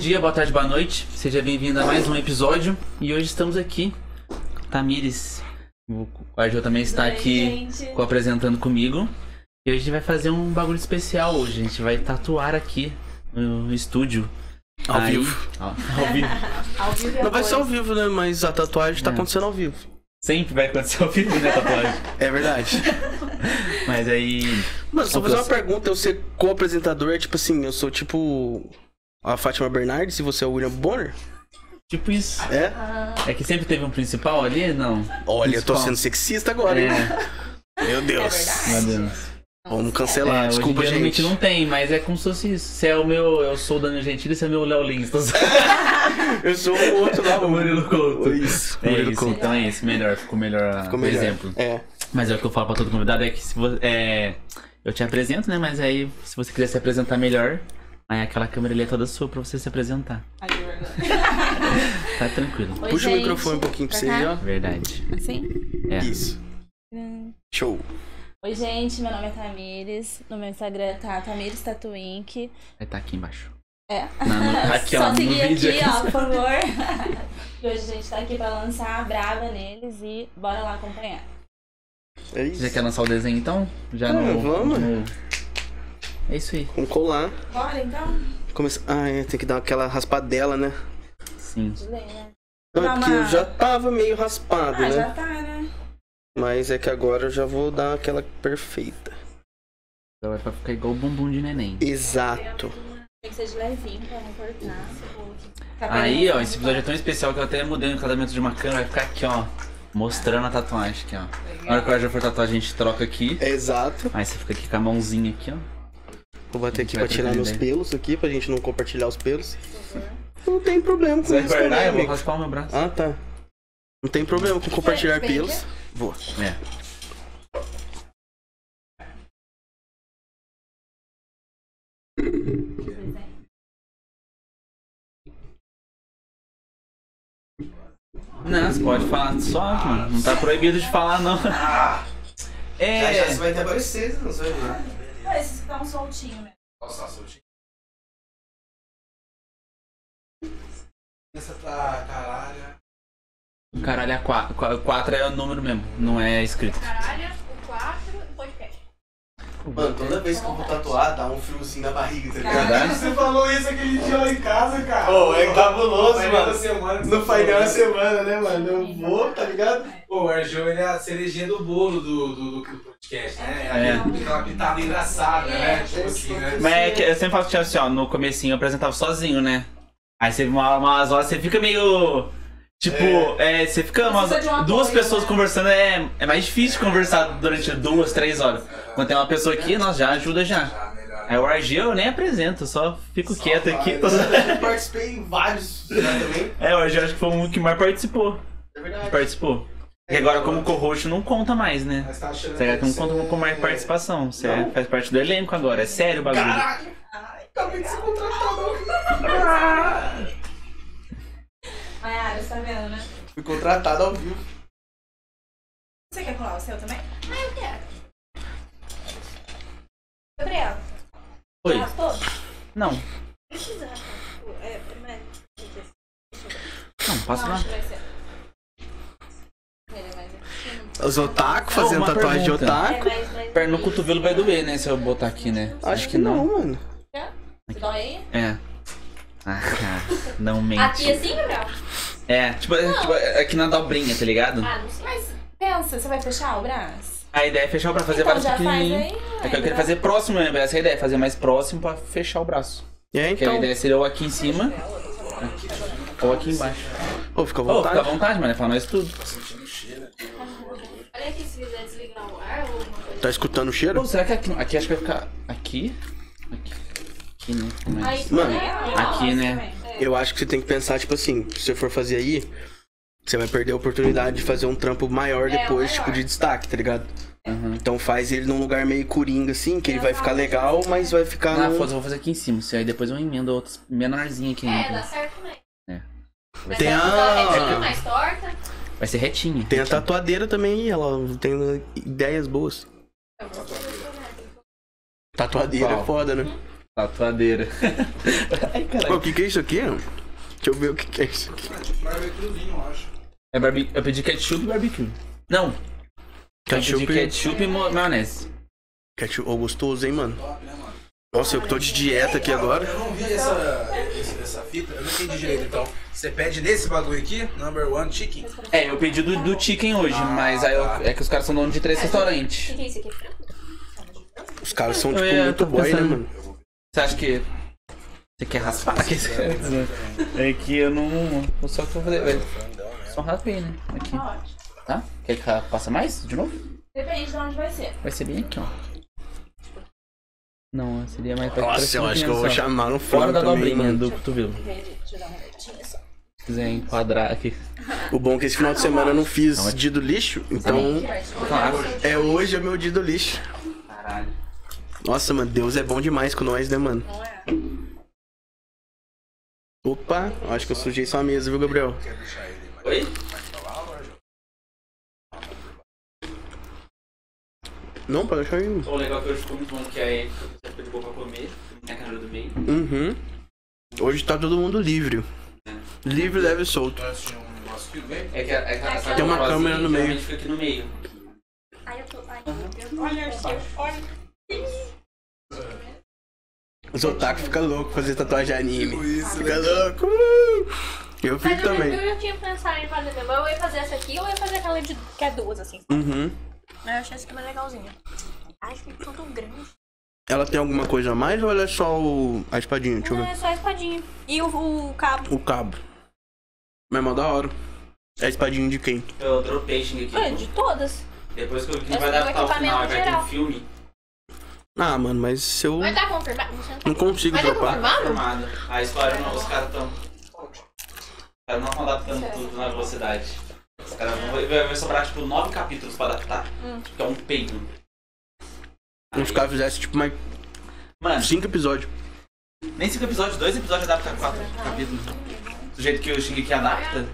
dia, boa tarde, boa noite. Seja bem-vindo a mais um episódio. E hoje estamos aqui. Tamires. O Argel também está Oi, aqui gente. co- apresentando comigo. E hoje a gente vai fazer um bagulho especial hoje. A gente vai tatuar aqui no estúdio. Ao Aí- vivo. Ó, ao vivo. Ao vivo e Não vai ser ao vivo, né? Mas a tatuagem tá É. acontecendo ao vivo. Sempre vai acontecer ao vivo, né, tatuagem? É verdade. Mas aí. Mano, só fazer uma pergunta, eu ser co-apresentador é tipo assim, eu sou tipo a Fátima Bernardes e você é o William Bonner? Tipo isso. É? É que sempre teve um principal ali? Não. Olha, eu tô Principal. sendo sexista agora, hein? É, Meu Deus. verdade. meu Deus. Vamos É, cancelar, hoje desculpa, geralmente gente. não tem, mas é como se fosse isso. Você é o meu. Eu sou o Daniel Gentili, você é o meu Léo Lins. Eu sou o outro lá, O Murilo Couto. Isso, É Murilo isso, Couto. então é isso, melhor, ficou melhor, Ficou melhor. exemplo. É. Mas é o que eu falo pra todo convidado, é que se você, é, eu te apresento, né, mas aí se você quiser se apresentar melhor, aí aquela câmera ali é toda sua pra você se apresentar. Ai. Tá tranquilo. Oi, Puxa o gente. microfone um pouquinho pra Pra você aí, cá? ó. Verdade. Assim? É. Isso. Show. Oi, gente. Meu nome é Tamires. No meu Instagram tá Tamires Tatuink. Vai tá aqui embaixo. É. Na- no- aqui, ó, Só no seguir vídeo aqui, aqui. ó, por favor. e hoje a gente tá aqui pra lançar a Brava neles e bora lá acompanhar. É isso. Você já quer lançar o desenho então? Já Ah, no, vamos. no- É isso aí. Vamos colar. Bora, então? Começa... Ah, é, tem que dar aquela raspadela, né? Sim. Né? Não, é porque uma- eu já tava meio raspado, Ah, né? já tá, né? Mas é que agora eu já vou dar aquela perfeita. Agora vai ficar igual o bumbum de neném. Exato. Tem que ser de levinho pra não cortar. Tá Aí, ó, esse episódio é tão especial que eu até mudei o enquadramento de uma câmera. Vai ficar aqui, ó. Mostrando a tatuagem aqui, ó. Na hora que o Arja for tatuar, a gente troca aqui. Exato. Aí você fica aqui com a mãozinha aqui, ó. Vou bater aqui pra tirar meus pelos aqui, pra gente não compartilhar os pelos. Não tem problema com Você vai isso, né, guardar? Eu vou amigo? raspar o meu braço. Ah, tá. Não tem problema com compartilhar pelos. Vou. É. Não, você pode falar só, mano. Não tá proibido de falar, não. Já É. já você vai até aparecer, não. Ah, esses que estão soltinhos mesmo. Nossa, soltinho. Essa tá caralho. Caralho, a 4. 4 é o número mesmo, não é escrito. Caralho, o 4 e podcast. Mano, toda vez que eu vou tatuar, dá um friozinho na barriga, tá ligado? Você falou isso aquele dia lá em casa, cara. Ô, é cabuloso, mano. semana No painel da semana, né, mano? Eu vou, tá ligado? Pô, o Arjão, ele é a cerejinha do bolo do, do, do, podcast, né? É. Aquela- Aquela pitada engraçada, né? Tipo assim, né? Mas é que eu sempre falo que tinha assim, ó, no comecinho eu apresentava sozinho, né? Aí você uma, umas horas você fica meio. Tipo, é, você fica umas, um apoio, duas pessoas né? conversando, é, é mais difícil conversar durante duas, três horas. Quando tem uma pessoa aqui, nós já ajuda já. Aí o RG eu nem apresento, só fico quieto aqui. tô- Eu participei em vários já também. É, o RG eu acho que foi o que mais participou. É verdade. Participou. E agora como co-host não conta mais, né? Mas tá achando Você que não conta com mais participação. Você é- faz parte do elenco agora. É sério o bagulho. Caralho! Ai, acabei de ser contratado. Mayara, você tá vendo, né? Fui contratado ao vivo. Você quer colar o seu também? Ah, eu quero. Gabriel, Oi. raspou? Não, Precisa raspar. É, primeiro. não, passa Não, lá. é. Os otaku fazendo tatuagem de otaku. É. Perna no cotovelo vai doer, né? Se eu botar aqui, né? Acho que não, mano. Você dói aí? É. Ah, não mente. Aqui assim, Gabriel? É, tipo, é, tipo, é aqui na dobrinha, tá ligado? Ah, não sei. Mas pensa, você vai fechar o braço? A ideia é fechar pra fazer então vários já faz pequenininhos. aí. É que eu queria fazer próximo, né? Essa é a ideia, fazer mais próximo pra fechar o braço. E aí, Porque a então. ideia seria ou aqui em cima ou aqui embaixo. Ô, fica à Ô, fica à vontade. vontade, mano, é pra nós tudo. Olha aqui se quiser desligar o ar ou alguma coisa. Tá escutando o cheiro? Pô, será que aqui, aqui acho que vai ficar aqui? Aqui. Aqui, né? Mas... Mano, aqui, né? Eu acho que você tem que pensar, tipo assim, se você for fazer aí, você vai perder a oportunidade de fazer um trampo maior É, depois, maior. tipo, de destaque, tá ligado? Uhum. Então faz ele num lugar meio coringa, assim, que ele vai ficar legal, mas vai ficar. Ah, eu vou fazer aqui em cima. se Aí depois eu emendo outros menorzinho aqui. É, dá né? certo também. É. Mas Tem a- retinha, mais torta. Vai ser retinho. Tem a tatuadeira também aí, ela tem ideias boas. Tatuadeira é foda, né? Tatuadeira. Ai, caralho. o que que é isso aqui? Deixa eu ver o que que é isso aqui. Barbecuezinho, eu acho. É barbe... Eu pedi ketchup e barbecue. Não, Ketchup. eu pedi ketchup e maionese. Ketchup, ô, gostoso, hein, mano? Top, né, mano? Nossa, eu que tô de dieta aqui agora. Eu não vi essa, essa fita, eu não entendi direito. Então, você pede nesse bagulho aqui, number one chicken. É, eu pedi do, do chicken hoje, mas aí eu- é que os caras são donos de três O restaurantes. que, que é isso aqui? Os caras são, tipo, muito boy, né, mano? Você acha que. Você quer raspar? É que eu não. Só que eu vou fazer. Só raspei, né? Aqui. Tá ótimo. Tá? Quer que passa mais? De novo? Depende de onde vai ser. Vai ser bem aqui, ó. Não, seria mais pra Nossa, eu acho que eu vou só. chamar no Fora da também, dobrinha mano. do cotovelo. Entendi. Deixa eu dar uma voltinha só. Se quiser enquadrar aqui. O bom é que esse final de semana eu não fiz dia do lixo, então é hoje é meu dia do lixo. Caralho. Nossa, mano, Deus é bom demais com nós, né, mano? É? Opa, eu acho que eu sujei sua mesa, viu, Gabriel? Oi? Não, pode deixar aí. O legal é que hoje ficou muito bom, que aí você boa pra comer, na do meio. Uhum. Hoje tá todo mundo livre. Livre, leve e solto. É que a, é que essa Tem uma vozinha câmera no meio. fica aqui no meio. Ai, eu tô. Olha só. Os otaku ficam loucos fazer tatuagem de anime. Tipo isso, Fica né? louco. Uh! Eu Mas fico eu, também. eu já tinha pensado em fazer mesmo. Eu ia fazer essa aqui ou eu ia fazer aquela de, que é duas, assim. Uhum. Mas eu achei essa aqui mais legalzinha. Ai, ficou tão grande. Ela tem alguma coisa a mais ou ela é só o... a espadinha? Deixa eu Não, ver. é só a espadinha. E o, o cabo. O cabo. Mas é mó da hora. É a espadinha de quem? Eu dropei aqui. É, de todas. Depois que eu vi vai é o adaptar o final, vai ter um filme Ah, mano, mas se eu Mas tá confirmado? Não consigo Mas tá dropar. confirmado? formado. A história não, os caras estão. Os caras não estão adaptando tudo na velocidade. Os caras vão. Vai, vai sobrar tipo nove capítulos pra adaptar. Hum. Que é um peito. Os caras fizessem tipo mais Mano, cinco episódios. nem cinco episódios, dois episódios adaptam quatro capítulos. Do jeito que o Shingeki adapta.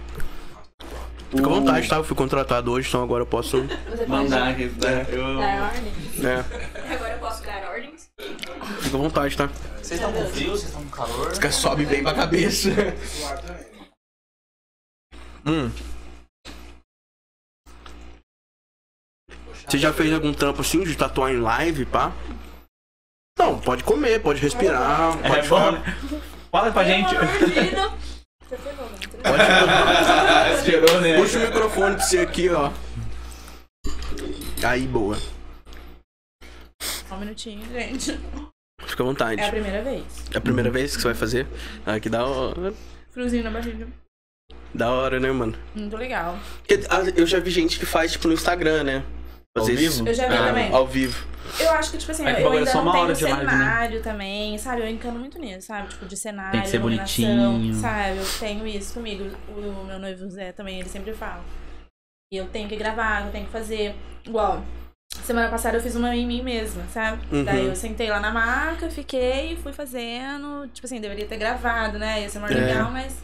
Fica à vontade, tá? Eu fui contratado hoje, então agora eu posso. Mandar aqui. né? Eu... dar ordem? É, Agora eu posso? Fica à vontade, tá? Vocês estão com frio, vocês estão com calor. Fica sobe bem pra cabeça. Hum. Você já fez algum trampo assim de tatuar em live, pá? Não, pode comer, pode respirar, É pode bom, falar. né? Fala pra gente. Você pegou, né? Esperou, né? Puxa o microfone de você aqui, ó. Aí, boa. Só um minutinho, gente. Fica à vontade. É a primeira vez. É a primeira vez que você vai fazer? Ah, que da hora. Friozinho na barriga. Da hora, né, mano? Muito legal. Porque, ah, Eu já vi gente que faz, tipo, no Instagram, né? Às Ao vivo? Eu já vi Ah, também. Ao vivo. Eu acho que, tipo assim, É eu bagulho é ainda só não uma tenho hora de live, né? cenário também, sabe? Eu encano muito nisso, sabe? Tipo, de cenário, Tem que ser bonitinho. sabe? Eu tenho isso comigo. O meu noivo Zé também, ele sempre fala. E eu tenho que gravar, eu tenho que fazer. Igual, semana passada eu fiz uma em mim mesma, sabe? Uhum. Daí eu sentei lá na maca, fiquei fui fazendo. Tipo assim, deveria ter gravado, né? Ia ser mais É. legal, mas.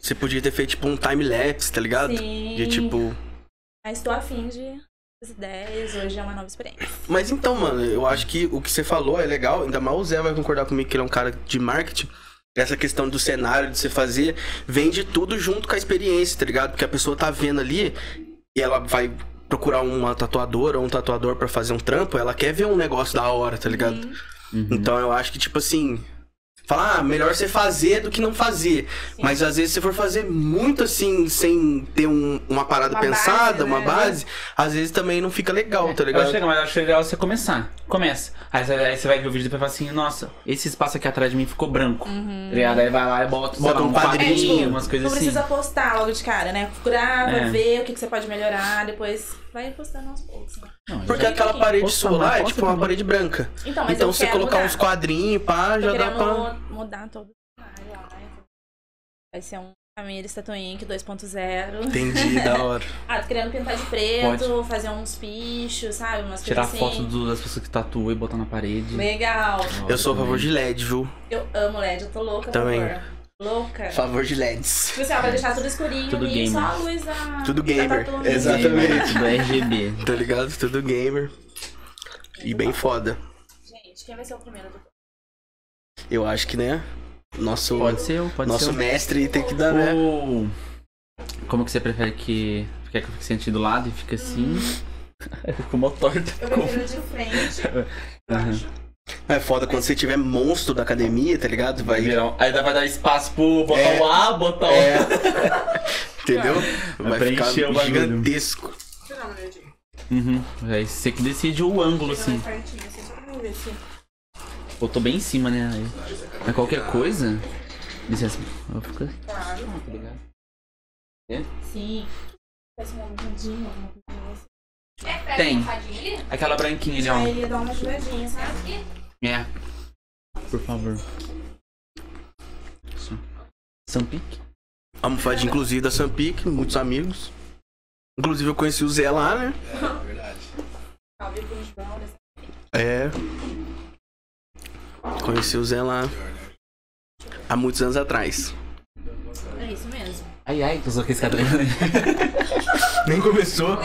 Você podia ter feito, tipo, um time-lapse, tá ligado? Sim. De tipo. Mas estou afim de as ideias, hoje é uma nova experiência. Mas então, mano, eu acho que o que você falou é legal, ainda mais o Zé vai concordar comigo que ele é um cara de marketing. Essa questão do cenário, de você fazer, vem de tudo junto com a experiência, tá ligado? Porque a pessoa tá vendo ali e ela vai procurar uma tatuadora ou um tatuador pra fazer um trampo, ela quer ver um negócio da hora, tá ligado? Uhum. Então eu acho que, tipo assim. Falar, ah, melhor você fazer do que não fazer. Mas às vezes, se for fazer muito assim, sem ter um- uma parada Uma pensada, base, uma né? base, às vezes também não fica legal, tá Eu acho ligado? legal, mas eu acho legal você começar. Começa. Aí você, aí você vai ver o vídeo e depois fala assim, nossa, esse espaço aqui atrás de mim ficou branco. Uhum. Tá ligado? Aí vai lá e bota, Bota lá, um um quadrinho, quadrinho, É, tipo, umas coisas Não assim. precisa postar logo de cara, né? Grava, É. vê o que, que você pode melhorar, depois vai postando aos poucos. Né? Não, Porque aquela parede mas é tipo uma parede branca. Então, mas então eu você quero colocar mudar. uns quadrinhos, pá, já dá pra. Mudar todo o cenário lá. então. Vai ser um Família Statuink 2.0. Entendi, da hora. Ah, tô querendo pintar de preto, fazer uns pichos, sabe? Umas Tirar coisas foto assim. do- das pessoas que tatuam e botar na parede. Legal. Eu sou a favor de LED, viu? Eu amo LED, eu tô louca Também. por favor. Louca. Favor de LEDs. Tipo assim, vai deixar tudo escurinho Tudo ali, só gamer. a luz da. Tudo da gamer, tatu. exatamente. Do RGB. Tá ligado? Tudo gamer. E bem foda. Gente, quem vai ser o primeiro do Eu acho que, né? Nosso, Pode ser, pode nosso ser. mestre tem que dar, né? Ou. Como que você prefere que. Quer que eu fique sentido do lado e fica assim? Ficou mó torta. Eu prefiro de frente. Aham. É foda quando você tiver monstro da academia, tá ligado? Vai. Um- Aí pra dar espaço pro botar É. o A, botar o. É. Entendeu? Vai ficar preencher o bagulho. gigantesco. Uma. Uhum. Aí você que decide o ângulo, Assim. Mais pertinho, assim, só pra ver se... Botou bem em cima, né? Aí. Mas qualquer coisa. Licença. Eu fico assim, tá ligado? Sim. Faz uma mudinha, alguma coisa assim. É, Tem. ali. Aquela branquinha ali, ó. Aí ele dar uma ajudadinha, sabe? É. Por favor. Sampique? Almofadinha, inclusive, da Sampic, muitos amigos. Inclusive, eu conheci o Zé lá, né? É verdade. É. Conheci o Zé lá. Há muitos anos atrás. É isso mesmo. Ai, ai, tô só com esse cabelo. Nem começou.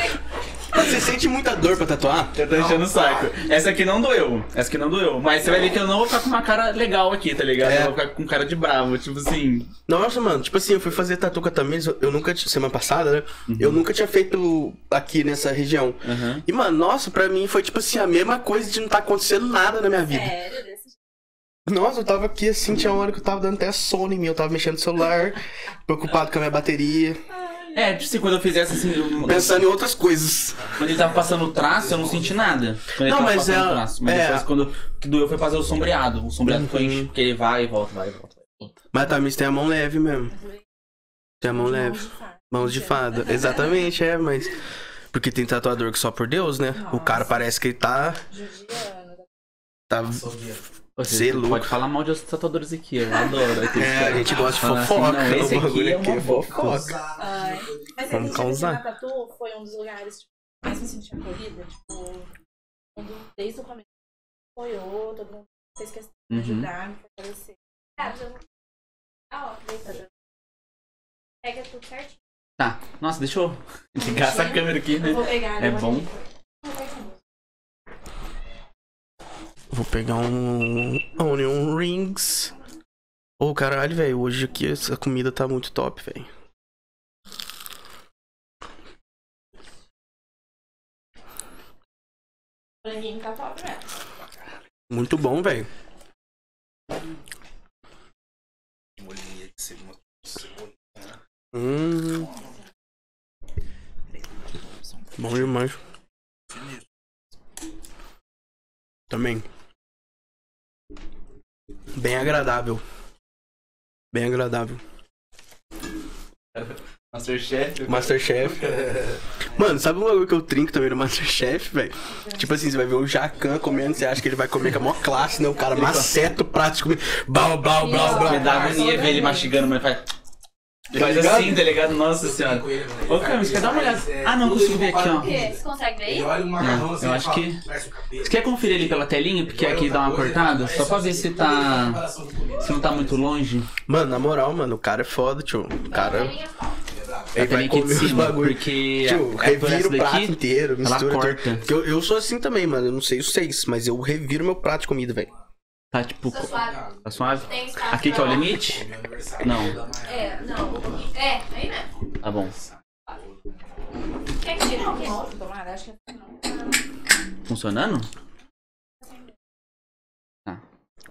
Você sente muita dor pra tatuar? Eu tô enchendo o saco. Essa aqui não doeu. Essa aqui não doeu. Mas você vai ver que eu não vou ficar com uma cara legal aqui, tá ligado? É. Eu vou ficar com cara de bravo. Tipo assim. Nossa, mano, tipo assim, eu fui fazer tatu com a Tamires, eu nunca, tinha- semana passada, né? Eu nunca tinha feito aqui nessa região. Aham. E, mano, nossa, pra mim foi tipo assim, a mesma coisa de não tá acontecendo nada na minha vida. Sério. Nossa, eu tava aqui assim, tinha uma hora que eu tava dando até sono em mim, eu tava mexendo no celular, preocupado com a minha bateria, É, tipo assim, quando eu fizesse assim. eu- pensando em outras coisas. Quando ele tava passando o traço, eu não senti nada. Quando ele Não, tava mas passando é- traço. Mas é. depois, quando o que doeu foi fazer o sombreado. O sombreado foi Uhum. porque ele vai e volta, vai e volta. vai volta. Mas a Tamires tem a mão leve mesmo. Tem a mão leve. Mãos de faca. Mãos de fada. Exatamente, é, mas. Porque tem tatuador que só por Deus, né? O cara Nossa. parece que ele tá. Tá... Você Cê é pode falar mal de outros tatuadores aqui, eu adoro. É, a gente gosta de falar fofoca. não, esse aqui é aqui uma é boca. fofoca. Ai. Mas Vamos você causar. na Tatu foi um dos lugares tipo, que mais me senti acolhida. Tipo, quando, desde o começo apoiou, todo mundo fez questão de Uhum. ajudar, me fortalecer. Tá, eu- Ah, ó, deita. Pega tudo certinho. Tá, nossa, deixa eu ligar essa câmera aqui, né? Eu vou pegar. É bom. Vou pegar um. Onion rings. Ô, caralho, velho. Hoje aqui essa comida tá muito top, velho. Tá top mesmo. Muito bom, velho. Molinha de cebola. cebola. Hum. Bom demais. Também. Bem agradável. Bem agradável. Masterchef. Masterchef. Mano, sabe um bagulho que eu trinco também no Masterchef, velho? Tipo assim, você vai ver o Jacan comendo, você acha que ele vai comer com a maior classe, né? O cara maceta o prato de comida. Blau, blau, blau, Me blau. dá agonia ver ele mastigando, mas faz. Tá faz ligado? assim, tá ligado? Nossa senhora. Ô, Camis, quer dar uma olhada? É, Ah, não, consigo ver aqui, ó. Você consegue ver aí? Não, assim eu acho que-. Você quer conferir ali pela telinha? Porque aqui dá uma cortada? Só pra ver se tá. Se não tá muito longe. Mano, na moral, mano, o cara é foda, tio. O cara. Ele vai aqui de comer os cima. bagulho. Porque. Tio, a- revira o prato daqui, inteiro, ela mistura. tudo. corta. Eu, eu sou assim também, mano. Eu não sei os seis, mas eu reviro meu prato de comida, velho. Tá tipo. Tá suave. Tá suave? Tem espaço Aqui que é o pra- limite? Não. É, não. É, aí mesmo. Tá bom. Quer que tire tomara, acho que é não. Funcionando? Tá.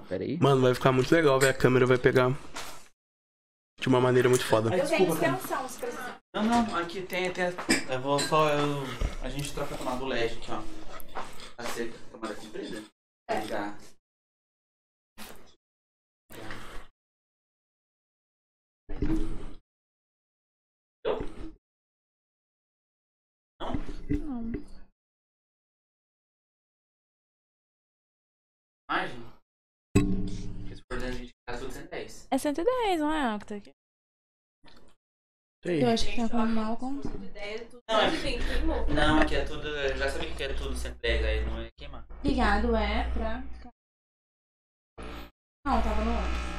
Pera aí. Mano, vai ficar muito legal, velho. A câmera vai pegar de uma maneira muito foda. Eu tenho extensão, se precisar. Não, não, aqui tem, tem. Eu vou só. Eu, a gente troca a tomada do LED aqui, ó. Tá seca. Tomada comprida? É. 110. É 110, não é, Eu acho que tá com mal com. Assim? Não, é, não, aqui é tudo. Eu já sabia que era tudo 110, aí não ia queimar. Obrigado, é pra. Não, tava no ônibus.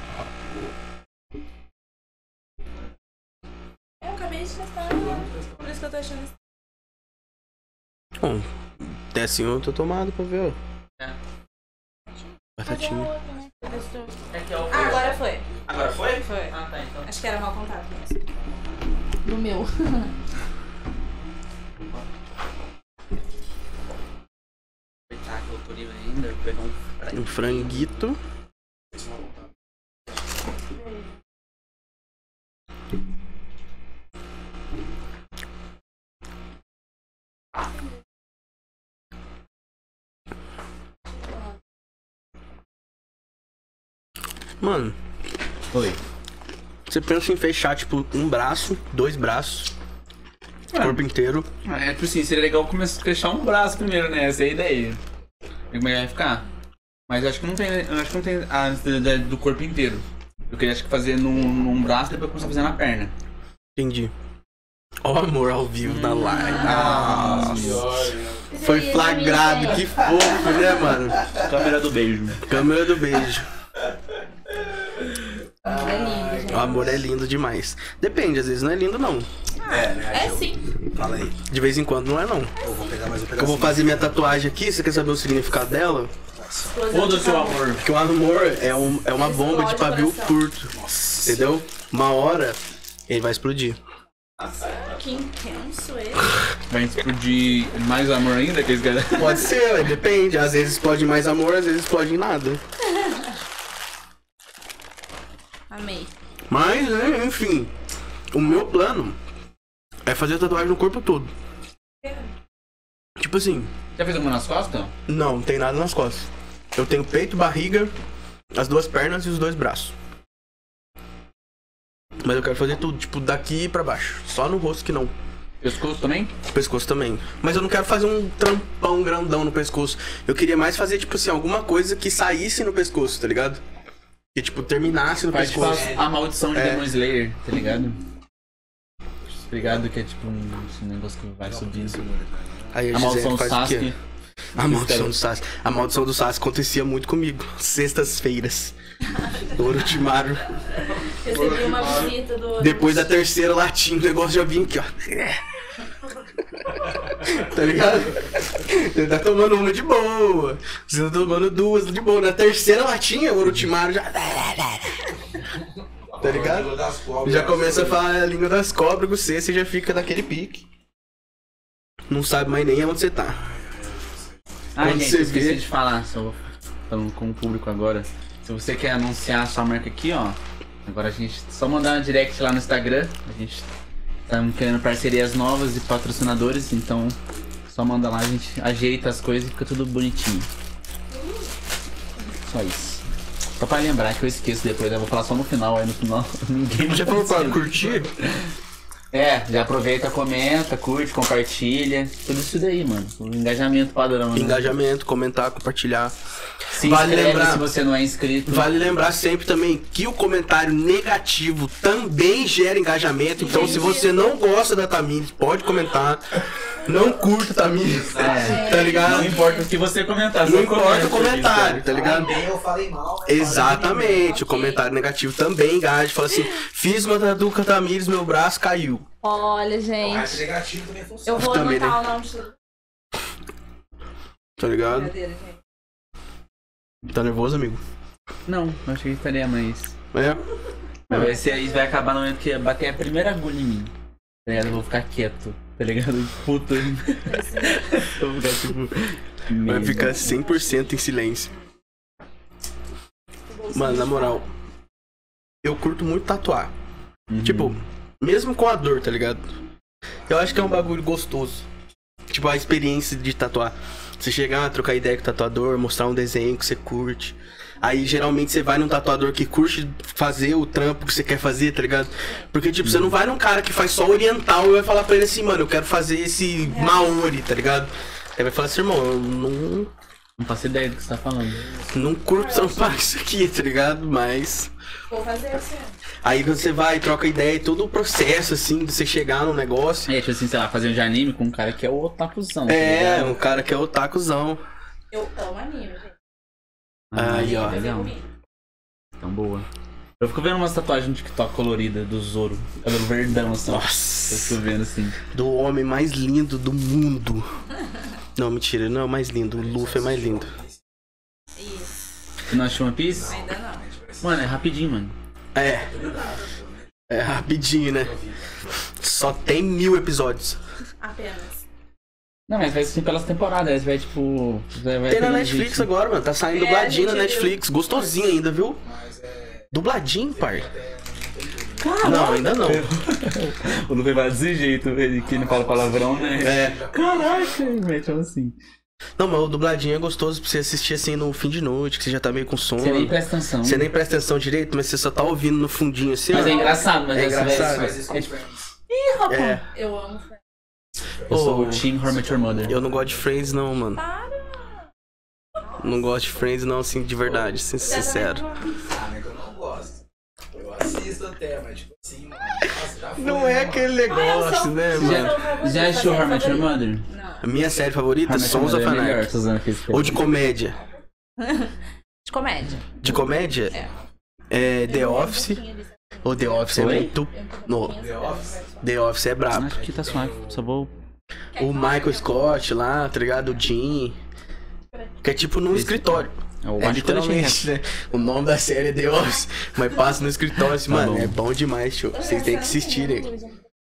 É, eu acabei de testar, por isso que eu tô achando. Bom, hum, desce um, eu tô tomado pra ver, ó. É. Tá Batatinha. É que é Ah, agora foi. Agora foi? Foi. Ah, tá, então. Acho que era mau contato mesmo. Do meu. Aproveitar que eu tô livre ainda, vou pegar um Um franguito. Mano, Oi. você pensa em fechar, tipo, um braço, dois braços, corpo inteiro. É, tipo assim, seria legal começar a fechar um braço primeiro, né? Essa é a ideia. E como é que vai ficar? Mas eu acho que não tem, eu acho que não tem a necessidade do corpo inteiro. Eu queria acho que fazer num, num braço e depois começar a fazer na perna. Entendi. Ó, amor ao vivo na live. Ah, foi flagrado, que fofo, né, mano? Câmera do beijo. Câmera do beijo. É lindo, gente. O amor é lindo demais. Depende, às vezes não é lindo, não. É, né? É sim. Fala aí. De vez em quando não é, não. Eu vou pegar mais um Eu vou fazer minha tatuagem aqui, você quer saber o significado dela? Foda-se o amor. Porque o amor é, um, é uma bomba de pavio Explode curto. Entendeu? Uma hora ele vai explodir. Que intenso ele. Vai explodir mais amor ainda, que eles querem. Pode ser, depende. Às vezes explode mais amor, às vezes explode em nada. Amei. Mas, né, enfim. O meu plano é fazer tatuagem no corpo todo. Tipo assim, Já fez uma nas costas? não, não tem nada nas costas. Eu tenho peito, barriga, as duas pernas e os dois braços. Mas eu quero fazer tudo, tipo, daqui pra baixo. Só no rosto que não. Pescoço também? Pescoço também. Mas eu não quero fazer um trampão grandão no pescoço. Eu queria mais fazer, tipo assim, alguma coisa que saísse no pescoço, tá ligado? Que, tipo, terminasse no Faz tipo pescoço. a, a maldição de É. Demon Slayer, tá ligado? Ligado? Que é tipo um negócio que vai subindo. Aí A a maldição do? Sasuke. A maldição do Sasuke. A maldição do Sasuke acontecia muito comigo. Sextas-feiras. Orochimaru. Recebi uma visita do. Depois da terceira latinha, o negócio já vinha aqui, ó. Tá ligado? Você tá tomando uma de boa. Você tá tomando duas de boa. Na terceira latinha, o Orochimaru já. Tá ligado? Já começa a falar a língua das cobras com você, você já fica naquele pique. Não sabe mais nem onde você tá. Ah, Quando gente, você esqueci vê- de falar, só falando com o público agora. Se você quer anunciar a sua marca aqui, ó. Agora a gente só mandar uma direct lá no Instagram. A gente tá querendo parcerias novas e patrocinadores, então só manda lá, a gente ajeita as coisas e fica tudo bonitinho. Só isso. Só pra lembrar que eu esqueço depois, eu vou falar só no final, aí no final ninguém Já falou pra curtir? É, já aproveita, comenta, curte, compartilha. Tudo isso daí, mano. O engajamento padrão, né? Engajamento, comentar, compartilhar. Se Vale lembrar- se você não é inscrito. Vale lembrar sempre também que o comentário negativo também gera engajamento. Então, se você não gosta da Tamires, pode comentar. Não curta Tamires, É. tá ligado? Não importa o que você comentar. Não importa comenta, o comentário, tá ligado? bem, eu falei mal. eu falei Exatamente, o comentário negativo também engaja. Fala assim: fiz uma tatu com a Tamires, meu braço caiu. Olha. Arte gente. negativo também funciona. Eu vou Também, anotar o nome de. Tá ligado? Brincadeira, gente. Tá nervoso, amigo? Não, não achei que estaria mais. É. Mas vai ser aí, vai acabar no momento que bater a primeira agulha em mim. Tá ligado? Eu vou ficar quieto, tá ligado? Puta. eu vou ficar tipo. Vai ficar 100% em silêncio. Mano, na moral, eu curto muito tatuar. Uhum. Tipo, mesmo com a dor, tá ligado? Eu acho que é um bagulho gostoso. Tipo, a experiência de tatuar. Você chegar, trocar ideia com o tatuador, mostrar um desenho que você curte. Aí geralmente você vai num tatuador que curte fazer o trampo que você quer fazer, tá ligado? Porque, tipo, você não vai num cara que faz só oriental e vai falar pra ele assim, mano, eu quero fazer esse Maori, tá ligado? Aí vai falar assim, irmão, eu não, Não faço ideia do que você tá falando. não curto trampar isso aqui, tá ligado? Mas. Vou fazer assim. Aí você vai, troca ideia, e todo o processo, assim, de você chegar no negócio. É, tipo assim, sei lá, fazer um de anime com um cara que é o otakuzão. tá É, ligado? um cara que é otakuzão. Eu amo anime, gente. Aí, ó. Legal. Então, boa. Eu fico vendo umas tatuagens no TikTok colorida do Zoro. Cabelo verdão, assim. Eu Nossa. fico vendo assim. Do homem mais lindo do mundo. Não, mentira, não é o mais lindo. O Luffy é mais lindo. Isso. Você não assistiu One Piece? Ainda Mano, é rapidinho, mano. É. É rapidinho, né? Só tem mil episódios. Apenas. Não, mas vai ser pelas temporadas, vai tipo. Vai, vai Tem na Netflix agora, mano. Tá saindo É, dubladinho na Netflix. Gostosinho ainda, viu? Mas é. Dubladinho, pai. Não, ainda não. O Lucas vai desse jeito, ele que não fala palavrão, né? É. Caraca, mete assim. Não, mas o dubladinho é gostoso pra você assistir assim no fim de noite, que você já tá meio com sono. Você nem presta atenção. Você nem presta atenção direito, mas você só tá ouvindo no fundinho assim, Mas ó. é engraçado, mas É engraçado. Faz isso com é- Friends. É. Eu amo Friends. Eu sou o Team Met Your Mother. Eu não gosto de Friends, não, mano. Não gosto de Friends, não, assim, de verdade, ser sincero. Ah, eu não gosto. Eu assisto até, mas tipo Não é aquele negócio, né, mano? Já, já assistiu How I Met Your Mother? A minha série favorita, Your Sons of é Anarchy. esse Ou de comédia. De comédia. De comédia? É The Office. Ou The Office é muito. No, The Office. The Office é brabo. Acho que tá suave, só vou... O Michael Scott lá, tá ligado? O Jim. Que é tipo num escritório. Eu É deixei literalmente, né? O nome da série é The Office. Mas passa no escritório assim, Tá mano, é bom demais, tio. Vocês têm que assistir, né?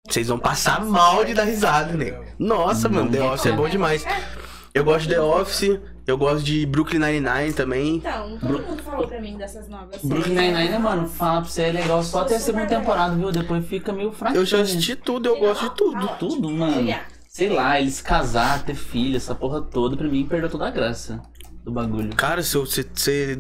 Vocês vão passar mal de dar risada, né? Nossa, Não mano, The Office é bom demais. Eu gosto de The Office, eu gosto de Brooklyn Nine-Nine também. Então, todo mundo falou pra mim dessas novas Brooklyn. Nine-Nine, mano, fala pra você, é legal só até a segunda temporada, viu? Depois fica meio fraco. Eu já assisti tudo, eu gosto de tudo. Tudo, mano. Sei lá, eles casar, ter filho, essa porra toda, pra mim perdeu toda a graça do bagulho. Cara, se você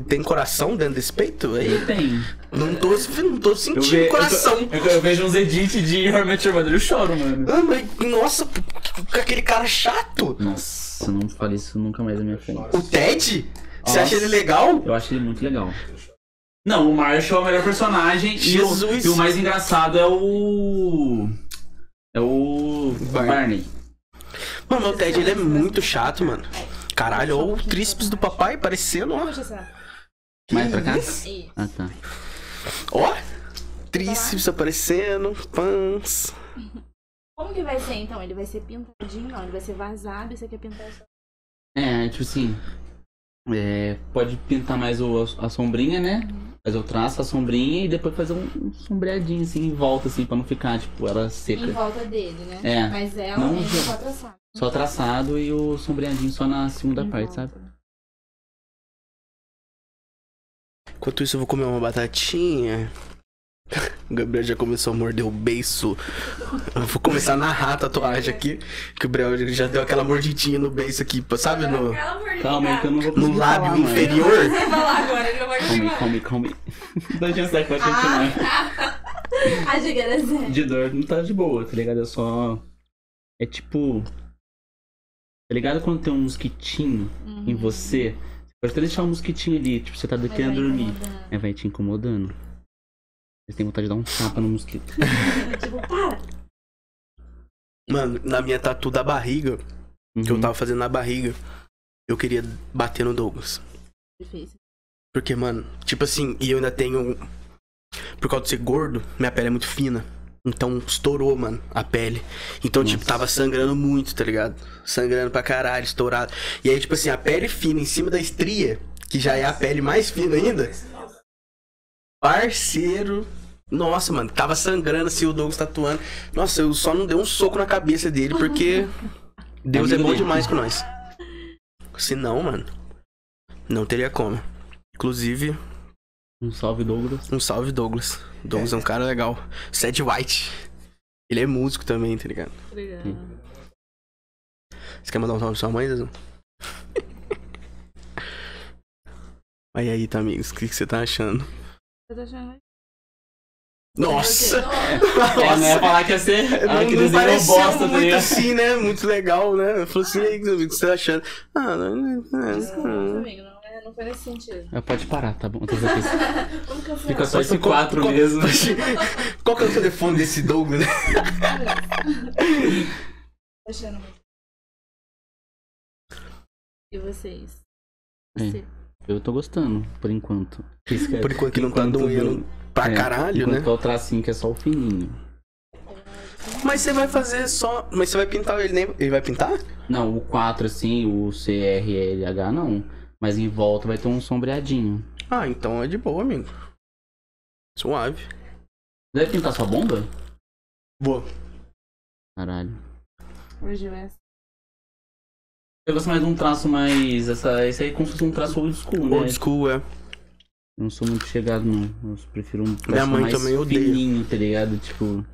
tem coração dentro desse peito, aí E tem. não tô, não tô Eu, sentindo ve- eu, coração. eu- eu vejo uns edits de Your Mother, eu choro, mano. Ah, mas, nossa, com aquele cara chato. Nossa, não fale isso nunca mais na minha frente. O Ted? Você acha ele legal? Eu acho ele muito legal. Não, o Marshall é o melhor personagem e o, Jesus. e o mais engraçado é o. É o. Barney. Barney. Mano, o Ted ele é muito chato, mano. Caralho, olha o tríceps do papai parecendo, ó. Puxa essa. Mais pra cá? Ah, tá. Ó, tríceps aparecendo, pãs. Como que vai ser então? Ele vai ser pintadinho, não? Ele vai ser vazado e você quer pintar só. É, tipo assim. é, pode pintar mais o, a sombrinha, né? Mas eu traço a sombrinha e depois fazer um, um sombreadinho assim em volta, assim, pra não ficar, tipo, ela Em seca. volta dele, né? É. Mas ela Não, mesmo já- só. Só traçado e o sombreadinho só na segunda Em parte, volta. sabe? Enquanto isso, eu vou comer uma batatinha. O Gabriel já começou a morder o beiço. Eu vou começar a narrar a tatuagem aqui. Que o Gabriel já deu aquela mordidinha no beiço aqui, sabe? No, Calma aí que eu não vou no conseguir lábio falar, mano. inferior. Vai falar agora, ele não vai Calma aí, calma aí, calma aí. Dá chance que vai continuar. A giga zero. De dor não tá de boa, tá ligado? É só. É tipo. Tá ligado quando tem um mosquitinho em você? Você pode até deixar um mosquitinho ali, tipo, você tá querendo dormir. É, vai te incomodando. Você tem vontade de dar um tapa no mosquito. tipo, para. Mano, na minha tatu da barriga, que eu Uhum. tava fazendo na barriga, eu queria bater no Douglas. Difícil. Porque, mano, tipo assim, e eu ainda tenho. Por causa de ser gordo, minha pele é muito fina. Então estourou, mano, a pele. Então, tipo, Nossa. tava sangrando muito, tá ligado? Sangrando pra caralho, estourado. E aí, tipo assim, a pele fina em cima da estria, que já é a pele mais fina ainda. Parceiro. Nossa, mano, tava sangrando assim o Douglas tatuando. Nossa, eu só não dei um soco na cabeça dele porque Deus é bom dele. demais com nós. Se não, mano, não teria como. Inclusive, Um salve, Douglas. um salve, Douglas. Douglas é um cara legal. Seth White. Ele é músico também, tá ligado? Obrigada. Você quer mandar um salve pra sua mãe, Zezão? Aí aí, tá, amigos? O que, que você tá achando? Eu tô achando. Nossa! É, não ia falar que ia ser. Ah, que não, não pareceu bosta, tá muito ligado? assim, né? Muito legal, né? Eu falei assim, aí, o que você tá achando? Ah, não, não, não, Desculpa, não. amigo, não, é- não foi nesse sentido. Ah, Pode parar, tá bom. Como que eu Fica só Qual- esse qual- quatro qual- mesmo. Qual que é o telefone desse Douglas? Tô achando muito. E vocês? É. Você. Eu tô gostando, por enquanto. Isso é- Por enquanto que não tá doendo pra é, caralho, né? tá o tracinho que é só o fininho. Mas você vai fazer só. Mas você vai pintar ele, nem. Ele vai pintar? Não, o 4 assim, o CRLH não. Mas em volta vai ter um sombreadinho. Ah, então é de boa, amigo. Suave. Deve pintar sua bomba? Boa. Caralho. Hoje eu é Eu gosto mais de um traço mais. Essa, esse aí é como se fosse um traço old school, né? Old school, é. Eu não sou muito chegado, não. Eu prefiro um traço Minha mãe mais também odeia. fininho, tá ligado? Tipo.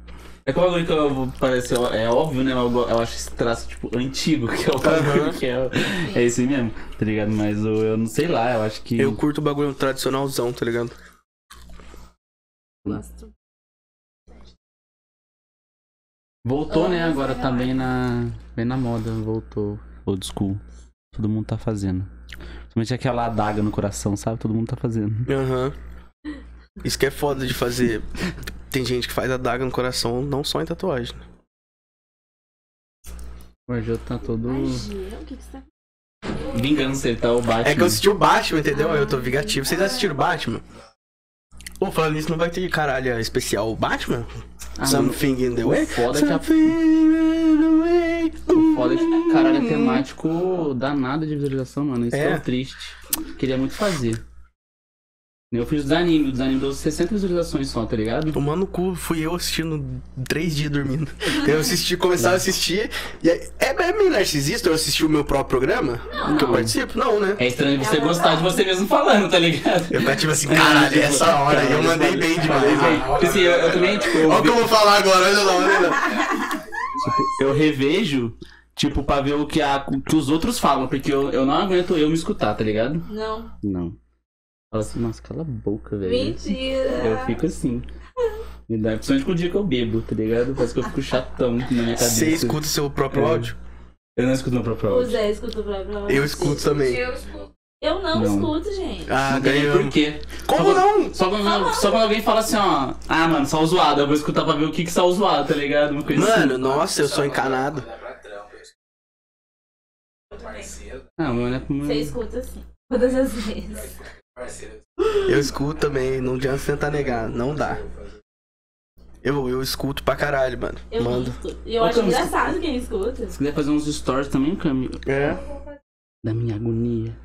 É que o bagulho que eu, parece, é óbvio, né? Eu, eu acho esse traço, tipo, antigo, que é o bagulho que é, é esse mesmo, tá ligado? Mas eu, eu não sei lá, eu acho que. Eu curto o bagulho tradicionalzão, tá ligado? gosto. Voltou, né? Ah, Agora vai tá bem na, bem na moda, voltou. Old school. Todo mundo tá fazendo. Principalmente aquela adaga no coração, sabe? Todo mundo tá fazendo. Aham. Isso que é foda de fazer. Tem gente que faz a daga no coração, não só em tatuagem. né? O Arjô tá todo. O que que você tá Vingança, ele tá o Batman. É que eu assisti o Batman, entendeu? Eu tô vingativo. Vocês assistiram o Batman? Pô, falando nisso, não vai ter caralho especial o Batman? Ah, Something in the o way? foda é que a- Something in the way. O foda é que, caralho, é temático danado de visualização, mano. Isso É. é, triste. Queria muito fazer. Eu fiz o desanime, o desanime deu 60 visualizações só, tá ligado? Tomando cu, fui eu assistindo três dias dormindo. Eu assisti, começava a assistir. E aí, é, é meio narcisista eu assistir o meu próprio programa? Que eu participo? Não, né? É estranho você gostar de você mesmo falando, tá ligado? Eu ficava tipo assim, caralho, essa hora aí eu mandei bem demais. Tipo assim, eu, eu também, tipo, eu, Olha o que eu vou falar agora, olha lá, olha lá. tipo, eu revejo, tipo, pra ver o que, a, o que os outros falam, porque eu, eu não aguento eu me escutar, tá ligado? Não. Não. Fala assim, nossa, cala a boca, velho. Mentira. Eu fico assim. Me dá, principalmente com o dia que eu bebo, tá ligado? Parece que eu fico chatão na minha cabeça. Você escuta o seu próprio É. áudio? Eu não escuto meu próprio O áudio. Zé escuta pra pra- Eu escuto também. Eu escuto. Eu não, Não. escuto, gente. Ah, ganhamos. por quê. Como não? Só quando, só quando alguém fala assim, ó. Ah, mano, só o zoado. Eu vou escutar pra ver o que que só o zoado, tá ligado? Uma coisa Mano, assim. nossa, eu sou encanado. Não é meu não é. Você escuta sim. Todas as vezes. Eu escuto também, não adianta tentar negar, não dá. Eu, eu escuto pra caralho, mano. Eu escuto. E eu Ô, acho Camis, engraçado quem escuta. Se quiser fazer uns stories também, Cami, É. da minha agonia.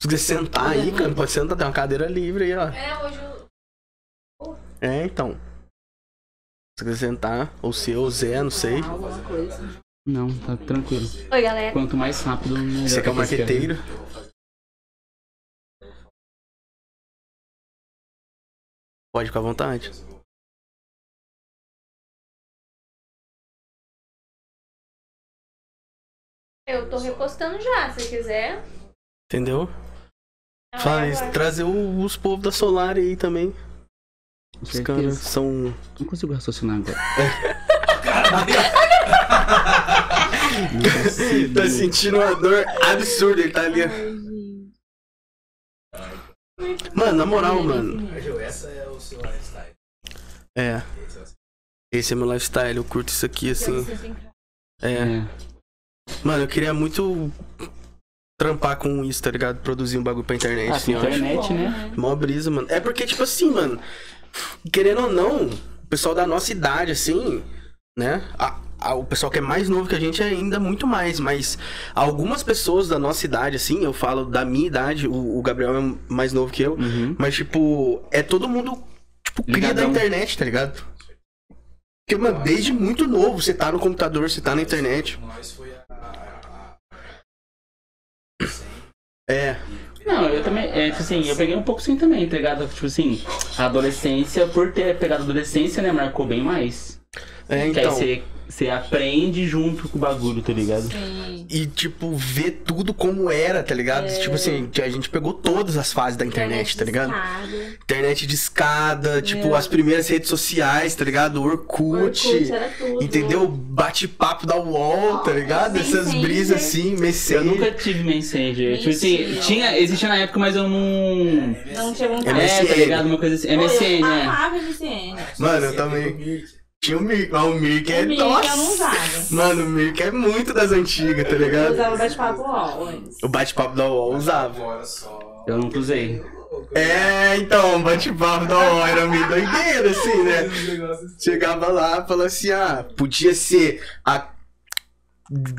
Se quiser sentar aí, cara, pode sentar, tem uma cadeira livre aí, ó. É, hoje eu. É, então. Se quiser sentar, ou seu, ou Zé, não sei. Não, tá tranquilo. Oi, galera. Quanto mais rápido, melhor. Você que é o você. Pode ficar à vontade. Eu tô repostando já, se quiser. Entendeu? Não, Fala é trazer o- os povos da Solar aí também. Com Os caras são. Não consigo raciocinar agora. tá sentindo uma dor absurda, ele tá ali. Mano, na moral, mano. Essa é o seu lifestyle. É, Esse é é meu lifestyle, eu curto isso aqui assim. É. É. Mano, eu queria muito trampar com isso, tá ligado? Produzir um bagulho pra internet, Ah, assim, eu acho. internet, né? Mó brisa, mano. É porque, tipo assim, mano, querendo ou não, o pessoal da nossa idade, assim, né? A- o pessoal que é mais novo que a gente é ainda muito mais, mas algumas pessoas da nossa idade, assim, eu falo da minha idade, o, o Gabriel é mais novo que eu, Uhum. mas, tipo, é todo mundo, tipo, cria da Ligadão. internet, tá ligado? Porque, mano, desde muito novo, você tá no computador, você tá na internet. Nós foi a- É, Não, eu também, é, tipo assim, eu peguei um pouco sim também, tá ligado? Tipo assim, a adolescência, por ter pegado a adolescência, né, marcou bem mais. É, Que aí então. você, você aprende junto com o bagulho, tá ligado? Sim. E, tipo, ver tudo como era, tá ligado? É. Tipo assim, que a gente pegou todas as fases da internet, tá ligado? discada. Internet de escada, tipo, Meu. as primeiras redes sociais, tá ligado? Orkut, Orkut era tudo. entendeu? Bate-papo da UOL, tá ligado? Essas Messenger. brisas assim, Eu Messenger. nunca tive Messenger. Tipo assim, tinha, existia na época, mas eu não. Não tinha vontade. É, tá ligado? Uma coisa assim. MSN, Pô, eu é. amava MSN. Mano, eu também. Tinha o Mirk, mas o Mirk é. O Mirk eu Nossa! não usava. Mano, o Mirk é muito das antigas, tá Eu ligado? usava bate-papo UOL antes. O bate-papo da UOL usava. Agora só. Eu nunca usei. É, então, bate-papo da UOL era meio doideira, assim, né? Assim. Chegava lá e falava assim, ah, podia ser a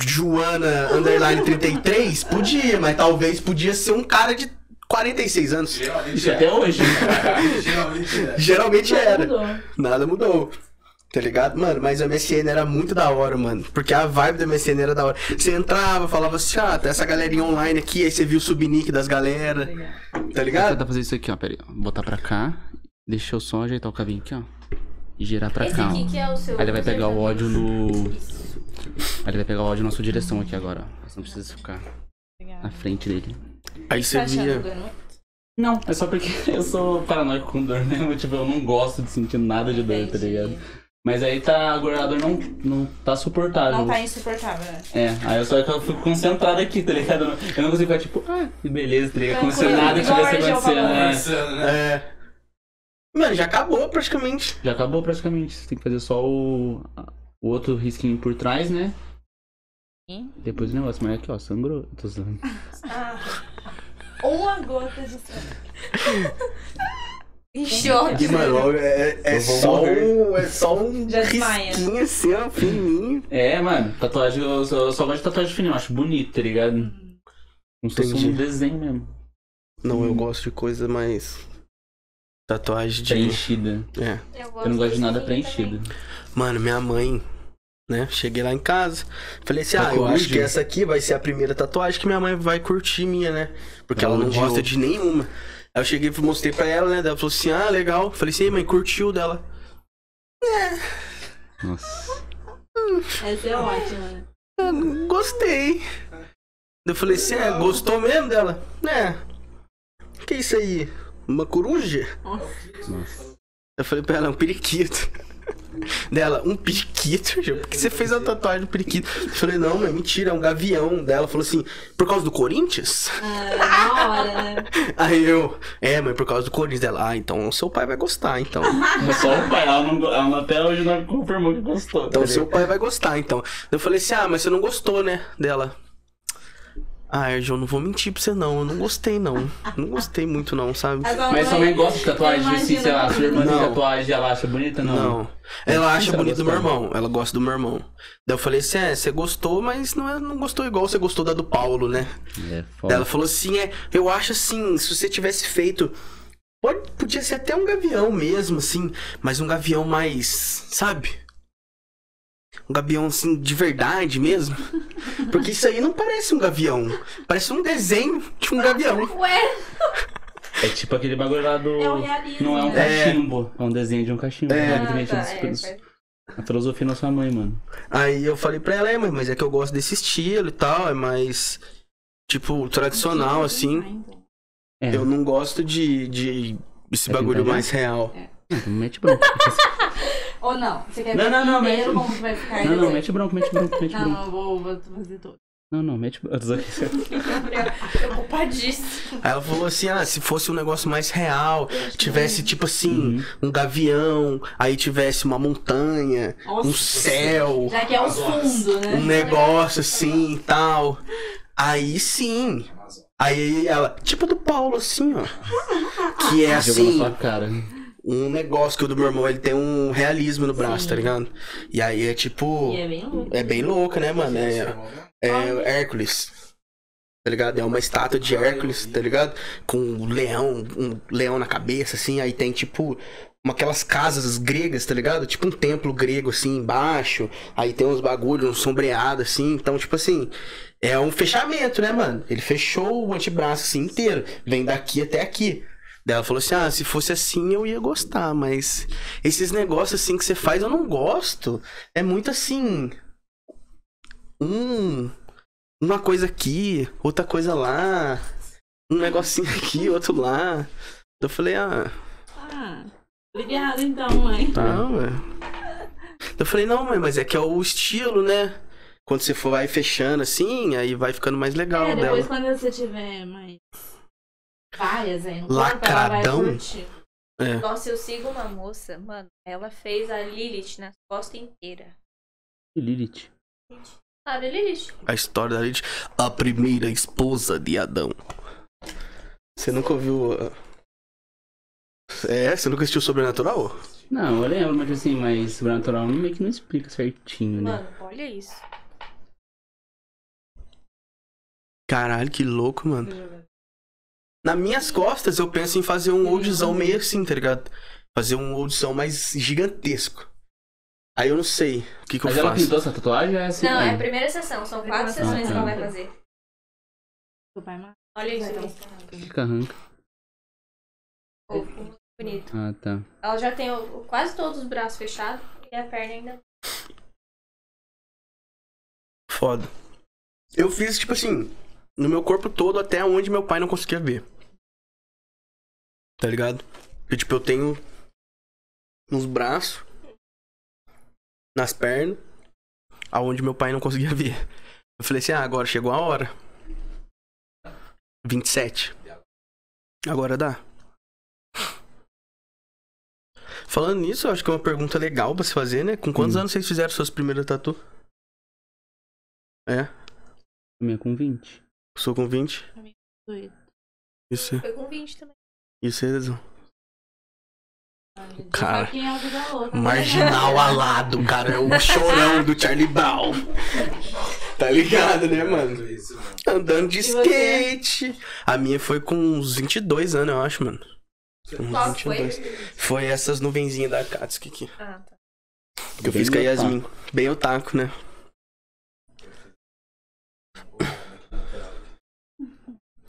Joana underline 33? Podia, mas talvez podia ser um cara de 46 anos. Geralmente Isso é. até hoje. Geralmente é. Geralmente Nada era. mudou. Nada mudou. Tá ligado? Mano, mas a MSN era muito da hora, mano. Porque a vibe da MSN era da hora. Você entrava, falava assim, ah, tá essa galerinha online aqui, aí você viu o subnick das galera. Tá ligado? pra fazer isso aqui, ó. Pera aí. Botar pra cá. Deixa eu só ajeitar o cabinho aqui, ó. E girar pra Esse cá, aqui ó. que é o seu. Aí ele vai pegar o ódio no. Isso. Aí ele vai pegar o ódio na sua direção aqui agora, ó. Você não precisa ficar na frente dele. Aí você Tá via. Não, é só porque eu sou paranoico com dor mesmo. Tipo, eu não gosto de sentir nada de dor, tá ligado? Mas aí tá. A dor não, não tá suportável. Não tá insuportável, né? É, aí eu só que eu fico concentrado aqui, tá ligado? Eu não- Eu não consigo ficar tipo, ah, que beleza, tá ligado? Como se nada tivesse acontecendo, né? Né? É. Mano, já acabou praticamente. Já acabou praticamente. Você tem que fazer só o, o outro risquinho por trás, né? Sim. Depois o negócio, mas aqui ó, sangrou. Tô zoando. Ah, uma gota de sangue. Em choque. E, mano, é, é Eu vou só morrer. um. É só um Já risquinho assim, ó, fininho. É, mano, tatuagem, eu só, eu só gosto de tatuagem fininha, eu acho bonito, tá ligado? Como se fosse Entendi. um desenho mesmo. Não, eu gosto de coisa mais. Tatuagem de. Preenchida. É. Eu não gosto de nada preenchido. Mano, minha mãe, né? Cheguei lá em casa. Falei assim: Tá ah, eu acho que essa aqui vai ser a primeira tatuagem que minha mãe vai curtir minha, né? Porque ela, Ela não gosta de nenhuma. Aí eu cheguei e mostrei pra ela, né? Ela falou assim: ah, legal. Falei assim: "Ei, mãe, curtiu dela. Nossa. Essa é ótima, né? "Ah, Gostei. Eu falei assim: é, gostou mesmo dela? É. Que isso aí? Uma coruja? Nossa. Eu falei pra ela, um periquito. Dela, um periquito? Por que você fez a tatuagem do periquito? Eu falei, não, mas mentira, é um gavião. Dela falou assim, por causa do Corinthians? Ah, na hora, né? Aí eu, é, mãe, por causa do Corinthians. Dela, ah, então seu pai vai gostar, então. É só o pai, ela, não, ela até hoje não confirmou que gostou. Então seu pai vai gostar, então. Eu falei assim, ah, mas você não gostou, né? Dela. Ah, João, não vou mentir pra você não, eu não gostei não. Não gostei muito não, sabe? Mas sua mãe gosta de tatuagem, assim, sei lá, sua irmã tem Não. tatuagem, ela acha bonita? Não. Não. Ela acha Ela bonito do meu irmão. Ela gosta do meu irmão. Daí eu falei assim: é, você gostou, mas não, é, não gostou igual você gostou da do Paulo, né? É Daí foda. ela falou assim: é, eu acho assim, se você tivesse feito. Pode, podia ser até um gavião mesmo, assim, mas um gavião mais. Sabe? Um gavião assim, de verdade mesmo. Porque isso aí não parece um gavião. Parece um desenho de um gavião. Ué, É tipo aquele bagulho lá do. É realismo. Não é um né? cachimbo, é um desenho de um cachimbo. É. É, também Ah, tá, é, A filosofia da sua mãe, mano. Aí eu falei pra ela, é, mãe, mas é que eu gosto desse estilo e tal, é mais. Tipo, tradicional, assim. É, Eu não gosto de, de esse É bagulho pintar mais real. então mete bronco. Ou não, você quer Não, ver não, não, mas- como que vai ficar Não, não, mete bronco, mete bronco, mete Não, bronco. não, eu vou, vou fazer tudo. Não, não, mete bronco. preocupadíssimo. Aí ela falou assim: ah, se fosse um negócio mais real, tivesse tipo assim, Uhum. um gavião, aí tivesse uma montanha, um Nossa. céu, Já que é o fundo, né? um negócio assim e tal. Aí sim. Aí ela, tipo do Paulo, assim, ó. Que é Jogou na assim, sua cara. Um negócio que o do meu irmão ele tem um realismo no braço, Sim. tá ligado? E aí é tipo. E é bem louco. É bem louca, né, mano? É, é Hércules. Tá ligado? É uma estátua de Hércules, tá ligado? Com um leão, um leão na cabeça, assim. Aí tem tipo uma, aquelas casas gregas, tá ligado? Tipo um templo grego, assim, embaixo. Aí tem uns bagulhos, um sombreado, assim. Então, tipo assim, é um fechamento, né, mano? Ele fechou o antebraço assim inteiro. Vem daqui até aqui. Daí ela falou assim: ah, se fosse assim eu ia gostar, mas esses negócios assim que você faz eu não gosto. É muito assim. Um. Uma coisa aqui, outra coisa lá. Um negocinho aqui, outro lá. Eu falei, ah, Ah, obrigada então, mãe. tá, ué. Eu falei, não, mãe, mas é que é o estilo, né? Quando você for vai fechando assim, aí vai ficando mais legal É, depois dela. quando você tiver mais várias aí no corpo, ela vai Lacradão? curtir. É. Nossa, eu sigo uma moça, mano. Ela fez a Lilith nas costas inteiras. Lilith. Sabe, Lilith? A história da Lilith, a primeira esposa de Adão. Você nunca ouviu. uh, É, você nunca assistiu Sobrenatural? Não, eu lembro, mas assim, mas sobrenatural meio que não explica certinho, né? Mano, olha isso. Caralho, que louco, mano. Nas minhas costas, eu penso em fazer um oldzão meio assim, tá ligado? Fazer um oldzão mais gigantesco. Aí eu não sei o que, que eu Mas ela faço. pintou essa tatuagem é assim? Não, é a primeira sessão. São quatro Ah, sessões tá. que ela vai fazer. Seu pai mata. Olha isso aqui. Fica arranca. Fofo, bonito. Ah, tá. Ela já tem o- quase todos os braços fechados e a perna ainda. Foda. Eu fiz, tipo assim, no meu corpo todo até onde meu pai não conseguia ver. Tá ligado? Porque, tipo, eu tenho nos braços, nas pernas, aonde meu pai não conseguia ver. Eu falei assim, ah, agora chegou a hora. 27. Agora dá. Falando nisso, eu acho que é uma pergunta legal pra se fazer, né? Com quantos Hum. anos vocês fizeram suas primeiras tatu? É? Minha com 20. Sou com 20. Doido. Isso, Foi com 20 também. Isso é razão. Cara, é louca? Marginal alado, cara. É o chorão do Charlie Brown. Tá ligado, né, mano? Andando de E skate. A minha foi com uns 22 anos, eu acho, mano. Uns Qual foi? 22. Foi essas nuvenzinhas da Katsuki aqui. Ah, tá. Que eu fiz com a. Yasmin. Bem otaku, né?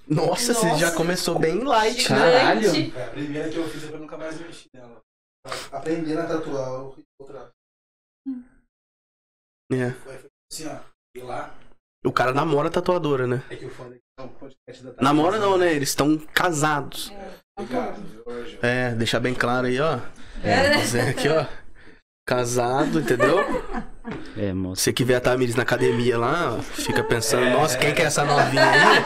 Nossa, você já Nossa. começou bem light, né? Caralho. Gigante. É a primeira que eu fiz é pra nunca mais mexer nela. Aprendendo a tatuar o- outra. É. Foi assim, ó. E lá. O cara namora a tatuadora, né? É que o foda é que é um podcast da Namora não, né? Eles estão casados. Jorge? É, deixar bem claro aí, ó. É. Zé aqui, ó. Casado, entendeu? É, moça. Você que vê a Tamiris na academia lá, fica pensando, nossa, quem que é essa novinha aí?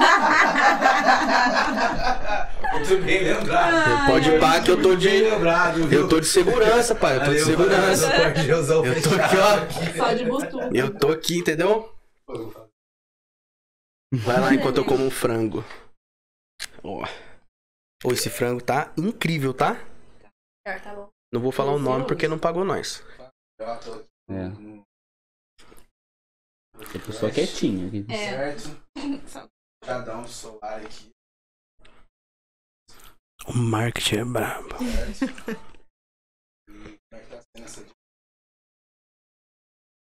Muito bem lembrado. Pode ir pá que eu tô de. Lembrado? Eu tô de segurança, pai. Eu tô de segurança. Eu tô aqui, ó. Só de. Eu tô aqui, entendeu? Vai lá enquanto eu como um frango. Ó. Ô, esse frango tá incrível, tá? Tá bom. Não vou falar o nome porque não pagou nós. É. A pessoa quietinha aqui. É. Certo? Cada um solar aqui. O marketing é brabo. certo? Como é que sendo essa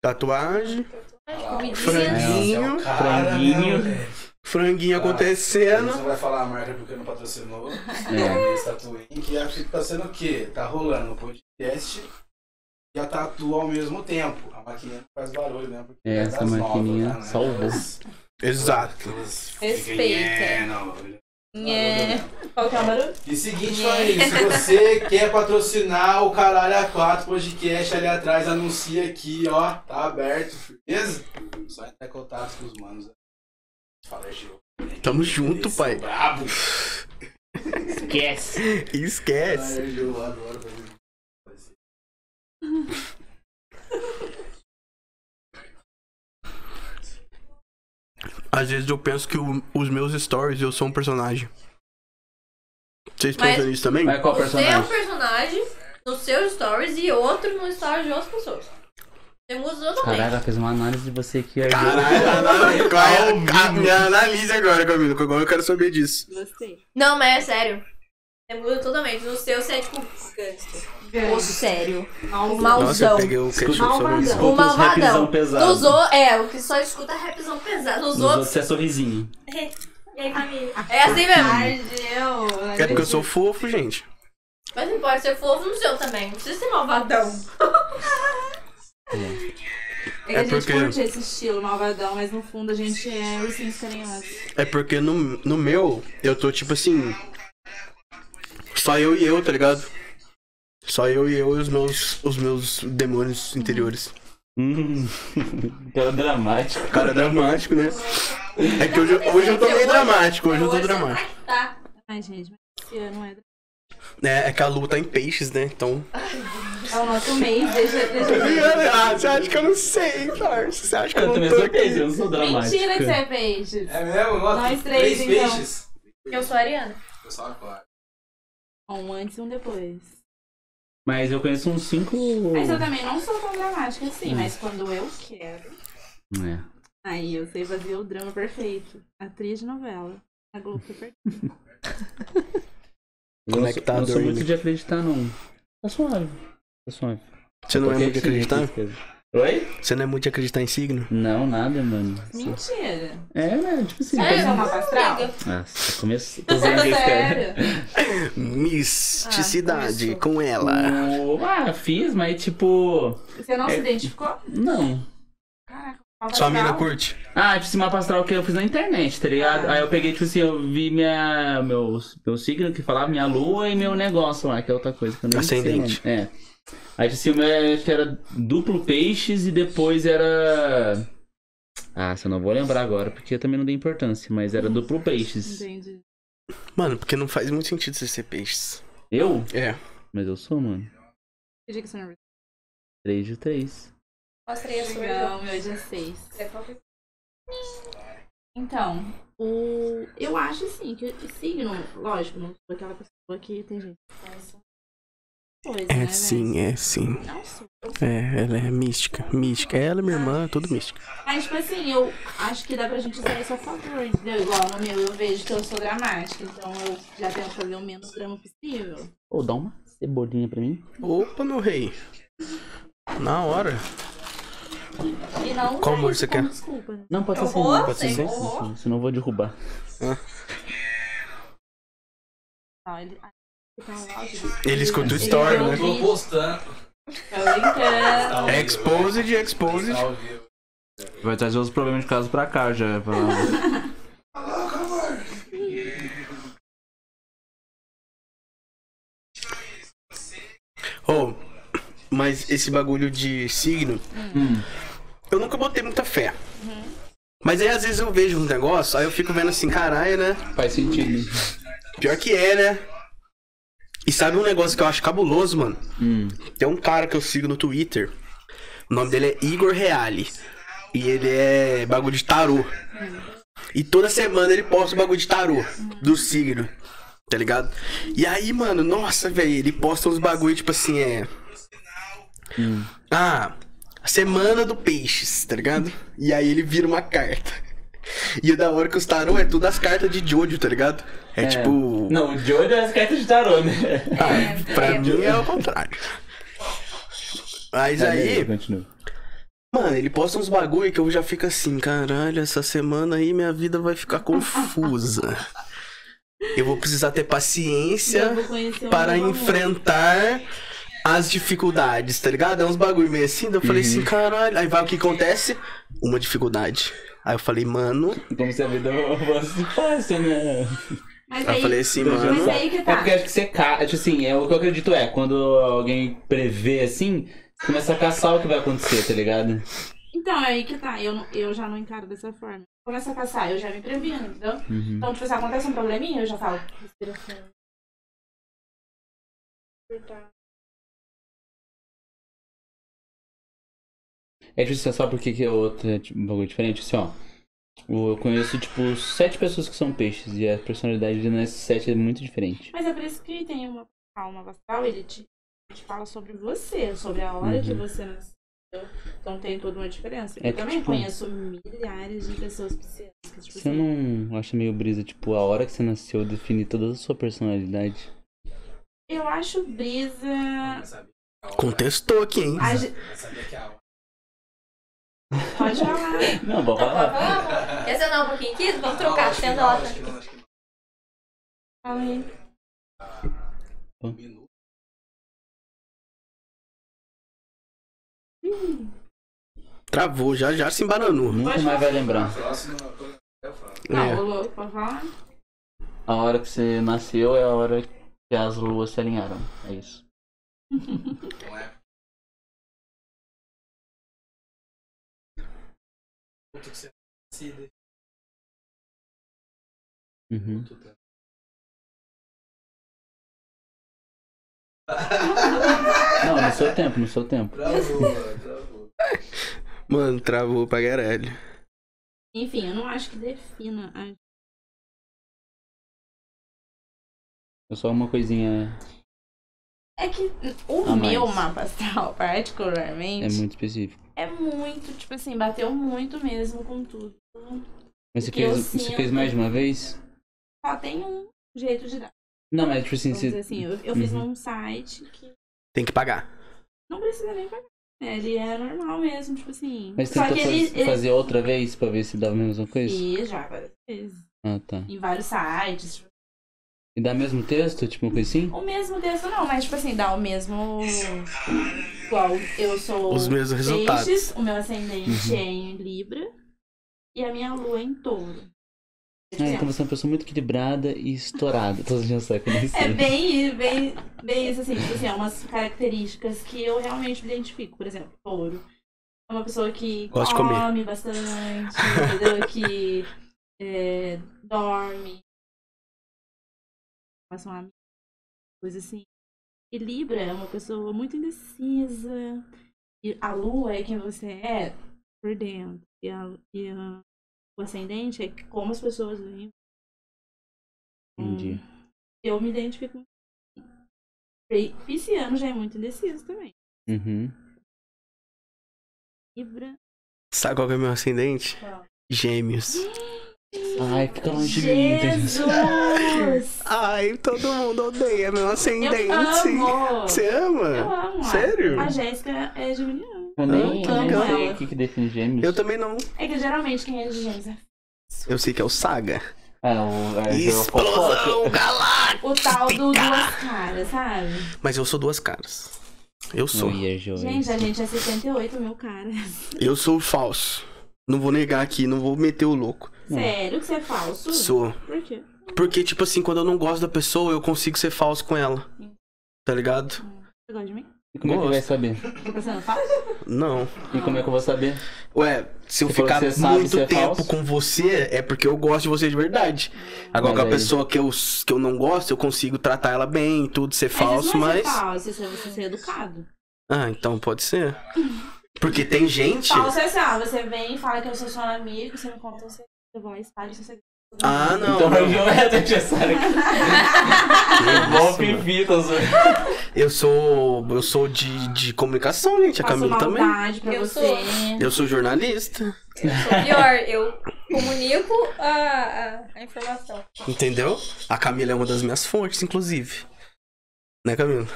Tatuagem, Comidinha. franguinho, Cara, Franguinho. né, franguinho Você acontecendo. não vai falar a marca porque não patrocinou. É. Que acho que tá sendo o quê? Tá rolando o podcast e a tatu ao mesmo tempo. A maquininha faz barulho, né? Porque É, essa das maquininha novas, né? salvou. Exato. Respeita. É. Qual que é o barulho? E seguinte, família, se você quer patrocinar o Caralho A4 podcast ali atrás, anuncia aqui, ó, tá aberto, beleza? Só entrar em contato com os manos. Fala, Gil. Tamo junto, pai. é Brabo. Esquece. Esquece. Fala, Gil, eu adoro Às vezes eu penso que o- os meus stories eu sou um personagem. Vocês Mas- pensam nisso também? Mas qual Você é um personagem? personagem no seu stories e outro no stories de outras pessoas. Ela fez uma análise de você aqui. Caralho, análise- qual é a- me analise agora, Camilo, que agora eu quero saber disso. Gostei. Não, mas é sério. Você muda totalmente. No seu você é tipo. O sério. O Nossa, eu malzão. peguei o ketchup sobre Malvadão. isso. O os malvadão. pesado. É, o que só escuta é rapzão pesado. Nos Nos outros. outros é sorrisinho. E aí, família? É assim mesmo. eu. É porque eu sou fofo, gente. Mas não pode ser fofo no seu também. Não precisa ser malvadão. É É a gente porque- curte esse estilo malvadão, mas no fundo a gente é ursinhos carinhosos. É porque no, no meu, eu tô tipo assim. Só eu e eu, tá ligado? Só eu e eu e os meus, os meus demônios interiores. Hum. Cara dramático. Cara, é dramático, né? É que hoje, hoje eu tô meio dramático, hoje eu tô dramático. Tá. Ai, gente, mas esse ano é. É, é que a lua tá em peixes, né? Então. É o nosso mês, deixa, deixa eu ver. Ah, você acha que eu não sei, parça? Você acha que eu, Eu não também tô sou peixe, eu não sou dramático. Mentira que você é peixe. É mesmo? Ó, Nós três, então. peixes. Eu sou a Ariana. Eu sou aquário. Um antes e um depois. Mas eu conheço uns cinco. Mas eu também não sou tão dramática assim, mas quando eu quero, É. aí eu sei fazer o drama perfeito. Atriz de novela. A Globo Super. Não é que sou- tá não sou muito de acreditar, não. Tá suave. Tá suave. Você não é muito de acreditar? Oi? Você não é muito de acreditar em signo? Não, nada, mano. Mentira. É, né? Tipo assim. Sério, é uma astral? Nossa, começou. Sério? Misticidade Ah, com ela. O- Ah, fiz, mas tipo. Você não É. se identificou? Não. Caraca, Sua mina curte? Ah, tipo assim, mapa astral que eu fiz na internet, tá ligado? Ah. Aí eu peguei, tipo assim, eu vi minha, meu, meu signo que falava minha lua e meu negócio lá, que é outra coisa que eu nem sei. o Ascendente. nome. É. Aí, o meu acho que era duplo peixes e depois era. Ah, se eu não vou lembrar agora, porque eu também não dei importância, mas era duplo peixes. Entendi. Mano, porque não faz muito sentido você ser peixes. Eu? É. Mas eu sou, mano. Que dia que você não 3 de 3. Mostrei a sua. Legal, meu dia 6. É Então, o... eu acho assim que signo, lógico, não sou aquela pessoa que tem gente que coisa, né, É velho? sim, é sim. Não sou. É, ela é mística. Mística. Ela, minha irmã, tudo mística. Mas, tipo assim, eu acho que dá pra gente usar isso a favor, entendeu? Igual no meu, eu vejo que eu sou dramática, então eu já tento fazer o menos drama possível. Ô, dá uma cebolinha pra mim. Opa, meu rei. Na hora. E não Qual amor isso você quer? Desculpa. né? Não, pode ser assim. Não. Pode ser assim? Senão eu vou derrubar. Não, ele... Ele escuta o story, né? Tô postando. Tô brincando. Exposed, exposed. Vai trazer os problemas de casa pra cá já. Pra... Oh, mas esse bagulho de signo, Hum. eu nunca botei muita fé. Mas aí às vezes eu vejo um negócio, aí eu fico vendo assim, caralho, né? Faz sentido. Pior que é, né? E sabe um negócio que eu acho cabuloso, mano? Hum. Tem um cara que eu sigo no Twitter. O nome dele é Igor Reale. E ele é bagulho de tarô. E toda semana ele posta o bagulho de tarô do signo. Tá ligado? E aí, mano, nossa, velho, ele posta uns bagulho tipo assim, é. Hum. Ah, semana do peixes, tá ligado? E aí ele vira uma carta. E o da hora que os tarô é tudo as cartas de Jojo, tá ligado? É, tipo. Não, o Joe é as cartas de tarô, né? Ah, pra mim é o contrário. Mas aí, Continua. mano, ele posta uns bagulho que eu já fico assim, caralho, essa semana aí minha vida vai ficar confusa. Eu vou precisar ter paciência para enfrentar as dificuldades, tá ligado? É uns bagulho meio assim, daí eu falei assim, caralho. Aí vai o que acontece? Uma dificuldade. Aí eu falei, mano. Como se a vida fosse fácil, né? Mas Aí eu falei assim, mas mano. aí que É tá. porque acho que você ca... tipo assim, é, o que eu acredito é, quando alguém prevê assim, você começa a caçar o que vai acontecer, tá ligado? Então, é aí que tá. Eu, eu já não encaro dessa forma. Começa a passar, eu já me previno, entendeu? Uhum. Então, tipo, se acontece um probleminha, eu já falo. Respiração. É justo só porque que é outra, tipo, um bagulho diferente, assim, ó. O- Eu conheço, tipo, sete pessoas que são peixes e a personalidade desses sete é muito diferente. Mas é por isso que tem uma alma astral, ele te, te fala sobre você, sobre a hora que Uhum. você nasceu. Então tem toda uma diferença. É eu que, também tipo, conheço milhares de pessoas piscianas. que, Tipo Você assim, não acha meio brisa, tipo, a hora que você nasceu define toda a sua personalidade? Eu acho brisa. Contestou aqui, hein? a Pode falar. Não, vou falar. Quer sentar um pouquinho aqui? Vamos trocar, não, que não. Fala aí. Um minuto. Travou, já já se embananou. Nunca mais vai lembrar. Próximo, eu falo. Não, É. ô louco, pode falar? A hora que você nasceu é a hora que as luas se alinharam. É isso. Não é? Puta que você se de- Uhum. Puta. Não, no seu tempo, no seu tempo. Travou, travou. Mano, travou pra caralho. Enfim, eu não acho que defina a É só uma coisinha. É que o meu mapa astral, particularmente, É muito específico. É muito, tipo assim, bateu muito mesmo com tudo. Mas você fez, você fez mais de uma vez? Só tem um jeito de dar. Não, mas tipo assim, dizer assim, eu, eu fiz Uhum. num site que Tem que pagar. não precisa nem pagar. É, Ele é normal mesmo, tipo assim. Mas Só tentou ele, fazer outra vez pra ver se dá a mesma coisa? fiz já várias vezes. Ah, tá. Em vários sites. tipo, E dá mesmo texto, tipo uma coisa assim? O mesmo texto não, mas tipo assim, dá o mesmo. Igual eu sou. Os mesmos resultados. Peixes, o meu ascendente Uhum. é em Libra e a minha lua é em touro. Assim, então você é uma pessoa muito equilibrada e estourada. Todos já sabem como isso. É bem, bem, bem isso, assim, tipo assim, é umas características que eu realmente me identifico. Por exemplo, touro. É uma pessoa que comer. come bastante, entendeu? Que é, dorme. Passa uma coisa assim. E Libra é uma pessoa muito indecisa. E a lua é quem você é por dentro. E, a, e a- o ascendente é como as pessoas veem Entendi. eu me identifico. E Pisciano já é muito indeciso também. Uhum. Libra. Sabe qual que é o meu ascendente? Qual? Gêmeos. Ai, fica longe de mim. gente? Jesus! Ai, todo mundo odeia meu Eu ascendente. amo! Você ama? Eu amo. Sério? A Jéssica é geminiana. Eu nem, eu que nem legal. sei o que, que define gêmeos. Eu também não. É que geralmente quem é de gêmeos é Eu sei que é o Saga. Ah, o, é, Explosão galáctica! o tal do duas caras, sabe? Mas eu sou duas caras. Eu sou. Joy. Gente, a gente é 68 mil caras. Eu sou o falso. Não vou negar aqui, não vou meter o louco. Sério que você é falso? Sou. Por quê? Porque, tipo assim, quando eu não gosto da pessoa, eu consigo ser falso com ela. Tá ligado? Você gosta de mim? E como é que Gosto. vai saber? Tô sendo falso? Não. E como é que eu vou saber? Ué, se eu Você falou ficar que você sabe muito ser tempo falso? com você, é porque eu gosto de você de verdade. Agora, Mas com a aí- pessoa que eu, que eu não gosto, eu consigo tratar ela bem, tudo, ser falso, isso não é mas. ser falso, isso é você ser educado. Ah, então pode ser. Porque tem gente. Falso é assim, ó, você vem e fala que eu sou seu amigo, você me conta segredo, eu vou lá e espalho seu segredo. Ah, não. Então não. eu não é necessário. Bom pipitas. Eu sou. Eu sou de, de comunicação, gente. A Camila também. Eu você. sou. Eu sou jornalista. Eu sou pior, eu comunico a, a, a informação. Entendeu? A Camila é uma das minhas fontes, inclusive. Né, Camila?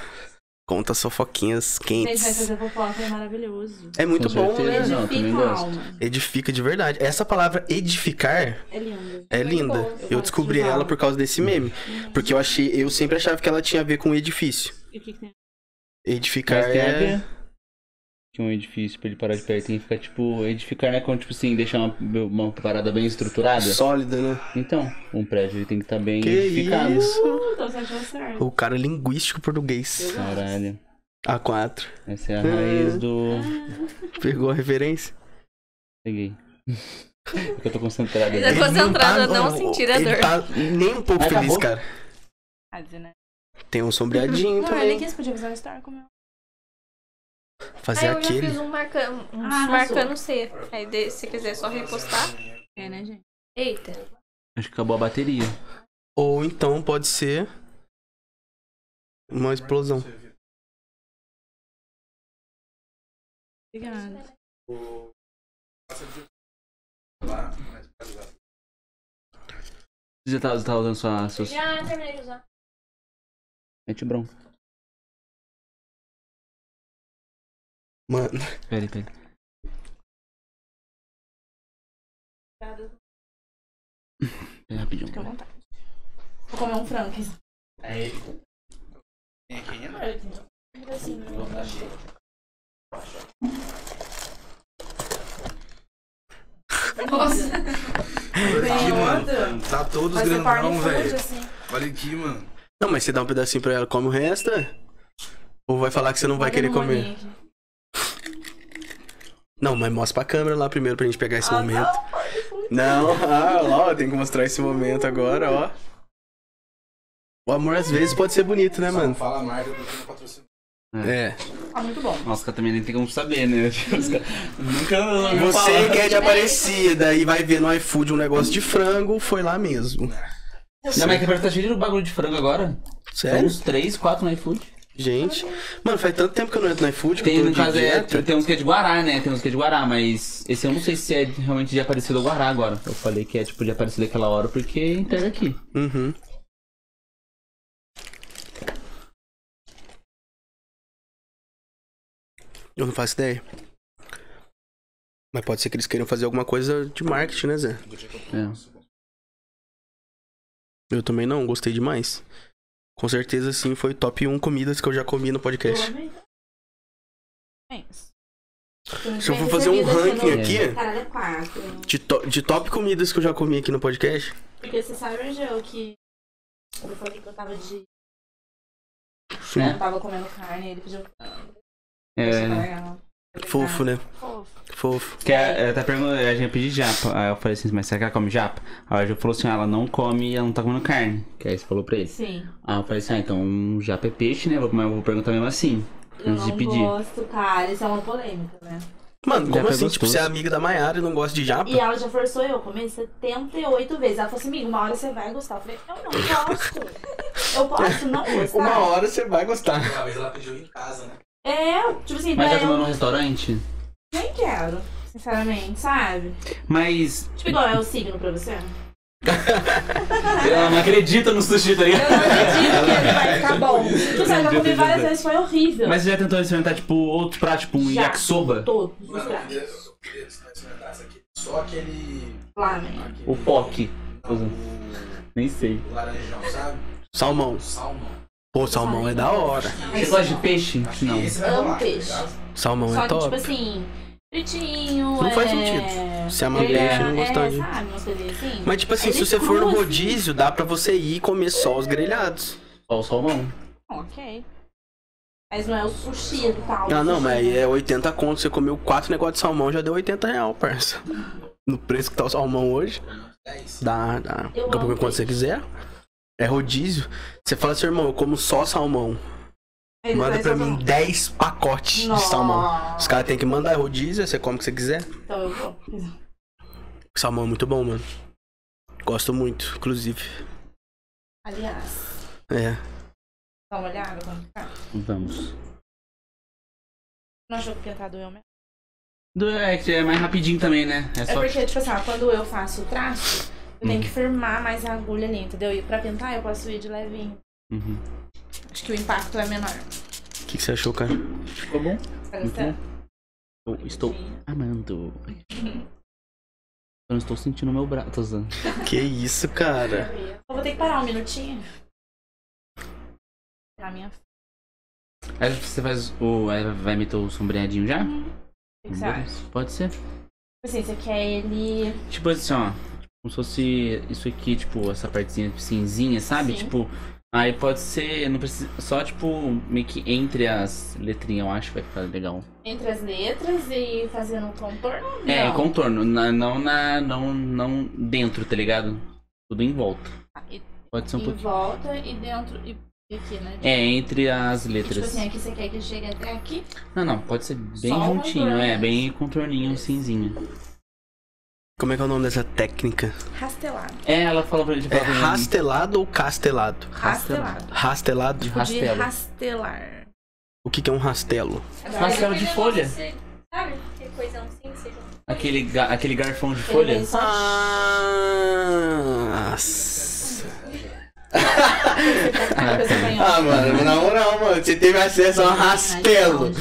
Conta fofoquinhas Gente, vai quentes. fazer fofoca é maravilhoso. É muito Com bom, certeza. né? Não, eu também Edifica a gosto. alma. Edifica de verdade. Essa palavra edificar É lindo. é linda. bom. Eu descobri de ela por causa desse meme. Porque eu achei, eu sempre achava que ela tinha a ver com edifício. E o que, que tem? Edificar Mas tem a é. Que um edifício pra ele parar de perto tem que ficar, tipo, edificar, né? Quando, tipo assim, deixar uma, uma parada bem estruturada. Sólida, né? Então, um prédio ele tem que estar bem Que edificado. isso? O cara é linguístico português. Caralho. A4. Essa é a raiz do. Pegou a referência? Peguei. Porque eu tô concentrado. Ele tá ali. concentrado a tá- não ó, sentir a ele dor. tá nem um pouco Ah, feliz, acabou? cara. Ah, né? Tem um sombreadinho Não, eu nem também. quis podia fazer um story com o meu. Fazer Aí eu já aquele. fiz um marcando, um Ah, marcando C. Aí de- se quiser só repostar. É, né, gente? Eita. Acho que acabou a bateria. Ou então pode ser. Uma explosão. Obrigada. Você já tá, tá usando sua. sua... Já terminei de usar. Mete bronca. Mano, Pera aí, pera aí. Pera aí, rapidinho. Fica à vontade. Vou comer um frango. aqui. Aí. Tem aqui ainda? Nossa. Olha aqui, Tem mano. outro? Tá todos Vai grandão, velho. assim. Olha aqui, mano. Não, mas você dá um pedacinho pra ela, come o resto? é? Ou vai falar que você não vai querer comer? Não, mas mostra pra câmera lá primeiro pra gente pegar esse Ah, momento. Não, ah, ó, tem que mostrar esse momento agora, ó. O amor às vezes pode ser bonito, né, Só mano? não fala a marca porque não patrocina. É. Ah, muito bom. Nossa, os caras também nem tem como saber, né? Os caras nunca Você falar. que é de Aparecida e vai ver no iFood um negócio de frango, foi lá mesmo. Não, mas que tá cheio de bagulho de frango agora. São Sério? uns 3, 4 no iFood. Gente, mano, faz tanto tempo que eu não entro no iFood. Tem, no caso, é, tem uns que é de Guará, né? Tem uns que é de Guará, mas esse eu não sei se é realmente de Aparecido ou Guará agora. Eu falei que é tipo de Aparecido aquela hora porque entrega aqui. Uhum. Eu não faço ideia. Mas pode ser que eles queiram fazer alguma coisa de marketing, né, Zé? É. Eu também não, gostei demais. Com certeza, sim, foi top 1 comidas que eu já comi no podcast. Se eu for fazer um ranking aqui é de, to- de top comidas que eu já comi aqui no podcast, Porque você sabe, Angel, que eu falei que eu tava de. sim, Eu tava comendo carne, ele pediu. É. fofo, né? Fofo. Fofo. Que é, tá perguntando, a gente pediu japa. Aí eu falei assim, mas será que ela come japa? Aí ela já falou assim, ah, ela não come, ela não tá comendo carne. Que aí você falou pra ele. Sim. Aí eu falei assim, ah, então um japa é peixe, né? Vou- Mas eu vou perguntar mesmo assim. Eu Antes de não pedir. gosto, cara. Isso é uma polêmica, né? Mano, como é assim? Tipo, você é amiga da Maiara e não gosta de japa? E ela já forçou eu a comer 78 vezes. Ela falou assim, amigo, uma hora você vai gostar. Eu falei, eu não gosto. Eu posso não gostar. Uma hora você vai gostar. Uma vez ela pediu em casa, né? É, tipo assim, Mas já daí comeu eu no restaurante? nem quero, sinceramente, sabe? Mas Tipo, igual é o signo pra você. ela não acredita no sushi, tá Eu ligado? não acredito que ele vai ficar bom. Tipo, assim, eu já comi várias vezes, foi horrível. Mas você já tentou experimentar, tipo, outro prato, tipo um Já. yakisoba? Todos os eu pratos. queria, eu queria experimentar essa aqui. Só aquele. Lamen. O poke. Nem sei. o laranjão, sabe? Salmão. Salmão. Pô, salmão é da hora. Você gosta de peixe? Não. Amo peixe. Salmão Só é que, top. tipo assim, fritinho. Não faz é... sentido. Se ama grelha- peixe, não gostar é, de- sabe, assim. Mas, tipo assim, Ele se você for no rodízio, dá pra você ir e comer só os grelhados. Só o salmão. Ok. Mas não é o sushi do tal. Ah, não, mas aí é 80 conto. Você comeu quatro negócios de salmão, já deu 80 real, parça. No preço que tá o salmão hoje. 10. Dá, dá. Pra amo comer quando você quiser. É rodízio. Você fala assim, irmão, eu como só salmão. Ele Manda pra mim 10 pacotes de Nossa. salmão. Os caras têm que mandar rodízio, você come o que você quiser. Então eu vou. Salmão é muito bom, mano. Gosto muito, inclusive. Aliás, É. dá uma olhada como tá. Vamos. Não achou que tentar doeu mesmo? Do- É que é mais rapidinho também, né? É É só. porque, tipo assim, ó, quando eu faço o traço, eu Hum. tenho que firmar mais a agulha ali, entendeu? E pra pintar eu posso ir de levinho. Uhum. Acho que o impacto é menor. O que, que você achou, cara? Ficou bom? Você tá gostando? Eu estou amando. Eu não estou sentindo meu braço. Tô usando. Que isso, cara? Eu vou ter que parar um minutinho. Na minha. O Aí você faz o. Aí vai meter o sombreadinho já? que que você acha? Pode ser. Tipo assim, você quer ele. Tipo assim, ó. Como se fosse isso aqui, tipo, essa partezinha cinzinha, sabe? Sim. Tipo. Aí pode ser. Não precisa. Só tipo, meio que entre as letrinhas, eu acho que vai ficar legal. Entre as letras e fazendo um contorno? É, Não. contorno. na- não na. Não, não dentro, tá ligado? Tudo em volta. E, Pode ser um em pouquinho. volta e dentro e e aqui, né? É, entre as E, tipo letras. assim, aqui você quer que chegue até aqui? Não, não, pode ser bem Só juntinho, é, bem contorninho, cinzinho. Como é que é o nome dessa técnica? Rastelado. É, ela falou pra gente. É rastelado ou castelado? Rastelado. Rastelado? De Tipo de rastelo. rastelar. O que, que é um rastelo? Rastelo de folha. Sabe? Que coisão assim, que seja. Aquele, ga- aquele garfão de folha. Ah, nossa. a pessoa canhota. Ah, mano, na moral, mano, você teve acesso a um rastelo.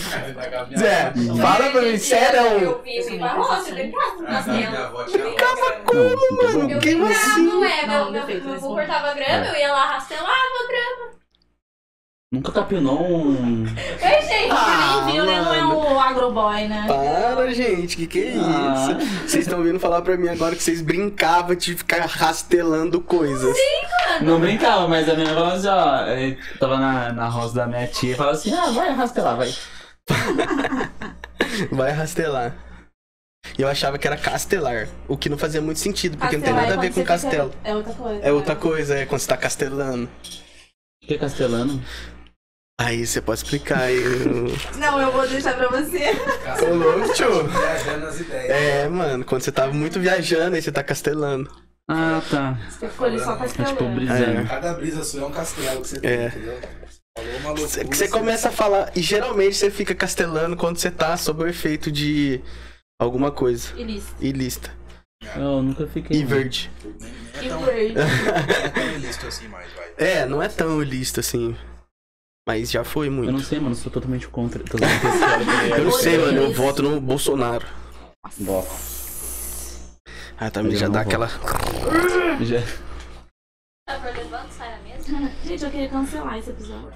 Zé, fala pra mim, sério? Eu vi o Barroso, eu brincava com Ah, castelo. avó tinha Como, mano? Eu Que brincava, assim? não é? Meu, avô cortava grama, eu ia lá rastelava grama. Nunca capinou um. Oi, gente. Ah, Nem viu, né? Não é mano. o agroboy, né? Para, gente, que que é Ah. isso? Vocês estão vindo falar pra mim agora que vocês brincavam de ficar rastelando coisas. Não brincava, mas a minha falava assim, ó. eu Tava na, na roça da minha tia e falava assim, ah, vai rastelar, vai. Vai rastelar. E eu achava que era castelar, o que não fazia muito sentido, porque não tem Castelar nada a é ver com castelo. É outra coisa. É outra coisa, é quando você tá castelando. O que é castelano? Aí você pode explicar aí. Não, eu vou deixar pra você. Ô, louco, tio. Viajando nas ideias. É, mano, quando você tá muito viajando, aí você tá castelando. Ah, tá. Você ficou ali só É tipo castelando. brisando. Cada brisa sua é um castelo que você tem, É. entendeu? Falou uma loucura. Você- você começa a falar, e geralmente você fica castelando quando você tá sob o efeito de alguma coisa. Ilícito. Ilícita. Eu nunca fiquei. E verde. Nem é tão, E verde. nem é tão ilícito assim mais, vai. É, não é tão ilícito assim. Mas já foi Eu muito. não sei, mano, sou totalmente contra. Totalmente tá? Eu não sei, mano. Eu voto no Bolsonaro. Bom, Ah, também Eu já dá voto. aquela. já- Tá sai na mesa. Gente, eu queria cancelar esse episódio.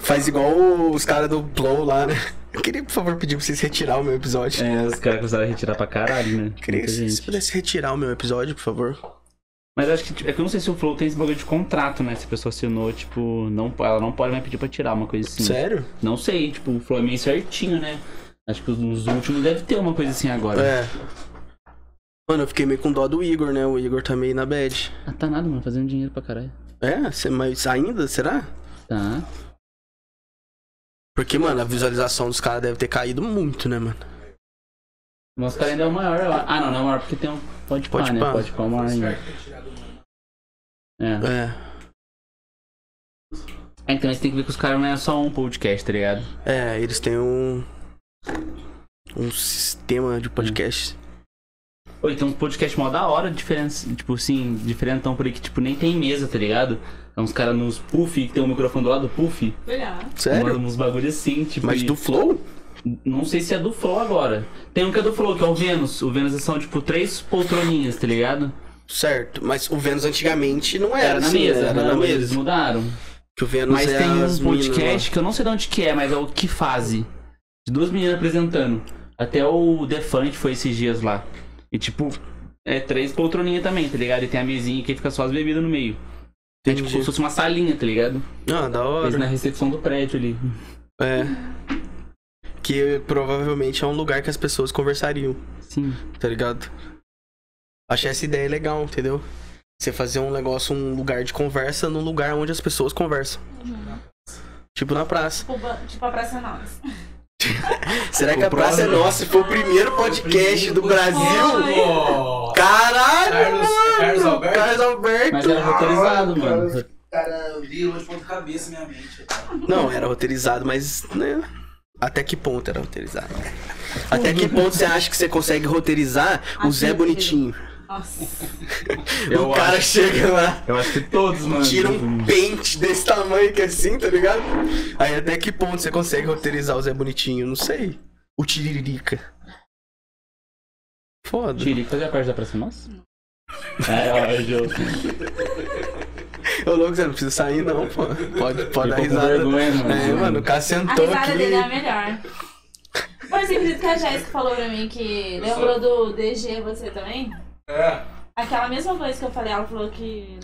Faz igual os caras do Blow lá, né? Eu queria, por favor, pedir pra vocês retirar o meu episódio. É, os caras começaram a retirar pra caralho, né? Eu queria se pudesse retirar o meu episódio, por favor. Mas acho que, tipo, é que eu não sei se o Flow tem esse bagulho de contrato, né? Se a pessoa assinou, tipo, não, ela não pode mais pedir pra tirar uma coisa assim. Sério? Não sei, tipo, o Flow é meio certinho, né? Acho que nos últimos deve ter uma coisa assim agora. É. Mano, eu fiquei meio com dó do Igor, né? O Igor tá meio na bad. Ah, tá nada, mano, fazendo dinheiro pra caralho. É? Cê- Mas ainda, será? Tá. Porque, mano, a visualização dos caras deve ter caído muito, né, mano? Mas o cara ainda é o maior, eu. Ah, não, não é o maior porque tem um. Pode pá, Pode né? Pode pá, é o maior ainda. É. É. É, então você tem que ver que os caras não é só um podcast, tá ligado? É, eles têm um. Um sistema de podcast. Oi, tem uns podcasts mó da hora, diferença, tipo assim, diferentão por aí que, tipo, nem tem mesa, tá ligado? É uns caras nos puff, que tem um microfone do lado do puff. Olha. Sério? Uns bagulho assim, tipo. Mas e- do Flow? Não sei se é do Flow agora. Tem um que é do Flow, que é o Vênus. O Vênus são, tipo, três poltroninhas, tá ligado? Certo. Mas o Vênus antigamente não era, Era na assim, mesa, né? Era não, na eles mesa. mudaram. Que o Vênus Mas é tem um podcast que eu não sei de onde que é, mas é o Que Fase. De duas meninas apresentando. Até o Defante foi esses dias lá. E tipo, é três poltroninhas também, tá ligado? E tem a mesinha que fica só as bebidas no meio. É tipo como se fosse uma salinha, tá ligado? Ah, da Eles hora. na recepção do prédio ali. É. Que provavelmente é um lugar que as pessoas conversariam, Sim. tá ligado? Achei essa ideia legal, entendeu? Você fazer um negócio, um lugar de conversa num lugar onde as pessoas conversam. Tipo na praça. Tipo, tipo a Praça Nossa. Será que a Praça é Nossa foi o primeiro podcast do Brasil? Caralho! Carlos, Carlos Alberto. Carlos Alberto! Mas era roteirizado, mano. Cara, eu li hoje de ponta cabeça minha mente. Não, era roteirizado, mas, né? Até que ponto era roteirizado? Até que ponto você acha que você consegue roteirizar o Zé Bonitinho? Nossa. Eu o cara acho- chega lá, Eu acho que todos, mano. tira um pente desse tamanho que é assim, tá ligado? Aí até que ponto você consegue roteirizar o Zé Bonitinho? Não sei. O Tiririca. Foda. Tiri, fazia parte da Praça Nossa? É, ó, eu... Ô, louco, você não precisa sair, não, pô. Pode, pode dar risada. vergonha, mano. É, mano, o cara A sentou risada aqui. dele é a melhor. Por exemplo, que a Jéssica falou pra mim que lembrou do DG você também? É. Aquela mesma coisa que eu falei, ela falou que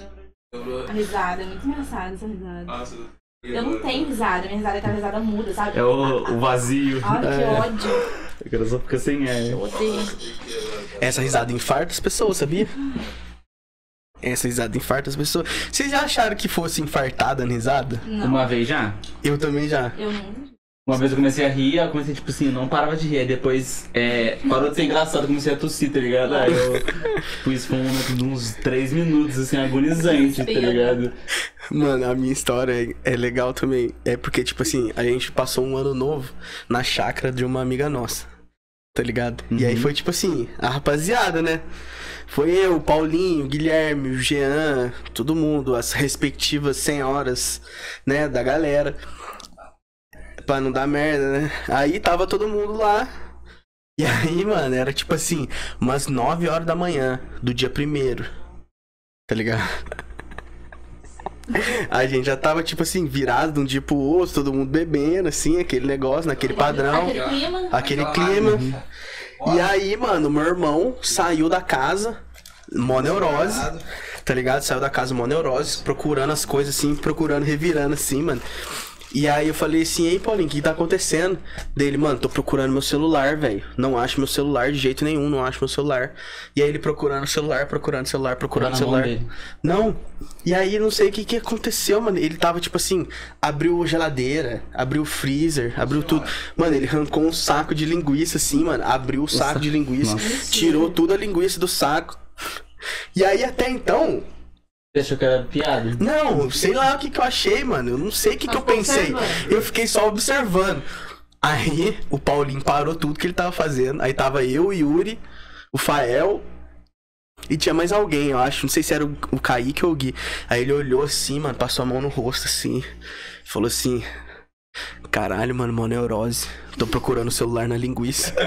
a risada. É muito engraçada essa risada. Nossa. Eu não tenho risada, minha risada é aquela risada muda, sabe? É o, o vazio. Ai, que É. ódio. O cara só fica sem ar. Eu odeio. Essa risada infarta as pessoas, sabia? Essa risada infarta as pessoas. Vocês já acharam que fosse infartada na risada? Não, Uma vez já? Eu também já. eu não. Uma vez eu comecei a rir, eu comecei, tipo assim, não parava de rir. Aí depois, é, parou de ser engraçado, eu comecei a tossir, tá ligado? Aí eu, tipo, isso foi um momento de uns 3 minutos, assim, agonizante, tá ligado? Mano, a minha história é, é legal também. É porque, tipo assim, a gente passou um ano novo na chácara de uma amiga nossa. Tá ligado? E aí Uhum. foi tipo assim, a rapaziada, né? Foi eu, o Paulinho, o Guilherme, o Jean, todo mundo, as respectivas senhoras, né, da galera. Pra não dar merda, né? Aí tava todo mundo lá. E aí, mano, era tipo assim, umas 9 horas da manhã do dia primeiro. Tá ligado? A gente já tava, tipo assim, virado de um dia pro outro, todo mundo bebendo, assim, aquele negócio, naquele padrão, Aquele clima. aquele clima. E aí, mano, meu irmão saiu da casa, mó neurose, tá ligado? Saiu da casa mó neurose, procurando as coisas assim, procurando, revirando assim, mano. E aí eu falei assim, ei Paulinho, o que tá acontecendo? Dele, mano, tô procurando meu celular, velho. Não acho meu celular de jeito nenhum, não acho meu celular. E aí ele procurando o celular, procurando o celular, procurando o celular. Não. E aí não sei o que que aconteceu, mano. Ele tava tipo assim, abriu geladeira, abriu freezer, abriu tudo. Mano, ele arrancou um saco de linguiça assim, mano. Abriu o saco de linguiça, Nossa. tirou toda a linguiça do saco. E aí até então, Você achou que era piada? não, sei lá o que que eu achei, mano. Eu não sei o que que eu pensei. Eu fiquei só observando. Aí o Paulinho parou tudo que ele tava fazendo. Aí tava eu, o Yuri, o Fael e tinha mais alguém, eu acho. Não sei se era o, o Kaique ou o Gui. Aí ele olhou assim, mano, passou a mão no rosto assim. Falou assim: Caralho, mano, mó neurose. Tô procurando o celular na linguiça.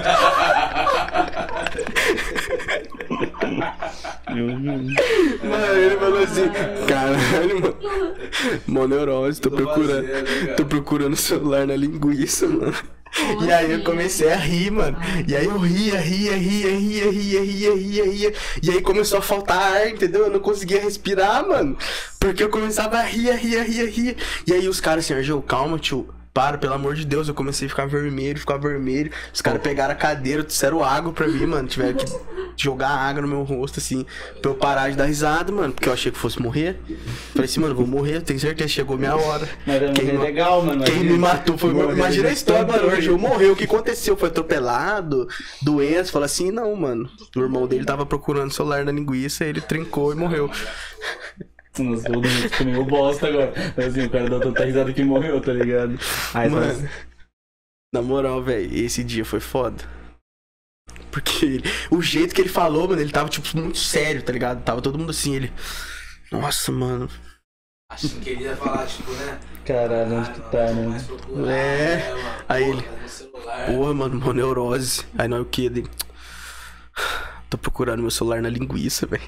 Mano, ele falou assim: Caralho, mano. Mó neurose, tô procurando. Tô procurando o celular na linguiça, mano. E aí eu comecei a rir, mano. E aí eu ria, ria, ria, ria, ria, ria, ria, ria. E aí começou a faltar ar, entendeu? Eu não conseguia respirar, mano. Porque eu começava a rir, rir, rir, rir. E aí os caras assim, Argel, calma, tio. Para, pelo amor de Deus. Eu comecei a ficar vermelho, ficar vermelho. Os caras pegaram a cadeira, trouxeram água pra mim, mano. Tiveram que jogar água no meu rosto, assim, pra eu parar de dar risada, mano. Porque eu achei que fosse morrer. Falei assim, mano, vou morrer, tenho certeza, chegou minha hora. Mas é Quem ma- legal, mano. Quem me matou foi o meu. Imagina a história, mano. O doido. Argel morreu. O que aconteceu? Foi atropelado, doença. Fala assim, não, mano. O irmão dele tava procurando celular na linguiça, ele trincou e morreu. Nós todo mundo comeu bosta agora. Mas assim, o cara deu tanta risada que morreu, tá ligado? Aí Mano, na moral, velho, esse dia foi foda. Porque ele- o jeito que ele falou, mano, ele tava, tipo, muito sério, tá ligado? Tava todo mundo assim, ele. Nossa, mano. Achando que ele ia falar, tipo, né? caralho, onde tu tá, né? Mais procurar, É. né, mano? Aí Pô, ele- tá celular. Porra, mano, mó neurose. Aí não é o que? Ele. Tô procurando meu celular na linguiça, velho.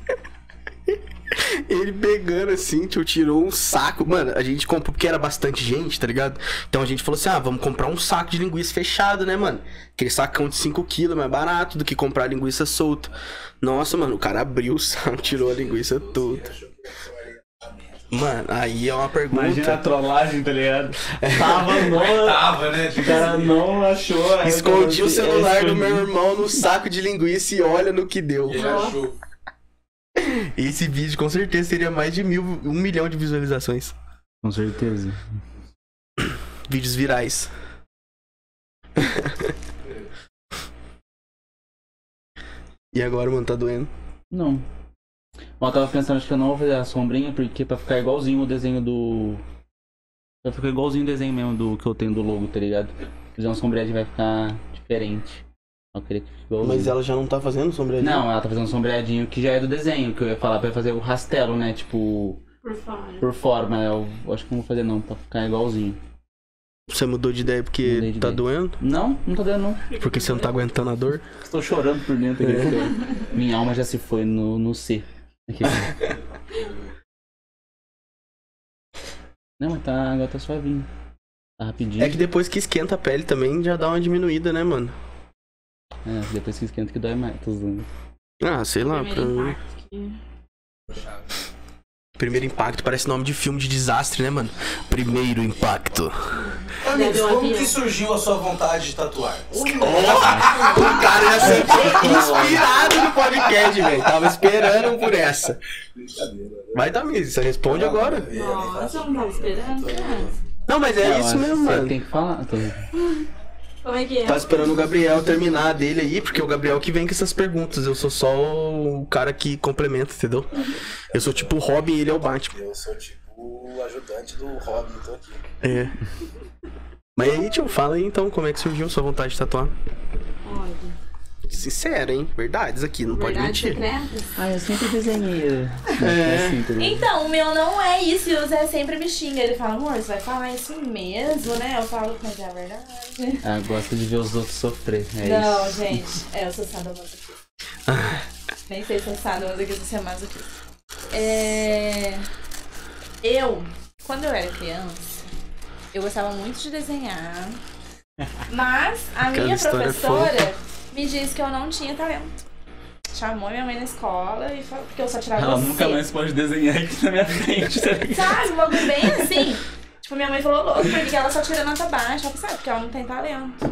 Ele pegando assim, tio, tirou um saco. Mano, a gente comprou porque era bastante gente, tá ligado? Então a gente falou assim: ah, vamos comprar um saco de linguiça fechado, né, mano? Aquele sacão de 5kg mais barato do que comprar linguiça solta. Nossa, mano, o cara abriu o saco, tirou a linguiça toda. Mano, aí é uma pergunta. Imagina a trollagem, tá ligado? Tava no. Tava, né? O cara não achou. Escondi o celular é, do meu irmão no saco de linguiça e olha no que deu. Ele achou. Esse vídeo com certeza teria mais de mil, um milhão de visualizações. Com certeza. Vídeos virais. e agora, mano, tá doendo. Não. Eu tava pensando, acho que eu não vou fazer a sombrinha, porque pra ficar igualzinho o desenho do. Vai ficar igualzinho o desenho mesmo do que eu tenho do logo, tá ligado? Fazer uma sombreagem vai ficar diferente. Eu queria que igualzinho. Mas ela já não tá fazendo sombreadinho? Não, ela tá fazendo um sombreadinho que já é do desenho, que eu ia falar pra fazer o rastelo, né? Tipo, Por fora. por forma. Eu acho que não vou fazer não, pra ficar igualzinho. Você mudou de ideia porque de tá ideia. doendo? Não, não tá dando não. Porque você não tá aguentando a dor? Estou chorando por dentro aqui. porque Minha alma já se foi no, no C. Aqui. Não, mas tá, agora tá suavinho. Tá rapidinho. É que depois que esquenta a pele também já dá uma diminuída, né, mano? É, depois que esquenta que dói mais. Tô zoando. Ah, sei lá. Primeiro Pra... Primeiro impacto parece nome de filme de desastre, né, mano? Primeiro impacto. Amigos, como que surgiu a sua vontade de tatuar? O cara já se inspirado no podcast, velho. Tava esperando por essa. Vai, Tamires, você responde agora. Nossa, eu não tava esperando. né? Não, mas é isso mesmo, você mano. Tem que falar. Como é que é? Tá esperando o Gabriel terminar dele aí, porque é o Gabriel que vem com essas perguntas. Eu sou só o cara que complementa, entendeu? Eu sou tipo o Robin e ele é o Batman. Eu sou tipo o ajudante do Robin, tô aqui. É. Mas aí, tio, fala aí então como é que surgiu sua vontade de tatuar. Olha, Sincero, hein? Verdades aqui, não pode mentir. secretas? Ah, eu sempre desenhei. É. assim? Então, o meu não é isso. E o Zé sempre me xinga. Ele fala, amor, você vai falar isso mesmo, né? Eu falo, mas é a verdade. Ah, gosto de ver os outros sofrer. É não, isso. gente. É, eu sou sadomasoquista. Nem sei se eu sou sadomasoquista, se é masoquista. É... Eu, quando eu era criança, eu gostava muito de desenhar. Mas a Aquela minha é professora me disse que eu não tinha talento. Chamou minha mãe na escola e falou, porque eu só tirava Ela C. nunca mais pode desenhar aqui na minha frente, tá? Sabe, um bagulho bem assim. Tipo, minha mãe falou louco, porque ela só tira nota baixa. Ela falou, sabe, porque ela não tem talento.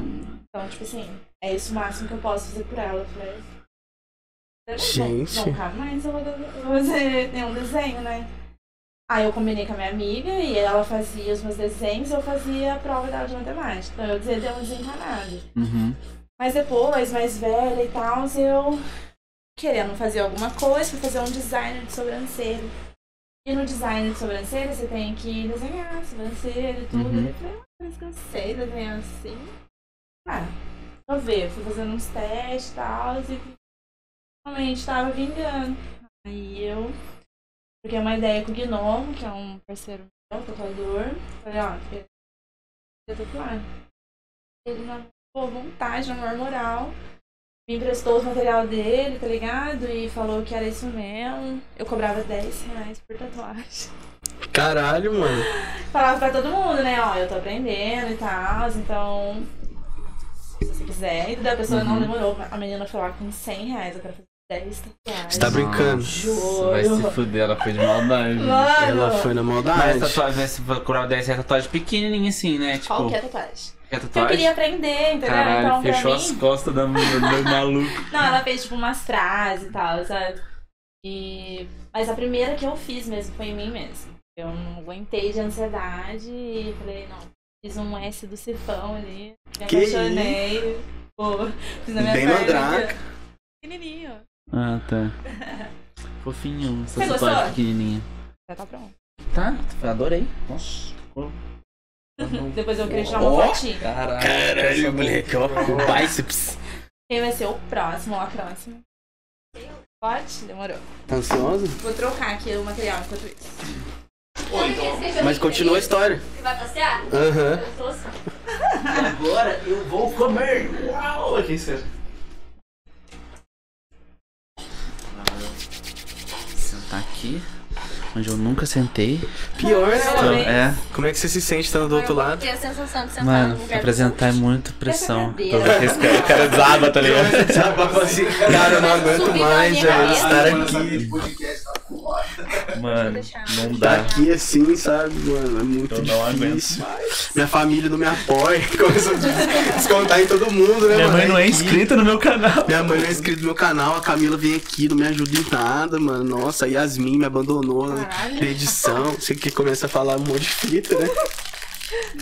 Então, tipo assim, é isso o máximo que eu posso fazer por ela. Eu falei. Gente. Não, nunca mais eu vou eu vou fazer nenhum desenho, né? Aí eu combinei com a minha amiga e ela fazia os meus desenhos e eu fazia a prova dela de matemática. Então eu dizia, deu um desencanado. Uhum. Mas depois, mais velha e tal, eu querendo fazer alguma coisa, fui fazer um design de sobrancelha. E no design de sobrancelha você tem que desenhar sobrancelha e tudo. Uhum. Eu falei, ah, parece que eu sei desenhar assim. Ah, vou ver, fui fazendo uns testes e tal, e realmente tava vingando. Aí eu. Porque é uma ideia com o Gnomo, que é um parceiro o tatuador. Falei, ó, queria tatuar. Ele na boa vontade, na maior moral. Me emprestou o material dele, tá ligado? E falou que era isso mesmo. Eu cobrava 10 reais por tatuagem. Caralho, mano. Falava pra todo mundo, né? Ó, eu tô aprendendo e tal, então. Se você quiser. E daí a pessoa não demorou. A menina foi lá com 100 reais. Eu quero fazer 10 tatuagens. Você tá brincando. Juro. Vai se fuder, ela foi de maldade. Mano, Ela foi na Mas maldade. tatuagem, você procurar 10 reais, tatuagem pequenininha assim, né? Tipo, qualquer tatuagem. Quer Eu queria aprender, entendeu? Caralho, então, fechou mim. as costas da, do maluco. Não, ela fez tipo umas frases e tal, sabe? E... Mas a primeira que eu fiz mesmo foi em mim mesmo. Eu não aguentei de ansiedade e falei, não, fiz um S do cifão ali. Me Que apaixonei. Pô, fiz na minha Bem mandraca. ó. Pequenininho. Ah, tá. Fofinho, essa Você gostou? pequenininha. Já tá pronto. Tá, adorei. Nossa. ficou- Depois eu queria tirar uma Ó, fotinha. Caralho. Caralho, moleque, ó. O bíceps. Quem vai ser o próximo ou a próxima? Pode? Demorou. Tá ansioso? Vou trocar aqui o material enquanto isso. Mas continua a história. Você vai passear? Aham. Eu tô assim. Agora eu vou comer. Uau! Aqui, sério. Sentar aqui, onde eu nunca sentei. Pior, né, Então? É, Como é que você se sente estando do outro lado? Ter a sensação de sentar mano, no lugar apresentar é muito pressão. cadeira. Tô vendo que esse cara, o cara desaba, tá ligado? Falar assim, cara, eu não aguento mais, velho, estar aqui. Mano, não dá. aqui assim, sabe, mano? É muito Eu aguento difícil. Minha família não me apoia. Começou a descontar em todo mundo, né, Minha mano? mãe não é inscrita no meu canal. Minha mãe não é inscrita no meu canal, a Camila vem aqui, não me ajuda em nada, mano. Nossa, a Yasmin me abandonou Caralho. na edição. Você que começa a falar um monte de fita, né?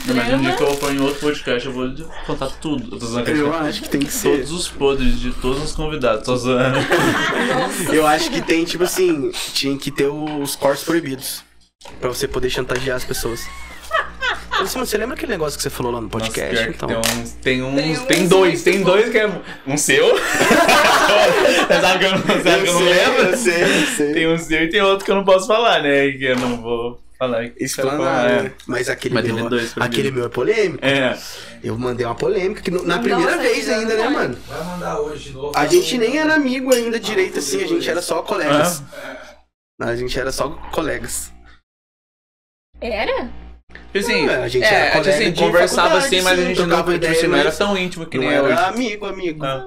Mas um dia que eu for em outro podcast, eu vou contar tudo. Eu tô zoando Eu acho que tem que ser. Todos os podres de todos os convidados. Tô zoando. Eu acho que tem, tipo assim, tinha que ter os cortes proibidos. Pra você poder chantagear as pessoas. Simão, você lembra aquele negócio que você falou lá no podcast? Nossa, então. Tem uns, tem uns, Tem dois, tem dois que é um seu. você sabe que eu não, você sabe que eu não lembro? Eu sei, eu sei. Tem um seu e tem outro que eu não posso falar, né? Que eu não vou falar. aqui. Explanar, É. Mas aquele Mas meu, teve dois aquele meu é polêmico. É. Eu mandei uma polêmica que no- na primeira Nossa, vez ainda né, mano? Vai mandar hoje de novo. A gente nem era amigo ainda direito assim, a gente era só colegas. A gente era só colegas. Era? Tipo assim, É, a gente é, era tipo colega assim, conversava assim, mas a gente não, tipo assim, não era tão íntimo que não nem é era hoje. amigo, amigo. Ah.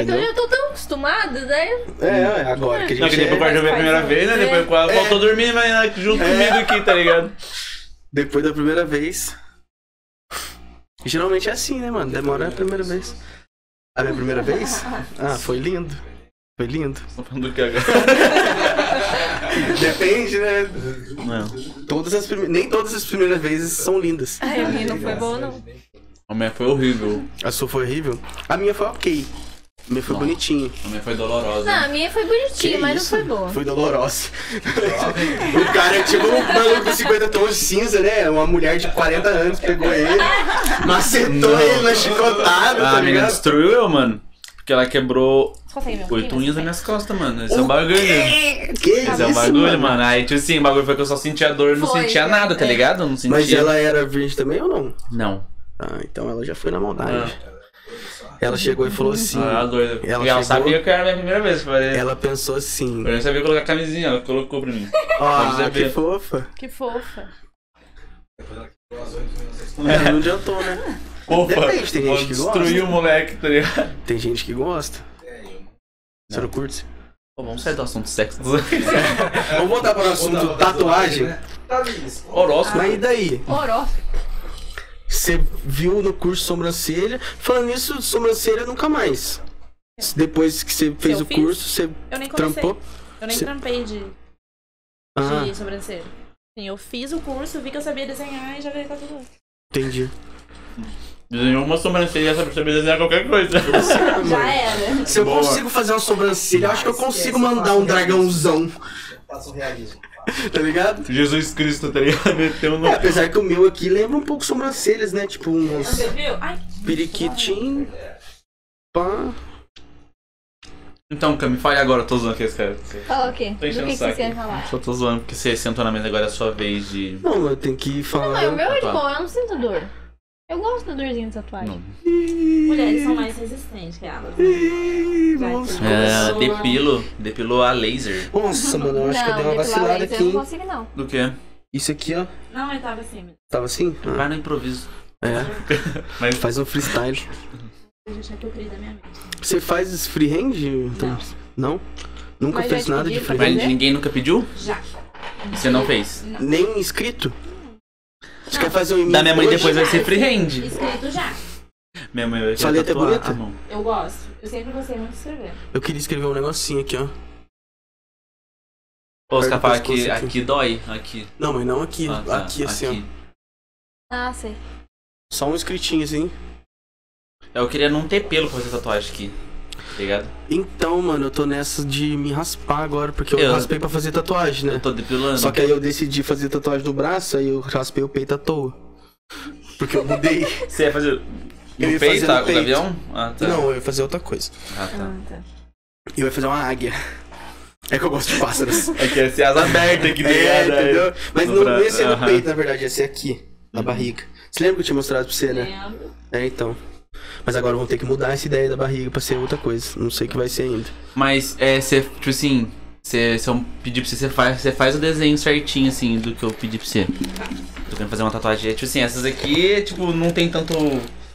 Então Entendeu? eu tô tão acostumada, daí. É, é, agora que a Não, que gente depois é, que eu vi a primeira vez, né? Depois que ela É. faltou dormir, mas né, junto comigo aqui, tá ligado? depois da primeira vez. Geralmente é assim, né, mano? Demora a primeira vez. A minha primeira vez? Ah, foi lindo. Foi lindo. Tô falando do que agora. Depende, né? Não. Todas as prime... Nem todas as primeiras vezes são lindas. Ai, a minha não foi boa, não. A minha foi horrível. A sua foi horrível? A minha foi ok. A minha foi Não. bonitinha. A minha foi dolorosa. Não, a minha foi bonitinha, Que mas isso? não foi boa. Foi dolorosa. o cara é tipo um maluco de 50 tons de cinza, né? Uma mulher de 40 anos pegou ele, macetou Não. ele na chicotada, Ah, tá a menina ligado? destruiu eu, mano. Porque ela quebrou um oito unhas nas minhas costas, mano. Esse é o bagulho. Que Esse é o isso, bagulho, mano. Aí, tipo assim, o bagulho foi que eu só sentia dor, não Foi, sentia nada, tá É. ligado? Eu não sentia. Mas ela era virgem também ou não? Não. Ah, então ela já foi na maldade. Ela chegou e falou assim. Ah, doida. Ela e ela chegou- sabia que era a minha primeira vez. Eu falei, Ela pensou assim. Eu nem sabia colocar camisinha, ela colocou pra mim. Ah, você que ver. fofa. Que fofa. É, não adiantou, né? Opa, Depende, tem gente que gosta. o moleque, tá ligado? Tem gente que gosta. Você não curte? Pô, vamos sair do assunto sexo. Vamos voltar para o assunto tatuagem. Tá lindo. Horóscopo. Mas e daí? Horóscopo. Você viu no curso sobrancelha. Falando nisso, sobrancelha nunca mais. Depois que você fez eu o fiz? curso, você Eu nem comecei. trampou. Eu nem Cê- trampei de, Ah, de sobrancelha. Sim, eu fiz o curso, vi que eu sabia desenhar e já veio com tudo. entendi. Desenhou uma sobrancelha só pra saber desenhar qualquer coisa. Já era. Se eu Boa. consigo fazer uma sobrancelha, eu acho que eu consigo mandar um dragãozão, Passa um realismo. tá ligado? Jesus Cristo, tá ligado? Meteu no. É, apesar que o meu aqui lembra um pouco sobrancelhas, né? Tipo uns Você viu? Ai, periquitinho. Pá. Então, Cami, fale agora, eu tô zoando aqueles caras. Fala o quê? Do Tô que, enchendo que o você saco. quer falar? Só tô zoando porque você sentou na mesa agora é a sua vez de. Não, eu tenho que falar. Não, o meu é de Tá. boa, eu não sinto dor. Eu gosto da dorzinha de tatuagem. Não. Mulheres são mais resistentes que elas. né? Nossa, que- É, depilo. Depilou a laser. Nossa, mano, eu acho que eu dei uma vacilada laser aqui. Eu não consigo, não. Do quê? Isso aqui, ó. Não, mas tava assim. mas Tava assim? Ah, Vai no improviso. é. Mas Faz um freestyle. Eu já tinha que eu criei da minha mente. Você faz freehand? Então, não. Nunca Mas fez nada de freehand? Mas ninguém nunca pediu? Já. Você não fez? Nem inscrito? Você quer fazer um Da minha mãe hoje? depois vai ser freehand. Escrito já. Minha mãe vai Sua letra é bonita? mão. Eu gosto. Eu sempre gostei muito de escrever. Eu queria escrever um negocinho aqui, ó. Ô, os Perto do caras falam que pescoço aqui. aqui dói. Aqui. Não, mas não aqui. Ah, tá, aqui, assim, aqui. Ah, sei. ó. Só um escritinho, assim. Eu queria não ter pelo pra fazer tatuagem aqui. Tá ligado? Então, mano, eu tô nessa de me raspar agora, porque eu, Eu- raspei pra fazer tatuagem, né? Eu tô depilando. Só que aí eu decidi fazer tatuagem no braço, aí eu raspei o peito à toa. Porque eu mudei. Você ia fazer. Eu No ia peito, fazer tá? no O peito. gavião? Ah, tá. Não, eu ia fazer outra coisa. Ah, tá. tá. Eu ia fazer uma águia. É que eu gosto de pássaros. É que ia ser asa aberta aqui, tá É, ligado? entendeu? Mas No não ia ser no peito, na verdade, ia ser aqui, na Uhum. barriga. Você lembra que eu tinha mostrado pra você, né? Lembro. É, então. Mas agora vão ter que mudar essa ideia da barriga pra ser outra coisa. Não sei o que vai ser ainda. Mas é, você, tipo assim, você, se eu pedir pra você, você faz, você faz o desenho certinho, assim, do que eu pedi pra você. Tô querendo fazer uma tatuagem. é, Tipo assim, essas aqui, tipo, não tem tanto.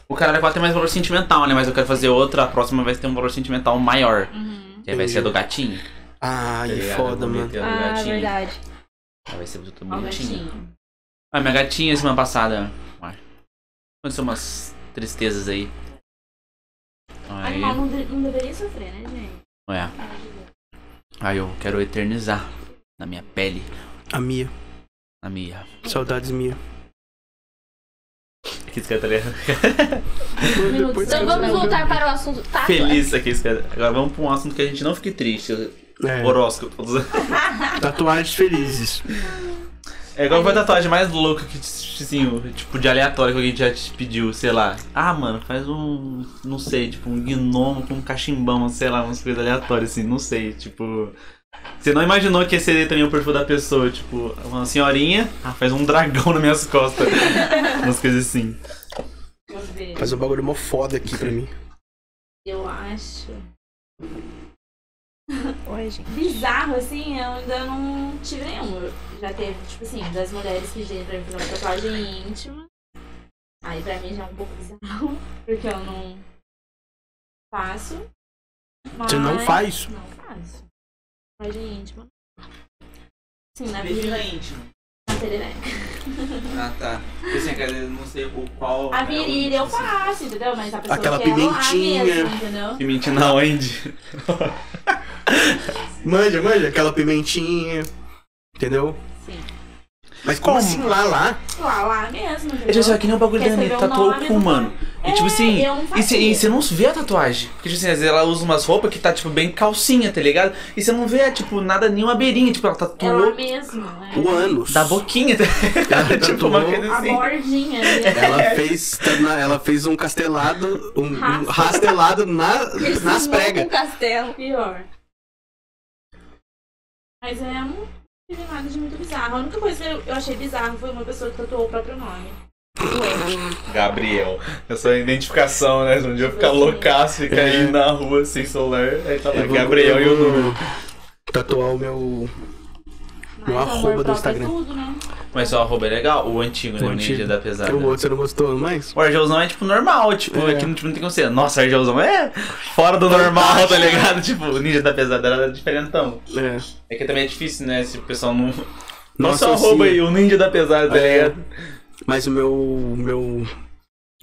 O caralho 4 tem mais valor sentimental, né? Mas eu quero fazer outra, a próxima vai ter um valor sentimental maior. Uhum. Que aí vai ser a do gatinho. Ai, tá ligado? foda, mano. Ah, gatinho. verdade. Aí vai ser tudo bonitinho. gatinho. Ah, minha gatinha semana passada. uai, Aconteceu umas tristezas aí. Aí. Animal não, não deveria sofrer, né, gente? É. Aí eu quero eternizar na minha pele. A Mia. Na minha. Saudades? Um minuto, Depois Então que vamos voltar para o assunto. Tá, Feliz aqui cara. Agora vamos pra um assunto que a gente não fique triste. É, Horóscopo. todos- tatuagens felizes. É igual foi a tatuagem mais louca que, assim, o- tipo, de aleatório que alguém já te pediu, sei lá. Ah, mano, faz um, não sei, tipo, um gnomo com um cachimbão, sei lá, umas coisas aleatórias, assim, não sei, tipo... Você não imaginou que esse seria também o perfil da pessoa, tipo, uma senhorinha, ah, faz um dragão nas minhas costas. umas coisas assim. Faz um bagulho mó foda aqui pra mim. Eu acho. Oi, gente. Bizarro, assim, eu ainda não tive nenhum. Já teve, tipo assim, das mulheres pedirem pra mim fazer uma tatuagem íntima. Aí pra mim já é um pouco bizarro, porque eu não faço. Você não mas- faz? Não faço. Tatuagem íntima. Sim, na virilha. íntimo. Na. Ah, tá. Assim, quer dizer, não sei o qual... A virilha eu faço, entendeu? Mas a pessoa Aquela quer rolar pimentinha. mesmo, entendeu? Pimentina onde? Manja, manja, aquela pimentinha. Entendeu? Sim. Mas como, Como? assim lá, lá? Lá, lá mesmo, entendeu? É tipo assim, que nem o bagulho da Anitta, tatuou o cu, no- mano. E tipo É, assim, não e você não vê a tatuagem. Porque tipo assim, às vezes ela usa umas roupas que tá tipo bem calcinha, tá ligado? E você não vê, tipo, nada, nenhuma beirinha, tipo, ela É lá tatuou mesmo, né? O ânus. da boquinha, tá Ela ligado? tipo, uma coisa A assim. bordinha ali. Ela fez, ela fez um castelado, um, um Rastelado. na, nas pregas. Um castelo. Pior. Mas é, eu não tive nada de muito bizarro. A única coisa que eu eu achei bizarro foi uma pessoa que tatuou o próprio nome. Gabriel. Essa identificação, né? Um dia eu ficar loucaço, ficar aí na rua sem celular. Aí tá lá, Gabriel e eu o número. Tatuar o meu. Mas amor arroba do é Instagram. tudo, né? Mas o arroba é legal? O antigo, né? O O ninja da pesada. O outro você não gostou mais? O Argelzão é tipo normal, tipo, É. aqui não, tipo, não tem como ser. Nossa, Argelzão é fora do normal, tá ligado? Tipo, o ninja da pesada era diferentão. É. É que também é difícil, né? Se o pessoal não. Nossa, Nossa, arroba sim. aí, o ninja da pesada, tá É. ligado? Mas o meu. o meu.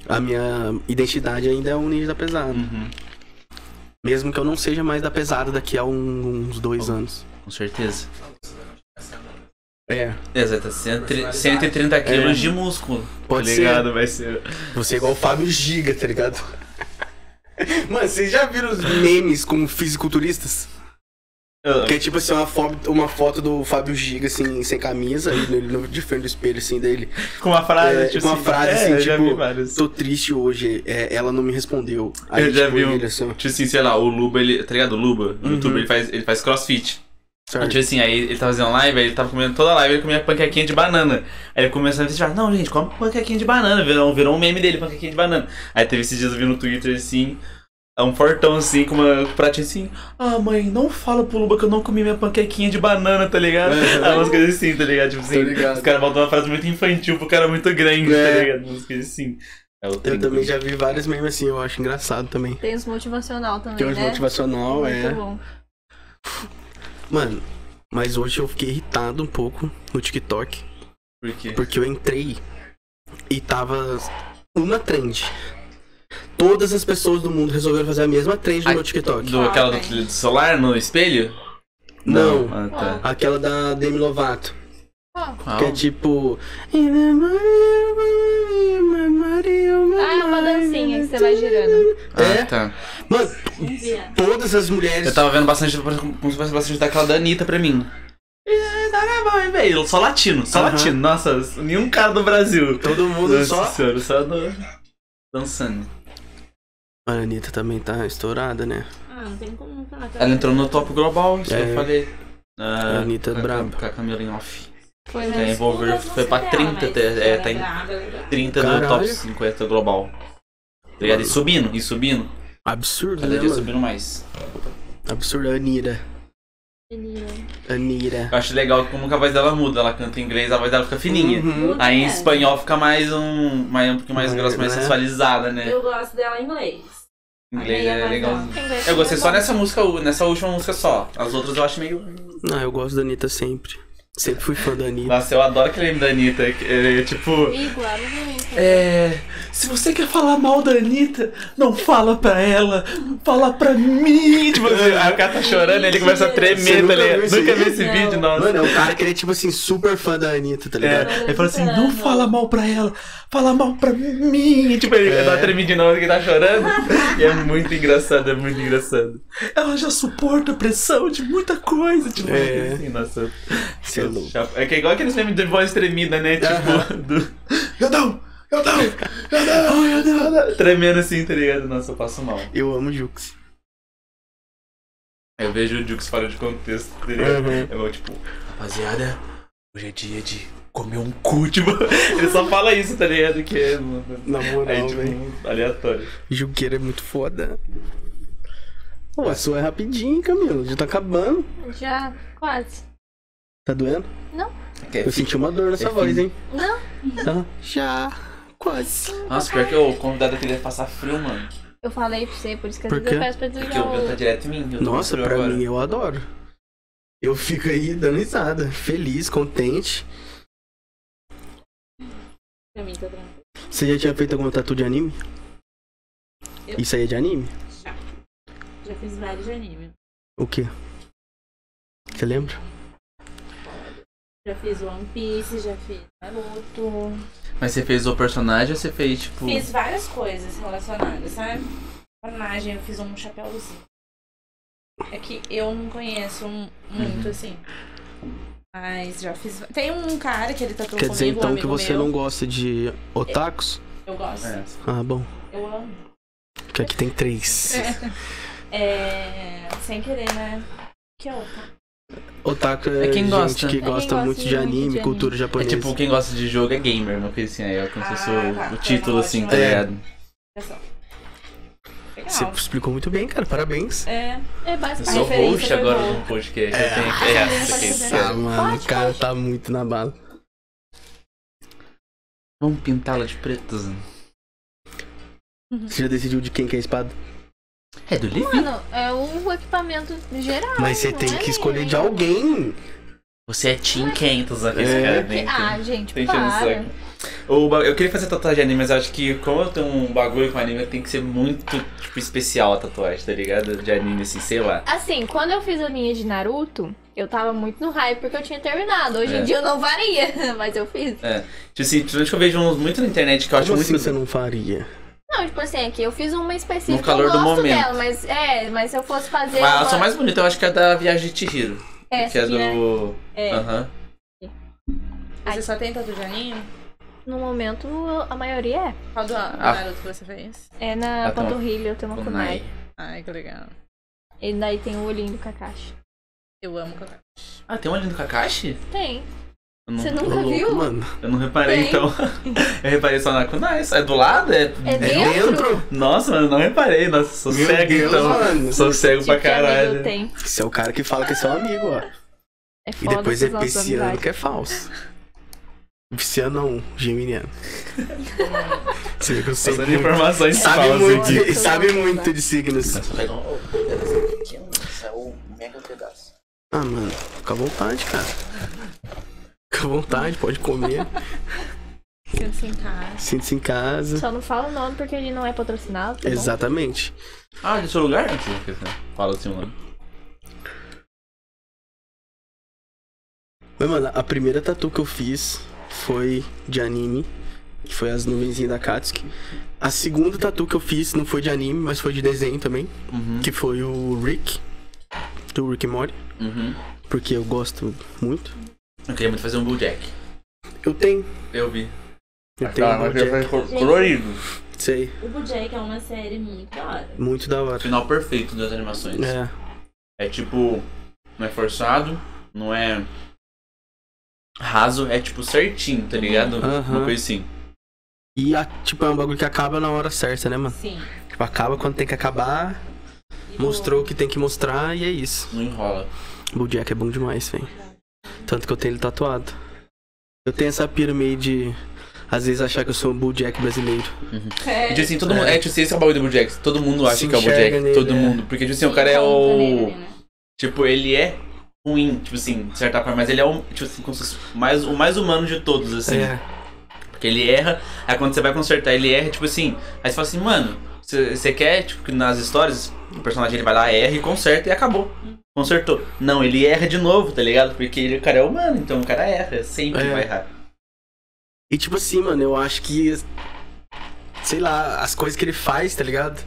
A minha identidade ainda é um ninja da pesada. Uhum, Mesmo que eu não seja mais da pesada daqui a um- uns dois anos. com certeza. É. Exato, 130 130 quilos de músculo. Pode tá ser. ligado? Vai ser. Você é igual o Fábio Giga, tá ligado? Mano, vocês já viram os memes com fisiculturistas? Eu- Que é tipo assim, uma foto, uma foto do Fábio Giga, assim, sem camisa, e ele no- de frente do espelho, assim, dele. Com uma frase, É, tipo com uma assim, frase, é, assim, eu já vi tipo. Tô triste hoje, é, ela não me respondeu. Aí, Eu já tipo, vi um- ele, assim, Tipo assim, sei lá, o Luba, ele. Tá ligado? O Luba? O Uhum. youtuber, ele faz, ele faz crossfit. Certo. Tipo assim, aí ele tava fazendo live, aí ele tava comendo toda a live, ele comia panquequinha de banana. Aí ele começou a dizer, não, gente, come panquequinha de banana. Virou, virou um meme dele, panquequinha de banana. Aí teve esses dias eu vi no Twitter assim. Um fortão assim, com uma com um pratinho assim. Ah, mãe, não fala pro Luba que eu não comi minha panquequinha de banana, tá ligado? Aí umas coisas assim, tá ligado? Tipo assim, ligado. os caras botam uma frase muito infantil pro cara muito grande, É. tá ligado? Umas coisas assim. É Eu 30. também já vi vários memes assim, eu acho engraçado também. Tem os motivacional também, Tem uns né? motivacional, Muito é. bom. Mano, mas hoje eu fiquei irritado um pouco no TikTok, Por quê? porque eu entrei e tava uma trend. Todas as pessoas do mundo resolveram fazer a mesma trend no meu TikTok. Do, aquela do, do celular no espelho? Não. Ah, tá. Aquela da Demi Lovato. Qual? Que é tipo. Ah, é uma dancinha que você vai girando. É? Ah, tá. Mano, todas as mulheres. Eu tava vendo bastante, como se fosse bastante daquela da Anitta pra mim. E, tá, Só latino, só Aham. latino. Nossa, nenhum cara do Brasil. Todo mundo Nossa só. senhora, só do... dançando. A Anitta também tá estourada, né? Ah, não tem como não falar. que Ela entrou no top global, isso que É. eu falei. Ah, A Anitta é com a- braba. Com a Camila em off. Foi, É, né? envolver, foi pra 30, é, tá em 30 do Caralho. top 50 global. Tá ligado? E subindo, e subindo. Absurdo, Cada né, dia mano? subindo mais. Absurdo, Anira. Anira. Eu acho legal como que a voz dela muda. Ela canta em inglês, a voz dela fica fininha. Uhum. Aí em espanhol fica mais um. Mais, um pouquinho mais grossa, mais né? sensualizada, né? Eu gosto dela em inglês. Inglês é é legal. Eu gostei só nessa música, nessa última música só. As outras eu acho meio. Ah, eu gosto da Anitta sempre. Sempre fui fã da Anitta. Nossa, eu adoro aquele meme da Anitta. É, tipo. Igual. É. Se você quer falar mal da Anitta, não fala pra ela, fala pra mim. Tipo, assim, aí o cara tá chorando, ele começa a tremer, nunca tá ligado? Nunca vi esse Não. vídeo, nossa. Mano, é um cara que ele é tipo assim, super fã da Anitta, tá ligado? É, ele fala assim, não fala mal pra ela, fala mal pra mim. Tipo, ele É. dá na hora que tá chorando. e é muito engraçado, é muito engraçado. Ela já suporta a pressão de muita coisa. Tipo, É. assim, nossa. É louco. É que é igual aqueles memes de voz tremida, né? Tipo, Aham. do. Eu não! Eu não! Eu não! Eu não! eu não. Tremendo assim, tá ligado? Nossa, eu passo mal. Eu amo Jux. Eu vejo o Jux fora de contexto, tá ligado? Uhum. É igual, tipo, rapaziada, hoje é dia de comer um cu, tipo, ele só fala isso, tá ligado? Que é, mano, Na moral, aí, tipo, aleatório. Juqueira é muito foda. Pô, a sua é rapidinho, Camilo. Já tá acabando. Já, quase. Tá doendo? Quer Eu senti uma dor nessa É voz, fim. hein? Não. Tá. Já. Quase. Nossa, pior que o convidado queria passar frio, mano. Eu falei pra você, por isso que às Por vezes eu peço pra Porque desligar o meu tá direto em mim. Nossa, pra agora. mim eu adoro. Eu fico aí dando risada, feliz, contente. Pra mim tá tranquilo. Você já tinha feito alguma tatu de anime? Eu- Isso aí é de anime? Já fiz vários de anime. O quê? Você lembra? Já fiz One Piece, já fiz Naruto. Mas você fez o personagem ou você fez, tipo... Fiz várias coisas relacionadas, sabe? Personagem, eu fiz um chapéuzinho. É que eu não conheço um- muito, Uhum. assim. Mas já fiz. Tem um cara que ele tatuou Quer comigo, dizer um então que amigo você meu. não gosta de otakus? Eu gosto. É. Ah, bom. Eu amo. Porque aqui tem três. É. Sem querer, né? Que é outra. Otaku é, É quem gente gosta. que É quem gosta gosta muito de anime, de cultura É japonesa. tipo, quem gosta de jogo é gamer, uma coisa assim. Aí é como se fosse Ah, o- tá. o título, assim, tá. É. ligado? Você explicou muito bem, cara. Parabéns. É. É Eu basicamente. sou referência host agora boa. no podcast. É. Eu tenho que... Ah, É, quer fazer. ser- Ah, mano, Pode, o cara pode. tá muito na bala. Vamos pintá-la de preto. Zan. Você já decidiu de quem que é a espada? É do Levi. Mano, é o equipamento geral. Mas você tem é que escolher de alguém. Você é Team 500, né? Esse É. cara Que- tem, Ah, gente, tem para. saco. O ba- Eu queria fazer tatuagem de anime, mas eu acho que como eu tenho um bagulho com anime, tem que ser muito, tipo, especial a tatuagem, tá ligado? De anime, assim, sei lá. Assim, quando eu fiz a minha de Naruto, eu tava muito no hype porque eu tinha terminado. Hoje É. em dia eu não faria, mas eu fiz. Tipo assim, principalmente que eu vejo uns muito na internet que eu acho Como muito... assim você não faria? Não, tipo assim, aqui eu fiz uma específica. No calor eu do gosto momento. dela, mas é, mas se eu fosse fazer. Mas a uma... sua mais bonita eu acho que é a da Viagem de Chihiro. É, que é do. É. Aham. Você só tem tatu de anime? No momento, a maioria é. Qual do Ah. Naruto que você fez? É na Ah, tá. panturrilha, eu tenho uma kunai. Ai, que legal. E daí tem o olhinho do Kakashi. Eu amo Kakashi. Ah, tem um ali do Kakashi? Tem. Eu não, Você nunca louco, viu? mano. eu não reparei Tem. então. eu reparei só na Kunai. É do lado? É... É dentro? Nossa, mano, não reparei. Nossa, sou Meu cego Deus, então. mano. Sou cego Tipo pra caralho. tem. Esse é o cara que fala que é seu amigo, ó. É E foda depois é pisciano que é falso. Pisciano não, geminiano. Você vê que eu sei Passando informações Sabe falsas muito, aqui. sabe muito de signos. É mega pedaço. Ah, mano, fica à vontade, cara. Fica à vontade, pode comer. Sinto-se em casa. Sinta-se em casa. Só não fala o nome porque ele não é patrocinado. Tá bom? Exatamente. Ah, de seu lugar? Fala assim, mano. Mas, mano, a primeira tatu que eu fiz foi de anime. Que foi as nuvenzinhas da Katsuki. A segunda tatu que eu fiz não foi de anime, mas foi de desenho também. Uhum. Que foi o Rick. Do Rick and Morty. Uhum. Porque eu gosto muito. Eu queria muito fazer um Bulljack. Eu tenho. Eu vi. Eu tenho um Bojack. colorido. Sei. O Bojack é uma série muito da hora. Muito da hora. Final perfeito das animações. É. É tipo, não é forçado, não é raso, é tipo certinho, tá ligado? Aham. Uma coisa assim. E, a- tipo, é um bagulho que acaba na hora certa, né, mano? Sim. Tipo, acaba quando tem que acabar, E mostrou o que tem que mostrar e é isso. Não enrola. Bulljack é bom demais, velho. Tanto que eu tenho ele tatuado. Eu tenho essa pira meio de, às vezes, achar que eu sou um Bulljack brasileiro. É, E tipo assim, todo É. mundo. É, tipo, esse é o bagulho do Bulljack. Todo mundo acha Se que é o Bulljack. nele, todo é. mundo. Porque, tipo assim, o cara é o. né? Tipo, ele é ruim, tipo assim, de certa forma, mas ele é o, tipo assim, como se fosse mais, o mais humano de todos, assim. É. Porque ele erra, aí quando você vai consertar, ele erra, tipo assim, aí você fala assim, mano, você quer, tipo, que nas histórias, o personagem ele vai lá, erra e conserta e acabou. Consertou. Não, ele erra de novo, tá ligado? Porque ele, o cara é humano, então o cara erra, sempre É. vai errar. E tipo assim, mano, eu acho que. Sei lá, as coisas que ele faz, tá ligado?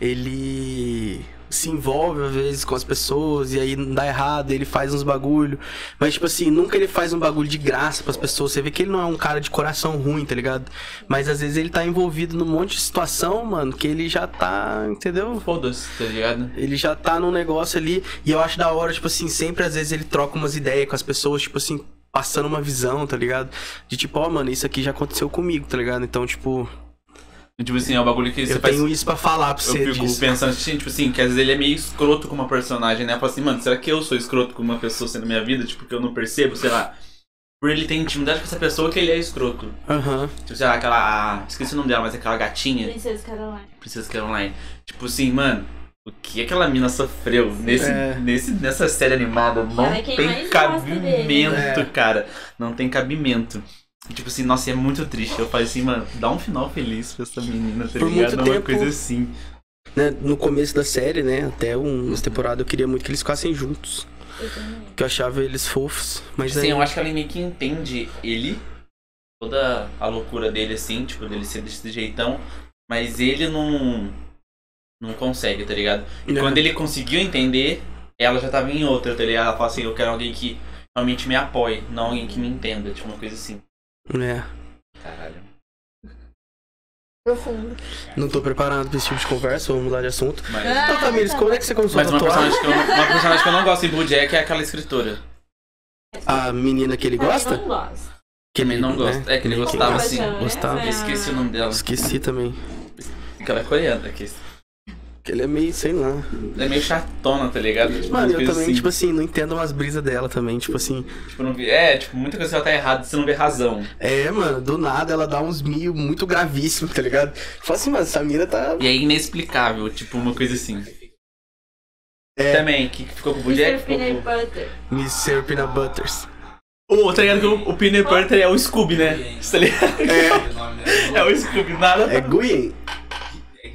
Ele se envolve às vezes com as pessoas e aí dá errado, ele faz uns bagulho. Mas, tipo assim, nunca ele faz um bagulho de graça pras pessoas. Você vê que ele não é um cara de coração ruim, tá ligado? Mas às vezes ele tá envolvido num monte de situação, mano, que ele já tá, entendeu? Foda-se, tá ligado? Ele já tá num negócio ali. E eu acho da hora, tipo assim, sempre às vezes ele troca umas ideias com as pessoas, tipo assim, passando uma visão, tá ligado? De tipo, ó, mano, isso aqui já aconteceu comigo, tá ligado? Então, tipo, tipo assim, é um bagulho que você eu faz. tenho isso pra falar pra Eu você fico disso. pensando, assim, tipo assim, que às vezes ele é meio escroto com uma personagem, né? Eu falo assim, mano, será que eu sou escroto com uma pessoa assim na minha vida? Tipo, que eu não percebo, sei lá. Por ele ter intimidade com essa pessoa que ele é escroto. Aham. Tipo, sei lá, aquela. a- esqueci o nome dela, mas aquela gatinha. Princesa Caroline. Princesa Caroline. Tipo assim, mano, o que aquela mina sofreu nesse, É. nesse, nessa série animada não é tem dele, cabimento, né? cara. Não tem cabimento. E, tipo assim, nossa, é muito triste. Eu falei assim, mano, dá um final feliz pra essa menina, tá Por ligado? muito Uma tempo- coisa assim. Né, no começo da série, né? Até um- umas temporadas eu queria muito que eles ficassem juntos. Eu. Que eu achava eles fofos. Mas Assim, aí. eu acho que ela meio que entende ele, toda a loucura dele, assim, tipo, dele ser desse jeitão, mas ele não. não consegue, tá ligado? E Né? quando ele conseguiu entender, ela já tava em outra, tá ligado? Ela fala assim, eu quero alguém que realmente me apoie, não alguém que me entenda, tipo, uma coisa assim. É. Caralho. Profundo. Não tô preparado pra esse tipo de conversa, vamos mudar de assunto. Mas, Então, Tamires, como é que você começou mas a uma, tatuar? personagem que eu, uma personagem que eu não gosto em Bojack é aquela escritora. A menina que ele gosta? não gosto. Que Também ele não gosta. É, que ele gostava, gosta? assim. Gostava. A- Esqueci o nome dela. Esqueci também. Aquela é coreana. Que Que ele é meio, sei lá. ela é meio chatona, tá ligado? Tipo, Mano, eu também, assim. tipo assim, não entendo umas brisas dela também. Tipo assim, Tipo, não vi- É, tipo, muita coisa que ela tá errada, você não vê razão. é, mano, do nada ela dá uns mil muito gravíssimos, tá ligado? Fala assim, mano, essa mina tá. E é inexplicável, tipo, uma coisa assim. É. Também, que ficou com o Mr. Bojack, ficou Peanut com... Butter. Mr. Peanut Butters. Ô, tá ligado que o, o Peanut Butter é o Scooby, né? Você tá ligado? Dela É o Scooby, nada É Gwen?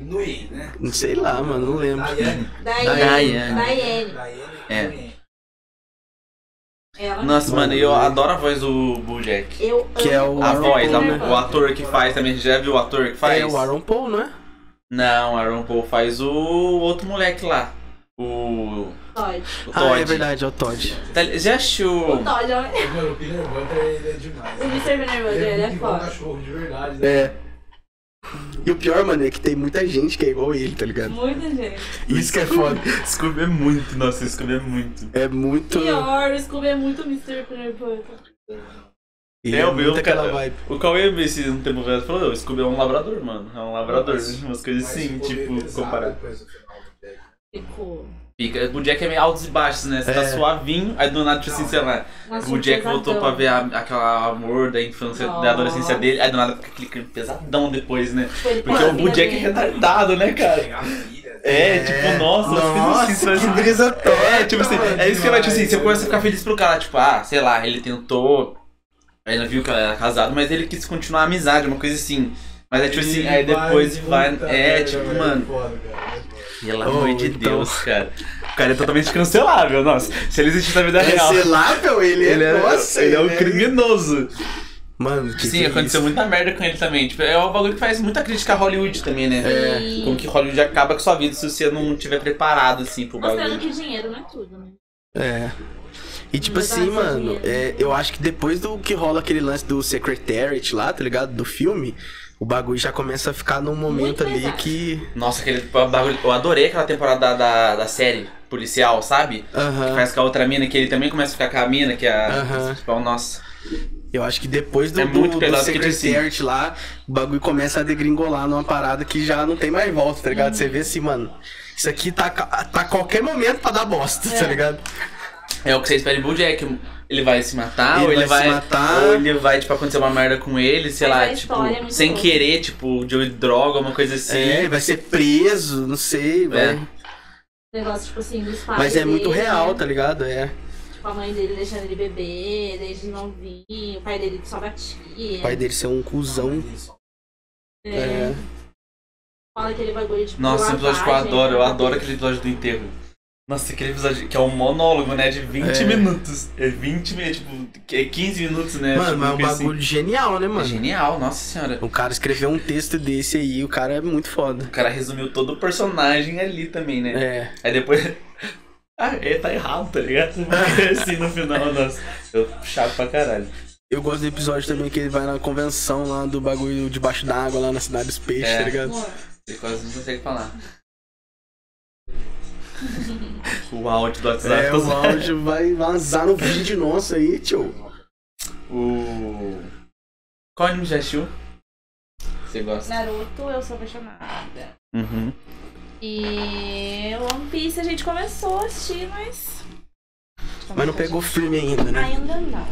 É Nguyen, né? Não sei lá, mano, não lembro. Daiane. Daiane. Daiane. Daiane. Daiane É. Nossa, mano, eu adoro a voz do Bojack. Eu Que é o A Aaron voz, Paul, a- né? o ator que faz também, já viu o ator que faz? É o Aaron Paul, não é? Não, Aaron Paul faz o outro moleque lá. O. Todd. O Ah, Todd. é verdade, é o Todd. Tá- Já assistiu. O Todd é o Mano, o Peter Butter, ele é demais. o Mr. Nervoso, ele é muito igual um foda. cachorro, de verdade. né? É. E o pior, mano, é que tem muita gente que é igual ele, tá ligado? Muita gente. Isso que é foda. Scooby é muito, nossa, Scooby é muito. É muito. Pior, o Scooby é muito Mr. Nervoso. Ele É, é o aquela cara. vibe. O Cauê, esse um tempo atrás, falou: o Scooby é um labrador, mano. É um labrador. Umas coisas assim, tipo, Jack. Ficou. Fica. O Jack é meio altos e baixos, né? Você tá É. suavinho, aí do nada, tipo assim, sei lá. Um O Jack voltou pra ver a, aquela amor da infância, da adolescência Nossa. dele, aí do nada fica aquele pesadão depois, né? Tipo, ele Porque o filha Jack é retardado, né, cara? Né? É, tipo, nossa, assim, vai que assim, brisa top. É, tipo assim, é isso que vai, tipo assim, você começa a ficar feliz pro cara, tipo, ah, sei lá, ele tentou, aí ela viu que ela era casada, mas ele quis continuar a amizade, uma coisa assim. Mas é tipo assim, Ele aí depois vai, é, tipo, mano, pelo Oh, amor de então. Deus, cara. O cara é totalmente cancelável, nossa, se ele existir na vida É real. selável, ele, Ele é. é, Nossa, ele é um criminoso. Mano, que Sim, que é aconteceu isso? muita merda com ele também. Tipo, é um bagulho que faz muita crítica a Hollywood também, né? É. Como que Hollywood acaba com sua vida se você não estiver preparado, assim, pro Mostrando bagulho. que dinheiro não é tudo, né? É. E tipo assim, mano, é, eu acho que depois do que rola aquele lance do Secretariat lá, tá ligado? Do filme, o bagulho já começa a ficar num momento Muito ali pesado. que. Nossa, aquele bagulho. Eu adorei aquela temporada da, da, da série policial, sabe? Que Aham. faz com a outra mina, que ele também começa a ficar com a mina, que é a. Aham. principal. Nossa. Eu acho que depois do, É do, muito do tipo Secretariat lá, o bagulho começa a degringolar numa parada que já não tem mais volta, tá ligado? Você vê assim, mano, isso aqui tá, tá a qualquer momento pra dar bosta, tá É. ligado? É o que você espera em Bojack. Ele vai se matar, Ele ou ele vai vai. matar. Ou ele vai, tipo, acontecer uma merda com ele, sei Mas lá, tipo, é sem querer, tipo, de droga, uma coisa assim. É, vai ser preso, não sei, vai. Negócio, tipo assim, dos pais Mas é muito dele, real, né? tá ligado? É. Tipo, a mãe dele deixando ele beber, desde novinho, o pai dele só batia. O pai dele ser um cuzão. É. É. Fala aquele bagulho de Nossa, esse episódio que eu adoro, eu né? adoro aquele episódio do enterro. Nossa, aquele episódio que é um monólogo, né? De 20 É. minutos. É 20 minutos, tipo, que é 15 minutos, né? Mano, tipo, mas é um assim. bagulho genial, né, É mano? genial, nossa senhora. O cara escreveu um texto desse aí, o cara é muito foda. O cara resumiu todo o personagem ali também, né? É. Aí depois. Ah, ele tá errado, tá ligado? assim no final, nossa. Eu chato pra caralho. Eu gosto do episódio também que ele vai na convenção lá do bagulho debaixo d'água lá na cidade dos peixes, É. tá ligado? Ele quase não consegue falar. o áudio do WhatsApp. É, o áudio vai vazar no vídeo nosso aí, tio. O. Qual anime já assistiu? Você gosta? Naruto, eu sou apaixonada. Uhum. E One Piece a gente começou a assistir, mas. Mas não pegou firme ainda, né? Ainda não.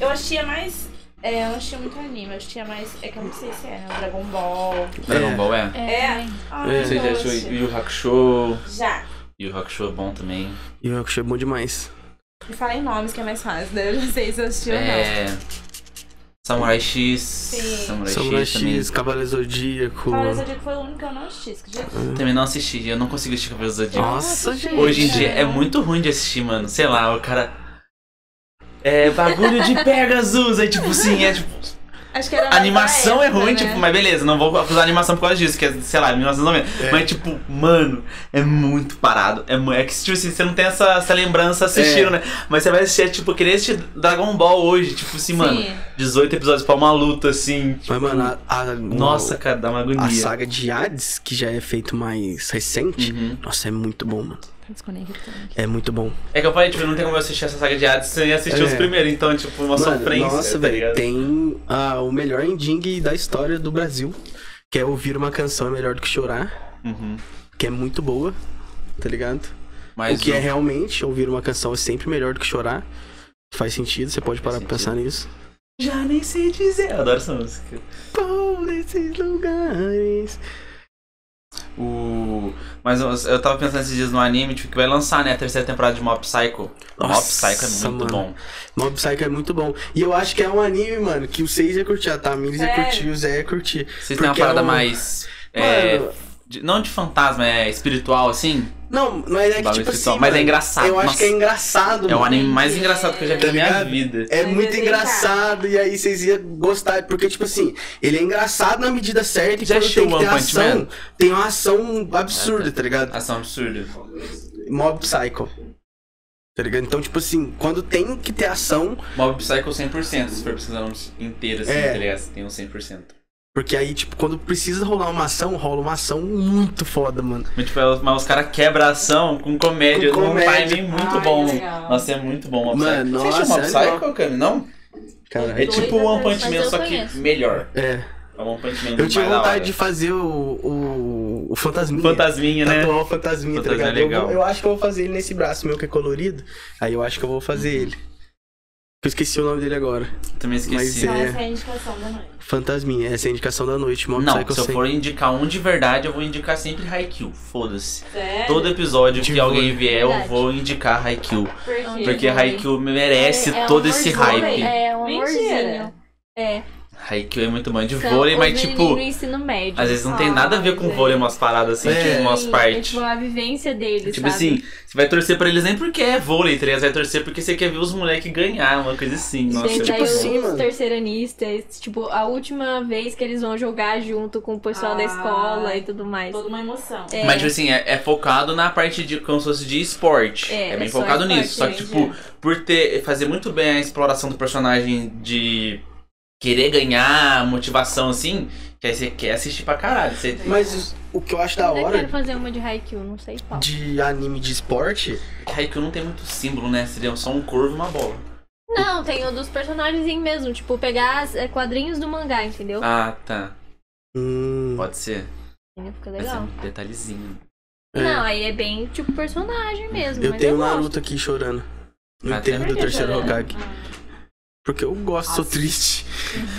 Eu assistia mais. É, eu não assistia muito anime, eu assistia mais. É que eu não sei se é, né? O Dragon Ball. Dragon Ball é? É. Ah, É. Você já assistiu assisti. Yu Yu Hakusho? Já. Yu Yu Hakusho é bom também. E eu achei bom demais. Me fala em nomes que é mais fácil, daí eu já sei se eu assisti ou não. É. Samurai X. Sim. Samurai, Samurai X. X, Cavaleiro Zodíaco. Cavaleiro Zodíaco foi o único que eu não assisti, acredita? Também não assisti, eu não consigo assistir Cavaleiro do Zodíaco. Nossa, gente. Hoje em dia é muito ruim de assistir, mano. Sei lá, o cara. É bagulho de Pegasus. Aí, tipo assim, é tipo. Acho que era animação é ruim, né? tipo, mas beleza, não vou acusar a animação por causa disso, que é, sei lá, 1990. É. Mas, tipo, mano, é muito parado. É, é que, tipo assim, você não tem essa, essa lembrança assistindo, É. né? Mas você vai assistir, é, tipo, querer assistir Dragon Ball hoje, tipo assim, mano, Sim. 18 episódios pra uma luta, assim. Tipo, Mas, mano, a, a- Nossa, cara, dá uma agonia. a saga de Hades, que já é feito mais recente, Uhum. nossa, é muito bom, mano. Desconectando. É muito bom. É que eu falei, tipo, não tem como eu assistir essa saga de Hades sem assistir É. os primeiros, então, tipo, uma Mano, sofrência. nossa, tá velho, tem ah, o melhor ending da história do Brasil, que é ouvir uma canção é melhor do que chorar, Uhum. que é muito boa, tá ligado? Mas o que o- é realmente ouvir uma canção é sempre melhor do que chorar. Faz sentido, você pode parar pra pensar nisso. Já nem sei dizer. Eu adoro essa música. Por esses lugares. O... Mas eu, eu tava pensando esses dias no anime, tipo, que vai lançar, né, a terceira temporada de Mob Psycho. Mob Nossa, Psycho é muito mano. bom. Mob Psycho é muito bom. E eu acho que é um anime, mano, que o 6 ia curtir, a Tamiris ia Sério? curtir, o Zé ia curtir. Vocês têm uma Porque parada é um- mais. é, Mano, de- não de fantasma, é espiritual, assim? Não, mas é que tipo assim. Mas é engraçado. Eu acho Nossa. que é engraçado. É o anime mais engraçado que eu já vi Tá na minha vida. É muito é engraçado e aí vocês iam gostar, porque, tipo assim, ele é engraçado na medida certa e Já quando tem que ter ação, Man? tem uma ação absurda, tá ligado? Ação absurda. Mob Psycho. Tá ligado? Então, tipo assim, quando tem que ter ação, Mob Psycho 100%, se for precisar inteiro assim, É. tá ligado? Tem um 100%. Porque aí, tipo, quando precisa rolar uma ação, rola uma ação muito foda, mano. Mas, tipo, é- mas os caras quebram a ação com comédia, Com num comédia. timing muito Ai, bom. legal. Nossa, é muito bom o Mano, Psycho. Você nossa, Mob é Psycho, Cami? Não? Cara, É tipo o One Punch Man, eu só que melhor. é. É o One Punch Man Eu tinha vontade de fazer o, o, o Fantasminha. Fantasminha, né? Tatuar o Fantasminha, tá Fantasminha ligado? Eu, legal. vou- eu acho que eu vou fazer ele nesse braço meu que é colorido. Aí eu acho que eu vou fazer ele. Eu esqueci o nome dele agora. Também esqueci. Mas Então, É. essa é a indicação da noite. Fantasminha, essa é a indicação da noite. Mob Não, Psycho se eu 100. for indicar um de verdade, eu vou indicar sempre Haikyuu. Foda-se. Sério? Todo episódio que alguém vier, eu Verdade. vou indicar Haikyuu. Porque Haikyuu merece É- é um todo esse amorzinho, hype. É, um Mentira. amorzinho. É. Haikyuu é muito bom de são vôlei, mas tipo, do ensino médio. às vezes não tem nada a ver com Ai, vôlei, umas paradas assim, É. tipo, umas Sim, É partes. tipo a vivência deles, Tipo sabe? assim, você vai torcer pra eles nem porque é vôlei, tá? Você vai torcer porque você quer ver os moleques ganhar, uma coisa assim. Nossa, Gente, é aí muito assim, os terceiranistas, tipo, a última vez que eles vão jogar junto com o pessoal da Ah. escola e tudo mais. Toda uma emoção. É. Mas, tipo assim, é, é focado na parte de como se fosse de esporte. É, É, bem é focado esporte, nisso. Só que, tipo, por ter fazer muito bem a exploração do personagem de querer ganhar, motivação assim, que aí você quer assistir pra caralho. Você... Mas o que eu acho da Eu quero hora fazer uma de Haikyuu, não sei qual. de anime de esporte Haikyuu não tem muito símbolo, né? Seria só um corvo e uma bola. Não, tem o dos personagens mesmo, tipo, pegar é, quadrinhos do mangá, entendeu? Ah, tá. Hum, Pode ser. Fica legal. um detalhezinho. é. Não, aí é bem tipo personagem mesmo, eu mas tenho eu o gosto. Naruto aqui chorando. No Ah, enterro tem? do terceiro? Hokage. Porque eu gosto, sou triste.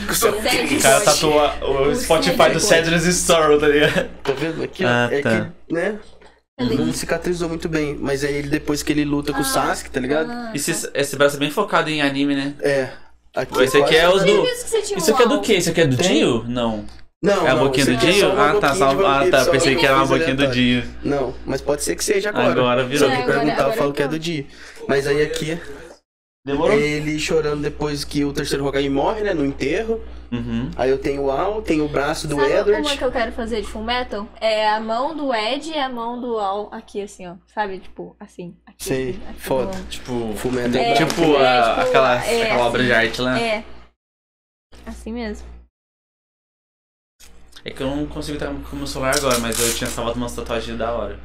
Eu sou Sad O triste. cara tatua o O Spotify do boy. Sadness Sorrow, tá ligado? Tá vendo aqui? ó? Ah, é tá. que, né? Não cicatrizou muito bem. Mas aí ele, depois que ele luta com o Sasuke, tá ligado? Ah, Esse, esse braço é bem focado em anime, né? É. Aqui Esse aqui é o do. Isso aqui é do quê? Isso aqui é do? Dio? Não. Não, É a não, boquinha do é Dio? uma Ah, tá. de Ah, tá. só Pensei que era uma boquinha do. Dio. Não, mas pode ser que seja agora. Agora Se virou. alguém É, agora- perguntar, eu falo que é do Dio. Mas aí aqui, Demorou? ele chorando depois que o terceiro Hokage morre, né? No enterro. Uhum. Aí eu tenho o Al, tenho o braço do Sabe Edward. uma que eu quero fazer de Full Metal? É a mão do Ed e a mão do Al aqui, assim, ó. Sabe? Tipo, assim. Aqui, Sei, assim, aqui foda. Tipo. Full Metal É, tipo, é, a- tipo, aquela, é, aquela obra de assim. arte lá. É. Assim mesmo. É que eu não consigo estar com o meu celular agora, mas eu tinha salvado umas tatuagens da hora.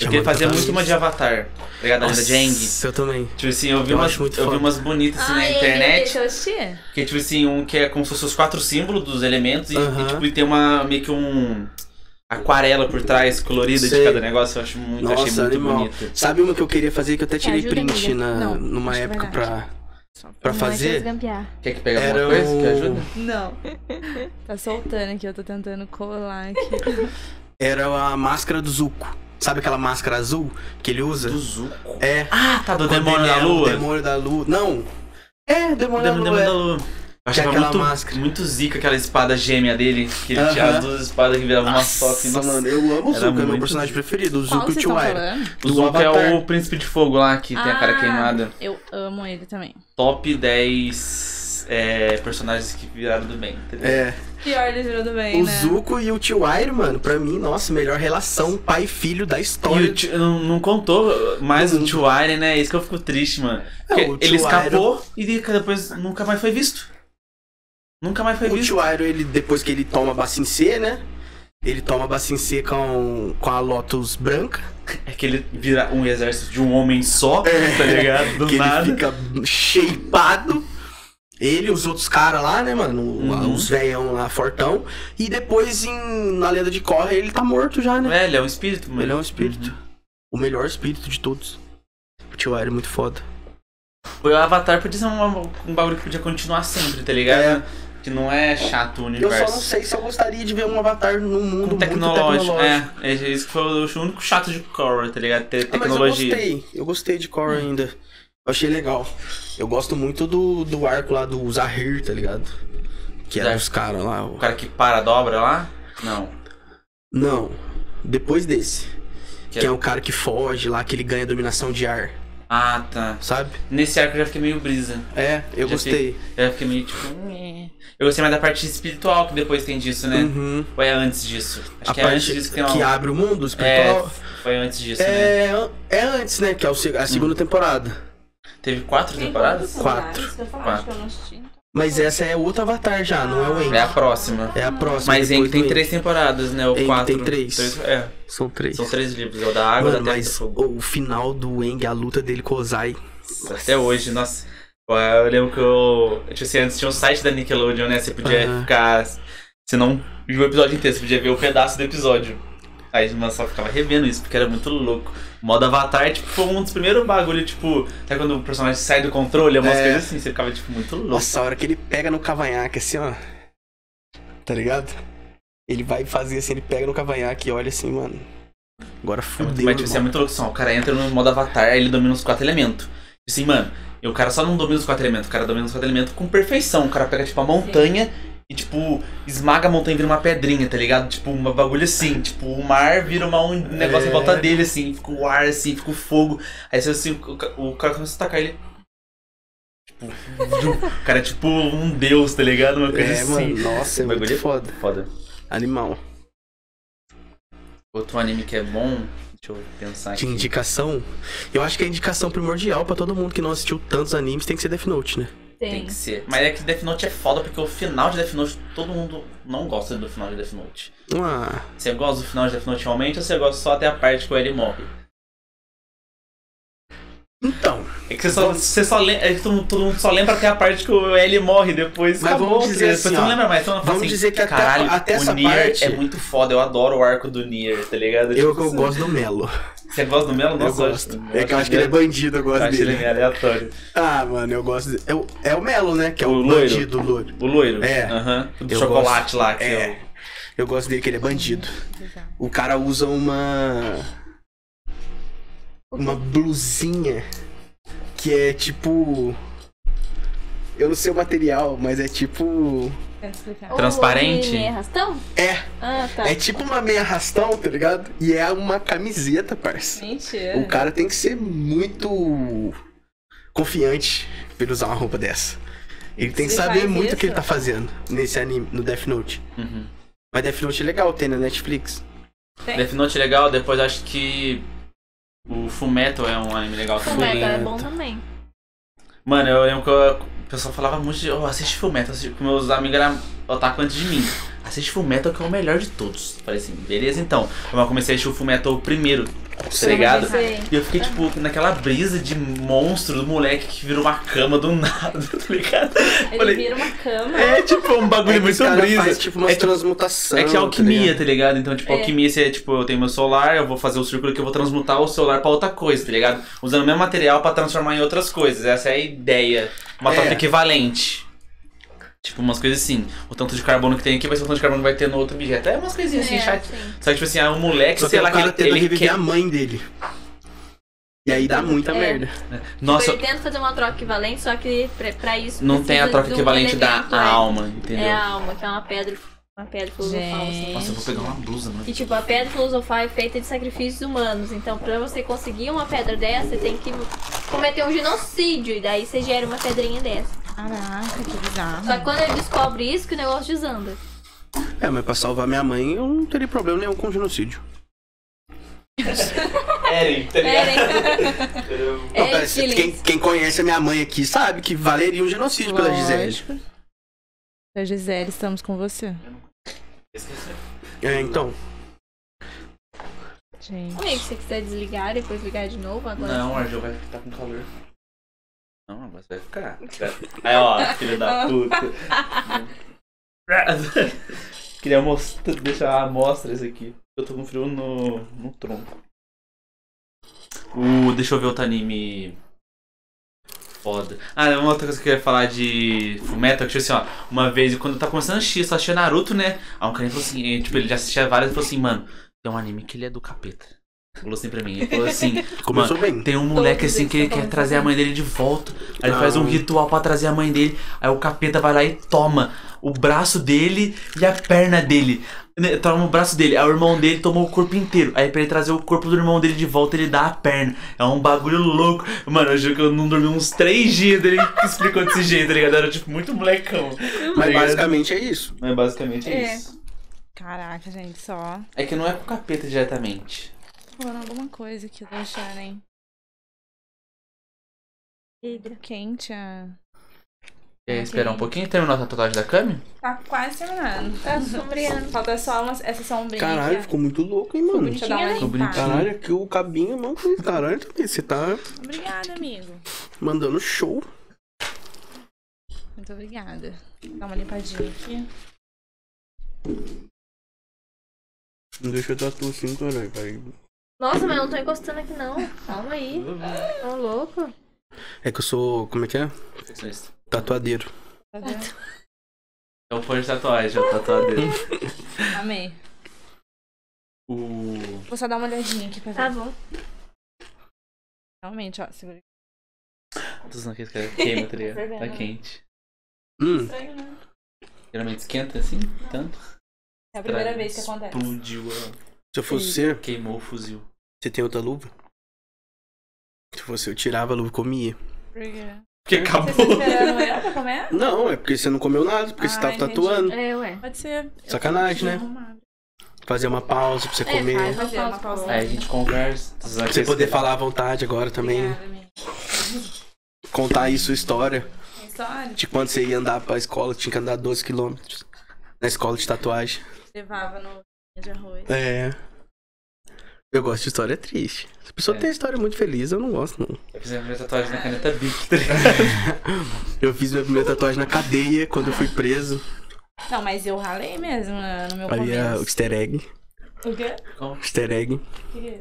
Eu queria fazer muito uma de Avatar, tá ligado? A lenda de Aang. Nossa, eu também. Tipo assim, eu vi, Eu umas, eu vi umas bonitas assim na Ai, internet. Deixa eu assistir. Que tipo assim, um que é como se fossem os quatro símbolos dos elementos e, Aham. e, tipo, e tem uma meio que um aquarela por trás, colorida Sei. de cada negócio. Eu acho muito, Nossa, achei muito animal. bonito. Sabe uma que eu queria fazer que eu até tirei print amiga? na, Não, numa que época pra, pra fazer? Quer que pegue Era alguma coisa que o- ajuda? Não. Tá soltando aqui, eu tô tentando colar aqui. Era a máscara do Zuko. Sabe aquela máscara azul que ele usa? Do Zuko. É. Ah, tá, do Demônio da é o Lua. Demônio da Lua. Não. É, Demônio, Demônio, da Demônio Lua. da é. Lua. Eu achava aquela muito, máscara. muito zica aquela espada gêmea dele, que ele tinha Aham. as duas espadas que viravam uma só assim. Nossa, mano, eu amo o Era Zuko, é meu personagem preferido, o Zuko e o Zuko é o príncipe de fogo lá, que tem a cara Ah. queimada. Eu amo ele também. Top 10 é, personagens que viraram do bem, entendeu? É, Pior ele virou do bem, o né? Zuko e o Chihuahua, mano, pra mim, nossa, melhor relação pai e filho da E história. o tio- não, não contou mais o tio Iron, né? Isso que eu fico triste, mano. É, o ele tio escapou e depois nunca mais foi visto. Nunca mais foi O visto. Chihuahua, ele, depois que ele toma Bacin C, né? Ele toma Bacin C com, com a Lotus branca. É que ele vira um exército de um homem só, É, tá ligado? Do que nada. ele fica shapeado. Ele e os outros caras lá, né, mano? Uhum. Os velhão lá, fortão. E depois, em, na lenda de Korra, ele tá morto já, né? É, ele é um espírito, mano. Ele é um espírito. O melhor espírito de todos. O Tio é muito foda. O Avatar podia ser um, um bagulho que podia continuar sempre, tá ligado? Que não é chato o Eu universo. só não sei se eu gostaria de ver um avatar num mundo Com muito tecnológico. tecnológico. É, é isso foi o único chato de Korra, tá ligado? Ter Ah, mas eu tecnologia. gostei. Eu gostei de Korra ainda. Eu achei legal. Eu gosto muito do, do arco lá do Zahir, tá ligado? Que era os caras lá. o- O cara que para a dobra lá? Não. Não. Depois desse. Que é o cara que foge lá, que ele ganha dominação de ar, Ah, tá. sabe? Nesse arco eu já fiquei meio brisa. É, eu Já gostei. Eu já fiquei meio tipo. Eu gostei mais da parte espiritual que depois tem disso, né? Uhum. Ou é antes disso? Acho A que é antes disso que tem uma. que abre o mundo É, espiritual. foi antes disso, né? É, é antes, né? Que é a segunda temporada. Teve quatro temporadas? Quatro. Quatro. assisti. Mas essa é outro avatar já, não é o Aang. É a próxima. É a próxima. Mas Aang tem três temporadas, né? Ou Aang quatro. tem três. É, São três. são três livros. É o da água, Mano, da terra e do mas fogo. o final do Aang, a luta dele com o Ozai. Até hoje, nossa. Eu lembro que eu. Tipo assim, antes tinha um site da Nickelodeon, né? Você podia ficar. Você não viu o episódio inteiro, você podia ver o pedaço do episódio. Aí mano, só ficava revendo isso, porque era muito louco. O modo Avatar, tipo, foi um dos primeiros bagulho, tipo, até quando o personagem sai do controle, umas É. coisas assim, você ficava, tipo, muito louco. Nossa, a hora que ele pega no cavanhaque, assim, ó. Tá ligado? Ele vai fazer assim, ele pega no cavanhaque e olha assim, mano. Agora É fudeu. mas, tipo, assim, é muito louco, assim, ó, o cara entra no modo Avatar, aí ele domina os quatro elementos. Tipo Assim, mano, e o cara só não domina os quatro elementos, o cara domina os quatro elementos com perfeição. O cara pega, tipo, a montanha e, tipo, esmaga a montanha e vira uma pedrinha, tá ligado? Tipo, uma bagulho assim. Tipo, o mar vira uma, um negócio É. em volta dele, assim. Fica o ar, assim, fica o fogo. Aí, você, assim, o, ca- o cara começa a tacar ele. Tipo, o cara é tipo um deus, tá ligado? Uma coisa É, assim. mano, nossa, é Bagulho muito foda. Foda. Animal. Outro anime que é bom, deixa eu pensar De aqui. indicação. Eu acho que a indicação primordial pra todo mundo que não assistiu tantos animes tem que ser Death Note, né? Tem Tem. que ser. Mas é que Death Note é foda porque o final de Death Note, todo mundo não gosta do final de Death Note. Ah, Você gosta do final de Death Note realmente ou você gosta só até a parte que L morre? Então, É que você só, você só lembra, é que todo, todo mundo só lembra até a parte que o L morre depois. Mas acabou, vamos dizer assim, você não lembra mais. Então, eu vamos assim, dizer que até- caralho, até o essa Nier parte- é muito foda. Eu adoro o arco do Nier, tá ligado? eu, Tipo, eu gosto do Melo. Você gosta do Melo? Eu Nossa, gosto. É que eu acho que ele é bandido, eu Eu gosto acho ele dele. meio aleatório. Ah, mano, eu gosto. De... É, o, é o Melo, né? Que é O o, loiro. bandido loiro. O loiro? É. Aham. O do Eu chocolate lá, que É. é Eu gosto dele que ele é bandido. O cara usa uma. Uma blusinha que é tipo. Eu não sei o material, mas é tipo. Transparente? mini arrastão? É, Ah, tá. é tipo uma meia arrastão, tá ligado? E é uma camiseta, parça. Mentira. O cara tem que ser muito confiante pra ele usar uma roupa dessa. Ele tem que Ele saber muito o que ele tá fazendo nesse anime, no Death Note. Uhum. Mas Death Note é legal, tem na Netflix. Tem. Death Note é legal, depois acho que o Fullmetal é um anime legal também. Fullmetal é bom também. Mano, eu lembro que eu- o pessoal falava muito de, oh, assiste Fullmetal, que meus amigos eram otaku antes de mim. Assiste Fullmetal que é o melhor de todos. Falei assim, beleza então. Eu comecei a assistir o Fullmetal primeiro, tá ligado? Sei. E eu fiquei, tipo, naquela brisa de monstro do moleque que virou uma cama do nada, tá ligado? Ele Falei, vira uma cama. é tipo um bagulho É muito cara brisa. faz tipo umas é, tipo, transmutação. é que é alquimia, tá ligado? Então, tipo, É. alquimia, você, tipo, eu tenho meu celular, eu vou fazer o círculo que eu vou transmutar o celular pra outra coisa, tá ligado? Usando o mesmo material pra transformar em outras coisas. Essa é a ideia. Uma É. troca equivalente. Tipo, umas coisas assim. O tanto de carbono que tem aqui vai ser o tanto de carbono que vai ter no outro objeto. É umas coisinhas assim, É, chat. sim. Só que, tipo assim, ah, o moleque, Só que sei o lá, que cara ele, tenta ele reviver quer... a mãe dele. E aí dá muita É. merda. Nossa, Ele tenta fazer uma troca equivalente, só que pra, pra isso. não tem a troca equivalente da é. alma, entendeu? É a alma, que é uma pedra, uma pedra filosofal. assim. Nossa, eu vou pegar uma blusa, mano. E tipo, a pedra filosofal é feita de sacrifícios humanos. Então, pra você conseguir uma pedra dessa, você tem que cometer um genocídio. E daí você gera uma pedrinha dessa. Caraca, que bizarro. Só que quando ele descobre isso, que o negócio desanda. É, mas pra salvar minha mãe, eu não teria problema nenhum com genocídio. Eren, tá ligado? né? Não, É, pera, Chile. quem, quem conhece a minha mãe aqui sabe que valeria um genocídio pela Gisele. Lógico. A Gisele, estamos com você. É, então. Gente. Amigo, se você quiser desligar e depois ligar de novo agora. Não, o Argel vai ficar com calor. Não, você vai ficar. Aí, ó, filho da puta. Queria mostrar, deixar a mostra isso aqui. Eu tô com frio no, no tronco. O, deixa eu ver outro anime. Foda. Ah, uma outra coisa que eu queria falar de Fullmetal, que tipo assim, ó, uma vez, quando eu tava começando a assistir, só assistia Naruto, né? Aí um cara falou assim, eh, tipo, ele já assistia várias e falou assim, mano, tem um anime que ele é do capeta. Falou assim pra mim, ele falou assim, Começou bem. tem um moleque assim que ele quer trazer a mãe dele de volta. Aí ele faz um Ah. ritual pra trazer a mãe dele. Aí o capeta vai lá e toma o braço dele e a perna dele. Né, toma o braço dele, aí o irmão dele tomou o corpo inteiro. Aí pra ele trazer o corpo do irmão dele de volta, ele dá a perna. É um bagulho louco. Mano, eu juro que eu não dormi uns três dias dele que explicou desse jeito, tá ligado? Era tipo muito molecão. tá Mas ligado? basicamente é isso. Mas basicamente é, É. isso. Caraca, gente, só. É que não é com o capeta diretamente. Falando alguma coisa aqui, deixando, hein? Quente, a. Quer esperar um pouquinho e terminar a tatuagem da Cami? Tá quase terminando. Tá sombreando. Falta só umas, essa sombrinha Caralho, aqui, ficou muito louco, hein, mano. Deixa eu dar uma Ficou. Caralho, aqui o cabinho, mano. Caralho, também. Você tá Obrigada, amigo. mandando show. Muito obrigada. Dá uma limpadinha aqui. Não deixa eu tatuar assim, caralho. Vai. Nossa, mas eu não tô encostando aqui não. Calma aí. Tô louco. É que eu sou. Como é que é? Tatuadeiro. Tá? É o fã de tatuagem, é o tatuadeiro. Amei. o... Vou só dar uma olhadinha aqui pra ver. Tá bom. Realmente, ó. Segura Tô usando aquele cara queima, tá ligado? Fervendo, Tá né? quente. Hum, Estranho, né? Geralmente esquenta assim, tanto. É a primeira vez que acontece. Explodiu, ó. se eu fosse você, queimou o fuzil. você tem outra luva? Se fosse eu, tirava a luva e comia. Por quê? Porque Vocês estão acabou. esperando eu pra comer? Não, é porque você não comeu nada, porque você Ah, tava entendi. tatuando. É, ué. Pode ser. Sacanagem, né? tô arrumada. Fazer uma pausa pra você É, comer. faz Fazer uma pausa. Aí a gente conversa. Pra você poder falar à vontade agora também. Obrigada, amigo. Contar aí sua história. História? De quando você ia andar pra escola, tinha que andar 12 quilômetros. Na escola de tatuagem. Levava no de arroz. É. Eu gosto de história triste. Se a pessoa É. tem história muito feliz, eu não gosto, não. Eu fiz a minha tatuagem na caneta Bic, tá? Eu fiz minha primeira tatuagem na cadeia quando eu fui preso. Não, mas eu ralei mesmo né, no meu Aí é o começo. easter egg. O quê? Como? Easter egg. O quê?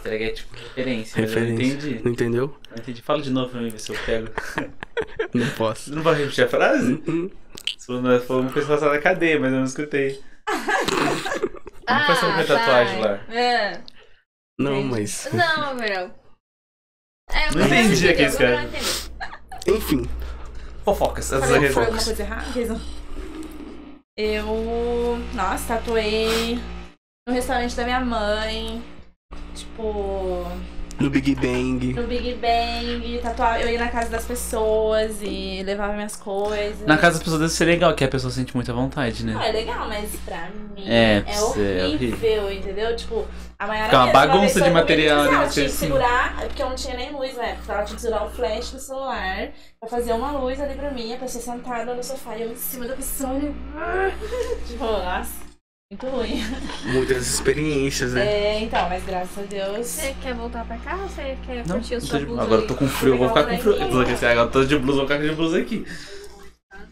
Será que é tipo referência? Mas eu não Referência. entendi. Não entendeu? Não entendi. Fala de novo pra mim, ver se eu pego. Não posso. Você não vai repetir a frase? Hum, Você falou foi uma coisa passada na cadeia, mas eu não escutei. Não foi sobre minha tatuagem lá. É. Não, mas. Não, Gabriel. É, Não entendi aqui esse cara. Enfim. Fofocas. Essas Falei, foi alguma coisa errada? Eu. Nossa, tatuei no restaurante da minha mãe. Tipo. No Big Bang. No Big Bang. Tatuava. Eu ia na casa das pessoas e levava minhas coisas. Na casa das pessoas deve ser legal, que a pessoa sente muita vontade, Não, né? é legal, mas pra mim É, é, pra você é horrível, entendeu? Tipo, a Mayara Fica uma bagunça de material, tipo, né, Ela você tinha que assim. segurar, porque eu não tinha nem luz na época. Ela tinha que segurar o flash do celular pra fazer uma luz ali pra mim, a pessoa sentada no sofá e eu em cima da pessoa. Tipo, nossa, muito ruim. Muitas experiências, né? É, então, mas graças a Deus. Você quer voltar pra cá ou você quer Não, curtir o seu de- blusa agora eu tô com frio, eu vou ficar com frio. Eu tô aqui, assim, agora eu tô de blusa, vou ficar com de blusa aqui.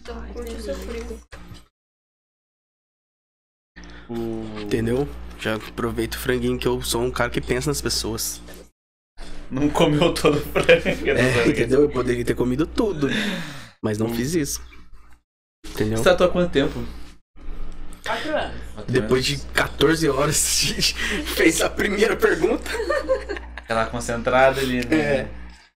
Então curte o seu frio. Entendeu? Já aproveita o franguinho que eu sou um cara que pensa nas pessoas. Não comeu todo o frango. É, entendeu? Eu poderia ter comido tudo. Mas não fiz isso. Entendeu? Você tatuou há quanto tempo? Quatro anos. Depois de 14 horas, a gente fez a primeira pergunta. Aquela concentrada ali, né? É.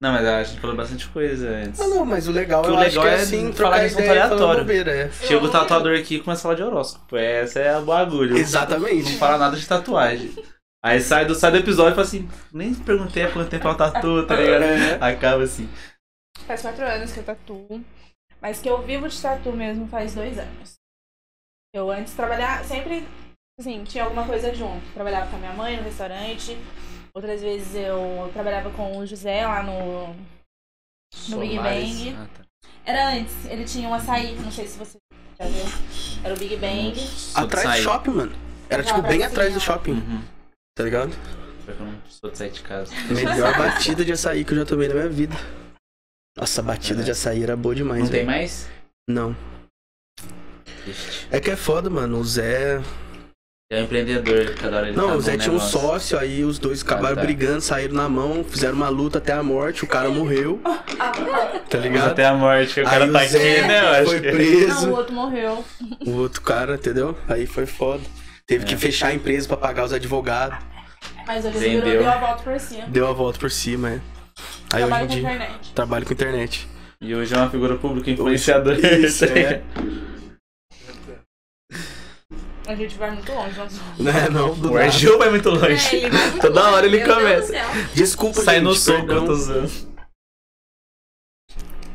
Não, mas a gente falou bastante coisa antes. Ah, não, mas o legal eu o acho legal que é é assim, falar trocar de assunto ideia aleatório. bobeira, é. Chega o tatuador aqui e começa a falar de horóscopo. Essa é a bagulho. Não Exatamente. fala nada de tatuagem. Aí sai do, sai do episódio e fala assim, nem perguntei há quanto tempo ela tatua, tá ligado? É. Acaba assim. Faz quatro anos que eu tatuo. Mas que eu vivo de tatu mesmo faz dois anos. Eu antes trabalhava, sempre, assim, tinha alguma coisa junto. Trabalhava com a minha mãe no restaurante. Outras vezes eu trabalhava com o José lá no. No Big. Bang. Ah, tá. Era antes, ele tinha um açaí, não sei se você já viu. Era o Big Bang. Atrás do shopping, mano. Era tipo bem atrás do shopping, Uhum. tá ligado? Eu não sou de sair de casa. Melhor batida de açaí que eu já tomei na minha vida. Nossa, a batida de açaí era boa demais, Não tem velho. mais? Não. Triste. É que é foda, mano. O Zé. É um empreendedor, cada hora ele tá Não, o num Zé tinha um negócio. sócio, aí os dois acabaram Ah, tá. brigando, saíram na mão, fizeram uma luta até a morte, o cara morreu. Tá ligado? Até a morte, o cara Aí tá o Zé aqui, né? Eu acho Foi que... Não, o preso. outro morreu. O outro cara, entendeu? Aí foi foda. Teve que É. fechar a empresa pra pagar os advogados. Mas ele Vendeu. deu a volta por cima. Deu a volta por cima, é. Aí Trabalho hoje com em dia. internet. Trabalho com internet. E hoje é uma figura pública influenciadora. Isso, tá é. A gente vai muito longe, nossa. Né, não, do O. Argel vai muito longe. É, ele vai muito Toda longe, hora ele começa. Desculpa, Sai gente, no soco, eu tô zoando.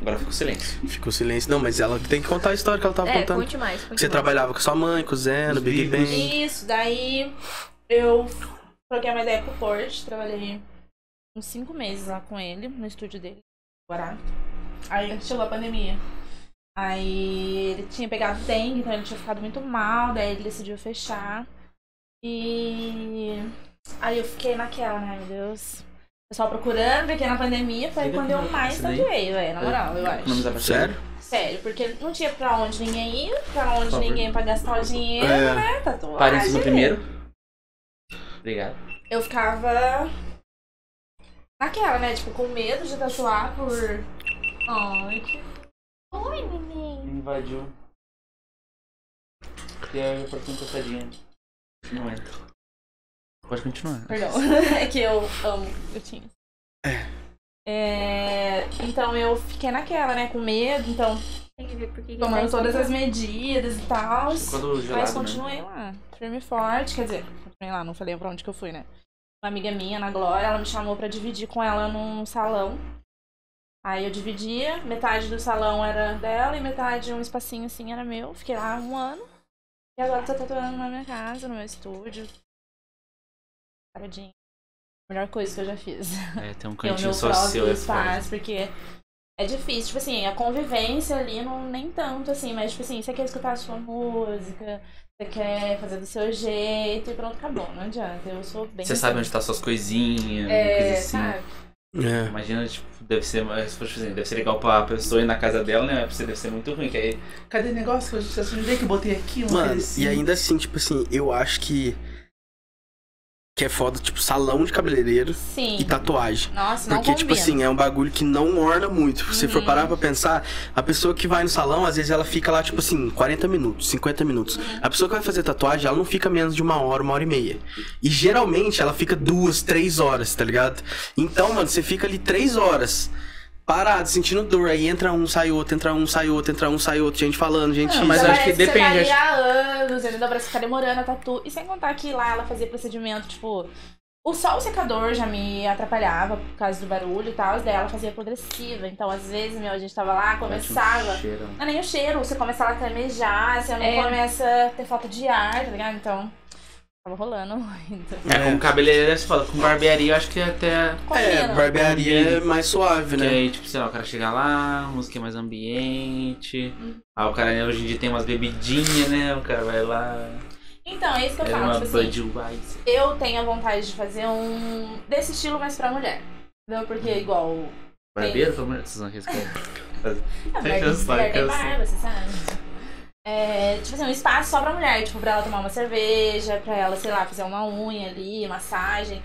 Agora fica o silêncio. Fica o silêncio. Não, mas ela tem que contar a história que ela tava É, contando. conte mais. Conte você mais. trabalhava com sua mãe, com o Zé, no Big. Bang. Isso, daí eu troquei uma ideia com o Porte, trabalhei uns cinco meses lá com ele, no estúdio dele, Guará. Aí chegou a pandemia. Aí ele tinha pegado dengue, então ele tinha ficado muito mal, daí ele decidiu fechar. E aí eu fiquei naquela, né, meu Deus. Pessoal procurando, porque na pandemia foi quando eu mais tatuei, velho, na moral, eu acho. Sério? Sério, porque não tinha pra onde ninguém ir, pra onde ninguém pra gastar o dinheiro, É. né? Tatuagem. Pare em cima primeiro. Obrigado. Eu ficava naquela, né? Tipo, com medo de tatuar por. Ai, que. Oi, neném. Me invadiu. E aí eu parti encostadinha. Não entra. Pode continuar. Perdão. é que eu amo gatinhos. É, então eu fiquei naquela, né? Com medo, então Tem que ver por que que tomando tá todas as medidas e tal. Mas né? continuei lá, firme e forte. Quer dizer, continuei lá, não falei pra onde que eu fui, né? Uma amiga minha, na Glória, ela me chamou pra dividir com ela num salão. Aí eu dividia, metade do salão era dela e metade, um espacinho assim, era meu. Fiquei lá um ano. E agora tô tatuando na minha casa, no meu estúdio. Paradinho. Melhor coisa que eu já fiz. É, tem um o cantinho meu só seu, é porque é difícil, tipo assim, a convivência ali não nem tanto, assim, mas tipo assim, você quer escutar a sua música, você quer fazer do seu jeito e pronto, acabou, não adianta. Eu sou bem. Você sabe onde tá suas coisinhas, é, coisa assim. sabe? É. Imagina, tipo, deve ser, tipo assim, deve ser legal pra pessoa ir na casa dela, né? Pra você deve ser muito ruim. Que aí, cadê o negócio? Você vê que eu botei aqui, Mano, assim. e ainda assim, tipo assim, eu acho que. Que é foda, tipo, salão de cabeleireiro Sim. e tatuagem. Nossa, não Porque, tipo assim, é um bagulho que não orna muito. Se for Uhum. parar pra pensar, a pessoa que vai no salão, às vezes ela fica lá, tipo assim, 40 minutos, 50 minutos. Uhum. A pessoa que vai fazer tatuagem, ela não fica menos de uma hora, uma hora e meia. E geralmente ela fica duas, três horas, tá ligado? Então, mano, você fica ali três horas. Parado, sentindo dor, aí entra um, sai outro, entra um, sai outro, entra um, sai outro, gente falando, gente. Ah, mas acho que depende, Você tá anos, ainda parece que tá demorando a tatu. E sem contar que lá ela fazia procedimento, tipo. O o secador já me atrapalhava por causa do barulho e tal, daí ela fazia progressiva. Então, às vezes, meu, a gente tava lá, começava. Cheiro. Não é nem o cheiro, você começa a lacrimejar, você não É. começa a ter falta de ar, tá ligado? Então, tava rolando muito. É, com cabeleireiro deve ser foda. Com barbearia eu acho que é até. É, Combina. barbearia é mais suave, né? aí, tipo, sei lá, o cara chega lá, a música é mais ambiente. Aí o cara né, hoje em dia tem umas bebidinhas, né? O cara vai lá. Então, é isso que eu É falo, uma tipo assim, eu tenho a vontade de fazer um desse estilo, mas pra mulher. Entendeu? Porque igual Barbeiro, pelo menos. Vocês não respondem. É, mulher, mulher tem sei. barba, você sabe? É, tipo assim, um espaço só pra mulher, tipo, pra ela tomar uma cerveja, pra ela, sei lá, fazer uma unha ali, massagem.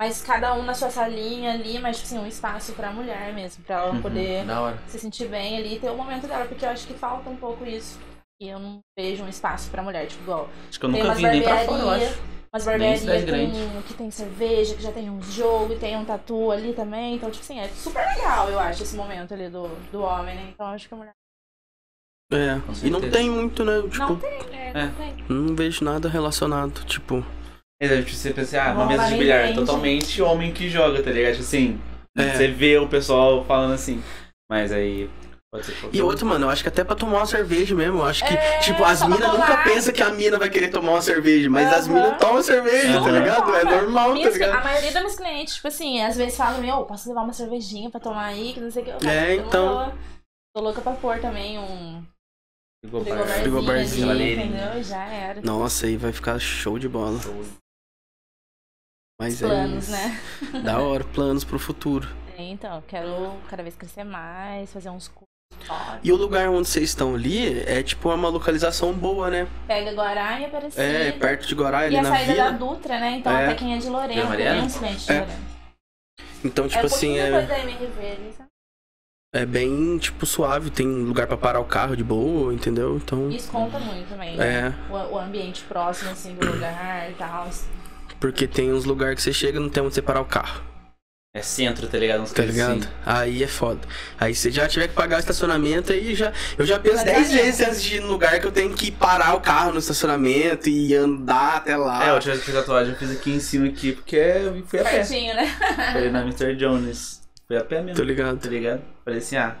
Mas cada um na sua salinha ali, mas, tipo assim, um espaço pra mulher mesmo, pra ela Uhum, poder se sentir bem ali e ter o momento dela, porque eu acho que falta um pouco isso. E eu não vejo um espaço pra mulher, tipo, igual. Acho que eu nunca vi nem pra fora, eu acho. umas barbearias com, que tem cerveja, que já tem um jogo e tem um tatu ali também. Então, tipo assim, é super legal, eu acho, esse momento ali do, do homem, né? Então, acho que a mulher. É. E não tem muito, né? Tipo, Não não, tem. É, É. não tem. vejo nada relacionado. Tipo, Mas aí, tipo, você pensa, ah, uma mesa de bilhar é totalmente homem que joga, tá ligado? Tipo assim, É. você vê o pessoal falando assim. Mas aí, pode ser E outro, mano, eu acho que até pra tomar uma cerveja mesmo. Eu acho que, É, tipo, as minas nunca pensam que a mina vai querer tomar uma cerveja, mas as Aham. minas tomam cerveja, tá Aham. ligado? É normal, tá Minhas- ligado? a maioria dos meus clientes, tipo assim, às vezes falam, meu, posso levar uma cervejinha pra tomar aí, que não sei o que. Eu falo, É, então. Tô louca pra pôr também um Frigobar. frigobarzinho? E Já era. Nossa, aí vai ficar show de bola. Mas Planos, é né? da hora, planos pro futuro. É, então, quero cada vez crescer mais, fazer uns cursos. E o lugar onde vocês estão ali é tipo uma localização boa, né? Pega Guará e Aparecida. É, perto de Guará, ali E a na saída da vila. Dutra, né? Então É. até quem é de Lorena, Vila de É. Lorena. Então, tipo é um assim, é, depois da MRV ali, sabe? É bem, tipo, suave. Tem lugar pra parar o carro de boa, entendeu? Então, Isso conta muito também, né? é. O, o ambiente próximo, assim, do lugar e tal. Porque tem uns lugares que você chega e não tem onde você parar o carro. É centro, tá ligado? Uns Tá ligado? assim. Aí é foda. Aí você já tiver que pagar o estacionamento, aí já. Eu já penso 10 vezes antes de ir no lugar que eu tenho que parar o carro no estacionamento e andar até lá. É, a última vez que eu fiz tatuagem eu fiz aqui em cima aqui, porque eu fui a pé. Pertinho, né? Foi na Mr. Jones. Fui a pé mesmo. Tô ligado. Tá ligado? Falei assim, ah,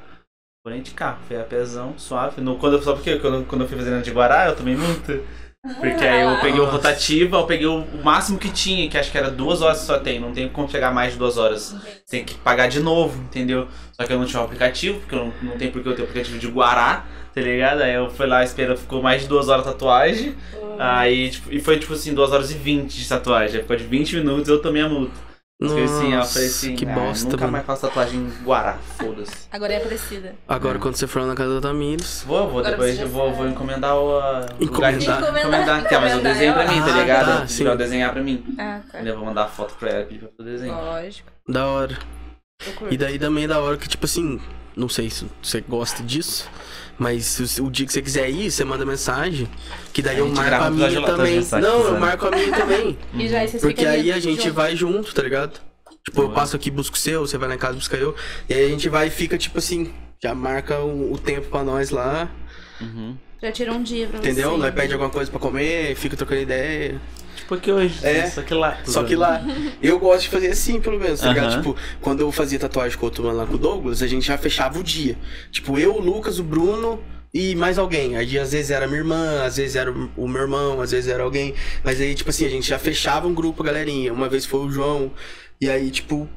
nem de carro. Fui a pézão, suave. No, quando, eu- só porque quando, quando eu fui fazendo de Guará, eu tomei multa. Porque aí eu peguei o rotativo, eu peguei o, máximo que tinha, que acho que era duas horas só tem. Não tem como pegar mais de duas horas. Tem que pagar de novo, entendeu? Só que eu não tinha o aplicativo, porque eu não, não tem porque eu tenho o aplicativo de Guará, tá ligado? Aí eu fui lá, esperou, ficou mais de duas horas a tatuagem. Aí, tipo, e foi tipo assim, duas horas e vinte de tatuagem. Aí ficou de 20 minutos eu tomei a multa. Assim, Nossa, falei assim, que ah, bosta, nunca mano. mais faço tatuagem em Guará, foda-se. Agora é Aparecida. Agora quando você for lá na casa da Tamires. Vou, vou, Agora depois eu vou, vou encomendar o, de Encomendar. encomendar. Quer, mas eu Encomendar desenho pra mim, tá ligado? Ah, Ah, sim. Pra eu desenhar pra mim. Ah, tá. Eu vou mandar a foto pra ela pedir pra eu desenhar. Lógico. Da hora. E daí também é da hora que, tipo assim, não sei se você gosta disso, mas se o- o dia que você quiser ir, você manda mensagem, que daí eu gente marco grava a minha tá, também. Não, eu marco a minha também. E já aí vocês Porque aí a junto. gente vai junto, tá ligado? Tipo, eu passo aqui, busco o seu, você vai lá em casa, busca eu. E aí a gente vai e fica, tipo assim, já marca o, o tempo pra nós lá, Uhum. Já tira um dia pra entendeu? você. Nós pede alguma coisa pra comer, fica trocando ideia. Tipo que hoje, É. só que lá. Só que lá, eu gosto de fazer assim, pelo menos, tá ligado? Aham. Tipo, quando eu fazia tatuagem com o outro mano lá com o Douglas, a gente já fechava o dia. Tipo, eu, o Lucas, o Bruno e mais alguém. Aí às vezes era minha irmã, às vezes era o meu irmão, às vezes era alguém. Mas aí, tipo assim, a gente já fechava um grupo, galerinha. Uma vez foi o João. E aí, tipo,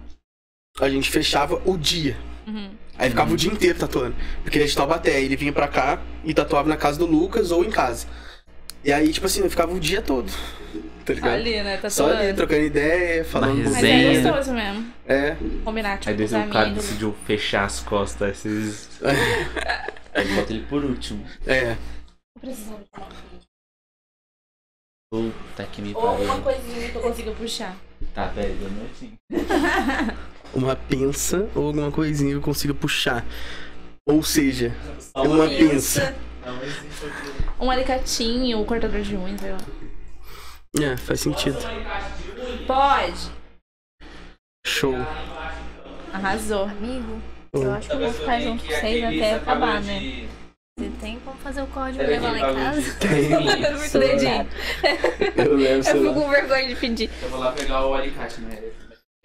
a gente fechava o dia. Uhum. Aí ficava o dia inteiro tatuando. Porque ele é de Taubaté, ele vinha pra cá e tatuava na casa do Lucas ou em casa. E aí, tipo assim, eu ficava o dia todo. Tá ligado? Ali, né? Tá Só ali, trocando ideia, falando Na Mas é gostoso mesmo. É. Combinar, tipo, Aí depois o cara decidiu fechar as costas. Esses... Aí bota ele por último. É. Puta que me Ou uma pariu. coisinha que eu consiga puxar. Tá, velho, deu noitinho. Uma pinça ou alguma coisinha que eu consiga puxar. Ou seja, uma pinça. Não existe Um alicatinho, um cortador de unhas, sei lá. É, faz sentido. Pode. Show. Arrasou. Amigo, eu acho que eu vou ficar junto com vocês até acabar, né? Você tem como fazer o código e levar lá em casa? Tem. Muito dedinho. Eu levo, Eu fico lá. com vergonha de pedir. Eu vou lá pegar o alicate, né?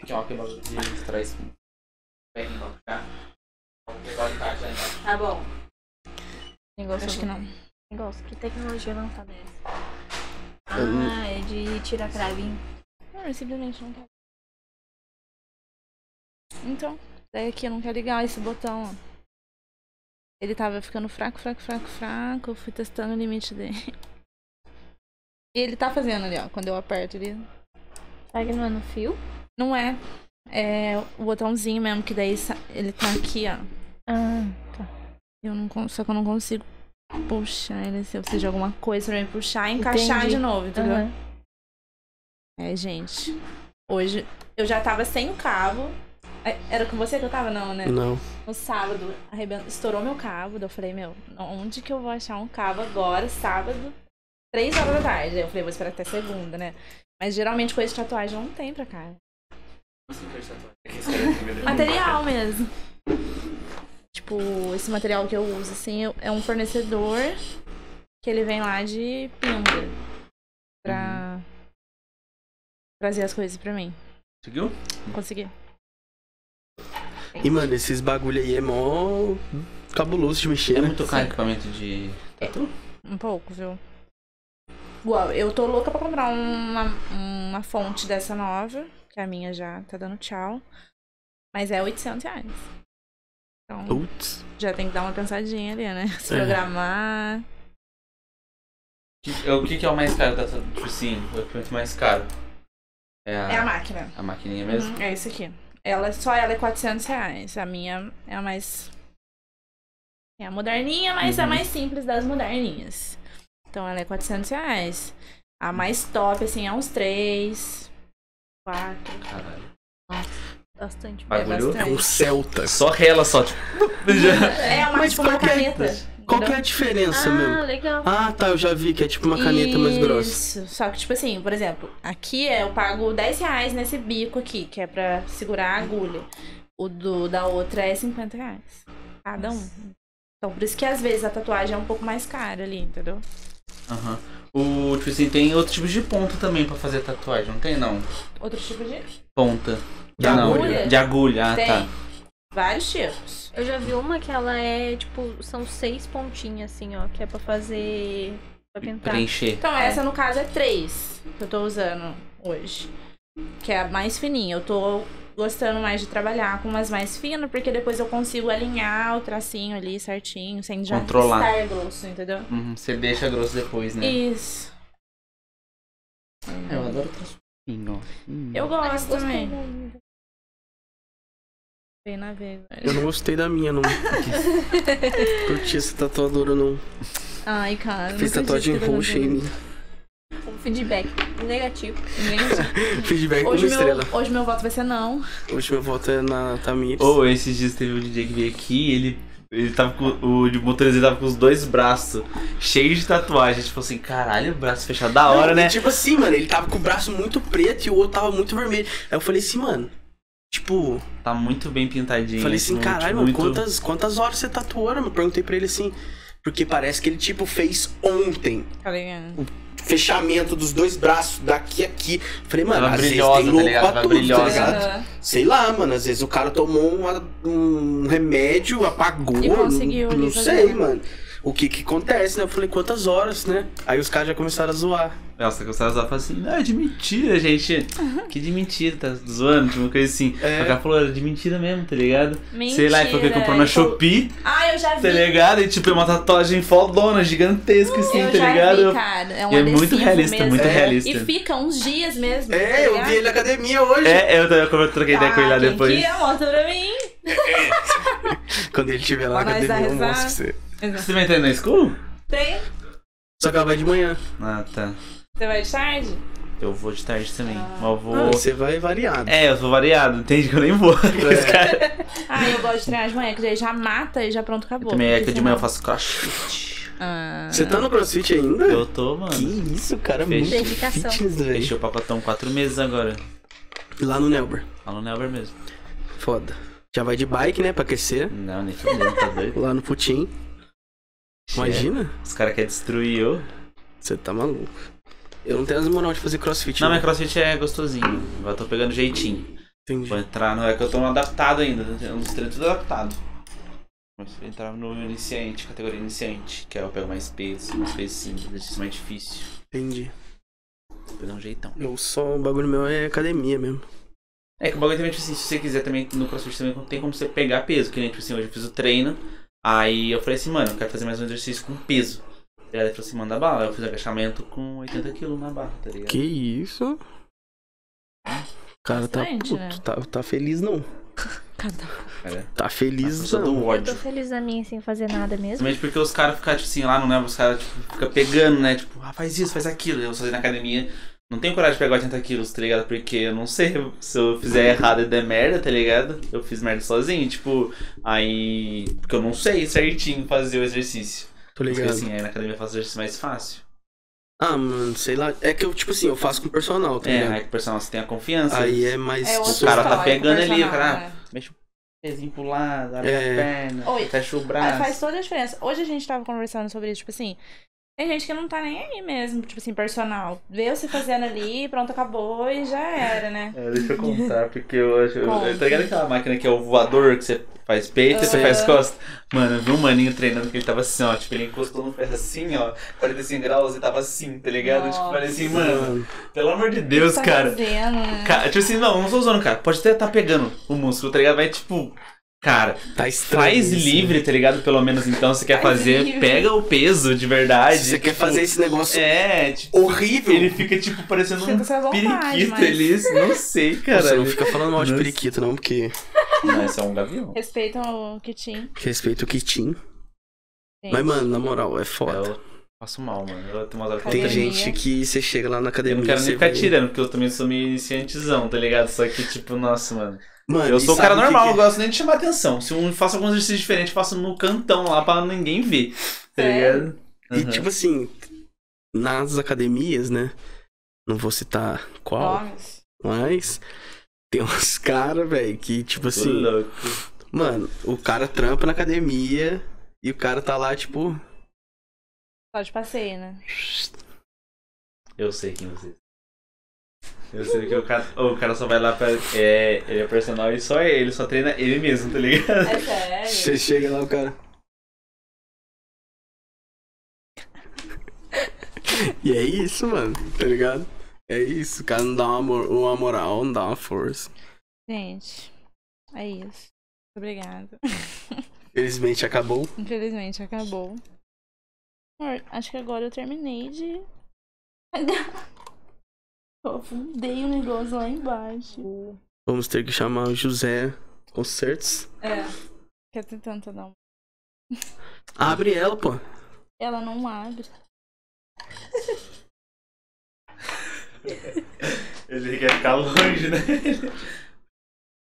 Que é uma queimada de traz. Pega tá? Vou pegar o alicate lá. Tá bom. Negócio Acho que não. Negócio, que tecnologia não tá dessa? Ah, é de tirar cravinho. Não, eu simplesmente não quero. Então, daí aqui eu não quero ligar esse botão, ó. Ele tava ficando fraco, fraco, fraco, fraco. Eu fui testando o limite dele. E ele tá fazendo ali, ó. Quando eu aperto ele. Será que não é no fio? Não é. É o botãozinho mesmo, que daí ele tá aqui, ó. Ah, tá. Eu não, só que eu não consigo puxar ele. Se eu preciso de alguma coisa pra me puxar e encaixar Entendi. de novo, entendeu? Aham. É, gente. Hoje eu já tava sem o cabo. É, Era com você que eu tava, não, né? Não. No sábado, arrebent... estourou meu cabo. daí Eu falei, meu, onde que eu vou achar um cabo agora, sábado, três horas da tarde? Aí eu falei, vou esperar até segunda, né? Mas geralmente coisa de tatuagem não tem pra cá. Material mesmo. Tipo, esse material que eu uso, assim, é um fornecedor que ele vem lá de Pinga pra trazer as coisas pra mim. Conseguiu? Consegui. E, mano, esses bagulho aí é mó cabuloso de mexer, É né? muito caro equipamento de tatu? Um pouco, viu? Uau, eu tô louca pra comprar uma, uma fonte dessa nova, que a minha já tá dando tchau. Mas é 800 reais. Então, Putz. já tem que dar uma pensadinha ali, né? Se É. programar. Que- O que, que é o mais caro da? Tipo assim, o equipamento mais caro? É a, É a máquina. a maquininha mesmo? Uhum, é esse aqui. Ela, só ela é 400 reais. A minha é a mais. É a moderninha, mas é a Uhum. mais simples das moderninhas. Então ela é 400 reais. A mais top, assim, é uns 3, 4. Caralho. Bastante. Bagulho. É um Celta. Só rela, só, tipo. já- É uma, Mas tipo, uma é? caneta. Qual que é a diferença Ah, mesmo? legal. Ah, tá, eu já vi que é tipo uma caneta mais grossa. Isso. Só que, tipo assim, por exemplo, aqui é, eu pago 10 reais nesse bico aqui, que é pra segurar a agulha. O do, da outra é 50 reais. Cada um. Então, por isso que às vezes a tatuagem é um pouco mais cara ali, entendeu? Aham. O, tipo assim, tem outros tipos de ponta também pra fazer tatuagem, não tem não? Outro tipo de. Ponta. De não, agulha? De agulha, ah Tem. tá. Vários tipos. Eu já vi uma que ela é, tipo, são seis pontinhas, assim, ó, que é pra fazer. pra pintar. Preencher. Então, essa no caso é três que eu tô usando hoje. Que é a mais fininha. Eu tô gostando mais de trabalhar com umas mais finas, porque depois eu consigo alinhar o tracinho ali certinho, sem já Controlar. estar grosso, entendeu? Uhum, você deixa grosso depois, né? Isso. É, Eu adoro traço. Hum. Eu gosto também. Bem na. Eu não gostei da minha, não. Curti essa tatuadora, não. Ai, cara. Fiz tatuagem roxa em mim. Um feedback negativo. isso. Feedback com uma Hoje estrela. meu, hoje meu voto vai ser não. Hoje meu voto é na Tamires. Ou esses dias teve um DJ que veio aqui, ele. Ele tava com. O de motorista ele tava com os dois braços cheios de tatuagem. Tipo assim, caralho, o braço fechado da hora, Não, né? Tipo assim, mano, ele tava com o braço muito preto e o outro tava muito vermelho. Aí eu falei assim, mano. Tipo, Tá muito bem pintadinho. falei assim, muito- caralho, mano, muito- quantas, quantas horas você tatuou, mano? Perguntei pra ele assim. Porque parece que ele, tipo, fez ontem. Tá ligado? Fechamento dos dois braços, daqui a aqui. Falei, mano, Tava às vezes tem tá louco ligado? pra Tava tudo, tá brilhosa. ligado? Aham. Sei lá, mano, às vezes o cara tomou uma- um remédio, apagou. E conseguiu não, não sei, mano. O que que acontece, né? Eu falei, quantas horas, né? Aí os caras já começaram a zoar. Nossa, os caras lá falam assim, não, é de mentira, gente. Que de mentira, tá zoando, tipo uma coisa assim. É. O cara falou, era de mentira mesmo, tá ligado? Mentira. Sei lá, ele falou que comprou na ele falou- Shopee, Ah, eu já vi. tá ligado? E tipo, é uma tatuagem fodona, gigantesca, assim, eu tá já ligado? vi, cara. É um e é muito realista, mesmo. muito É. realista. E fica uns dias mesmo. É, tá eu vi ele na academia hoje. É, eu, eu, eu troquei ideia com ele lá Ah, quem depois. Que é? Mostra pra mim. Quando ele estiver lá na nós academia, eu mostro pra você. Você vai entrar na school? Tem? Só que ela vai de manhã. Ah, tá. Você vai de tarde? Eu vou de tarde também. Ah. Mas eu vou. Ah, você vai variado. É, eu sou variado, entende que eu nem vou. Cara- Ah, eu gosto de treinar de manhã, que daí já mata e já pronto, acabou. Também é que de manhã eu faço crossfit. Ah, Você tá no crossfit ainda? Eu tô, mano. Que isso, cara, é Fechou. muito Dedicação. fitness, velho. Fechei o pacotão quatro meses agora. Lá no Nelber. Fala no Nelber mesmo. Foda. Já vai de bike, né, pra aquecer. Não, nem fudeu, tá doido? Lá no Putim. Imagina. Os caras querem destruir eu. Você tá maluco. Eu não tenho as moral de fazer crossfit. Não, mas crossfit é gostosinho. Agora eu tô pegando jeitinho. Entendi. Vou entrar no. É que eu tô no adaptado ainda. É um dos treinos tudo adaptado. Mas vou entrar no iniciante, categoria iniciante. Que é eu pego mais peso, mais peso simples, exercício mais difícil. Entendi. Vou pegar um jeitão. Eu só, o bagulho meu é academia mesmo. É que o bagulho também, tipo assim, se você quiser também no CrossFit também tem como você pegar peso. Que nem, tipo assim, hoje eu fiz o treino. Aí eu falei assim, mano, eu quero fazer mais um exercício com peso. E aí ele falou assim, manda bala. Eu fiz agachamento com 80 kg na barra, tá ligado? Que isso? O cara tá Bastante, puto, né? tá, tá feliz não. cada Cara, Tá feliz sou do não. Eu tô ódio. feliz na minha sem fazer nada mesmo. Principalmente porque os caras ficam, tipo assim, lá no Nevo, os caras, tipo, ficam pegando, né? Tipo, ah, faz isso, faz aquilo. Eu fazer na academia. Não tenho coragem de pegar 80 quilos, tá ligado? Porque eu não sei se eu fizer errado e der merda, tá ligado? Eu fiz merda sozinho, tipo, aí. Porque eu não sei certinho fazer o exercício. Tô Porque ligado. assim, aí na academia eu faço exercício mais fácil. Ah, mano, sei lá. É que eu, tipo assim, eu faço com personal, tá É, ligado? aí com o personal você tem a confiança. Aí é mais. É o cara tá pegando ali, o cara né? mexe o pezinho pro lado, abre É. a perna, Oi. fecha o Aí braço. faz toda a diferença. Hoje a gente tava conversando sobre isso, tipo assim. Tem gente que não tá nem aí mesmo, tipo assim, personal. Vê você fazendo ali, pronto, acabou e já era, né? É, deixa eu contar, porque eu acho. eu-. Tá ligado aquela máquina que é o voador, que você faz peito e você faz costas? Mano, eu vi um maninho treinando que ele tava assim, ó. Tipo, ele encostou no pé assim, ó, 45 graus e tava assim, tá ligado? Tipo, falei assim, mano, pelo amor de Deus, Tá cara. fazendo, né? Ca- Tipo assim, não, não tô usando, cara. Pode até tá pegando o músculo, tá ligado? Vai tipo. Cara, Tá estranho. faz isso, livre, tá ligado? Pelo menos então, se quer Faz fazer, livre. pega o peso de verdade. Se você quer tipo, fazer esse negócio É, tipo. horrível, Ele fica, tipo, parecendo um vontade, periquito mas- ali. Não sei, cara. você não fica falando mal de Nossa. periquito, não, porque Não, esse é um gavião. Respeita o Kitin. respeito o Kitin. Mas, mano, na moral, é foda. Eu passo mal, mano. Eu tenho umas horas eu Tem gente que você chega lá na Eu academia. não quero você nem ficar vê- tirando, porque eu também sou meio iniciantezão, tá ligado? Só que, tipo, nossa, mano. Mano, Eu e sou um sabe cara o que normal, que- eu gosto nem de chamar atenção. Se um faço algum exercício diferente, eu faço no cantão lá pra ninguém ver. Tá Sério? ligado? E Aham. tipo assim, nas academias, né? Não vou citar qual, Nomes. mas tem uns caras, velho, que tipo assim, louco. mano, o cara trampa na academia e o cara tá lá, tipo. Só de passeio, né? Eu sei quem você é. Eu sei que o cara, o cara só vai lá pra. É, ele é personal e só ele, só treina ele mesmo, tá ligado? É sério. Você chega lá, o cara. e é isso, mano, tá ligado? É isso, o cara não dá uma, uma moral, não dá uma força. Gente, é isso. Obrigada. Felizmente acabou. Infelizmente acabou. Acho que agora eu terminei de. Eu afundei o negócio lá embaixo. Vamos ter que chamar o José Concertos. É. Quer tentando dar um. Abre ela, pô. Ela não abre. Ele quer ficar longe, né?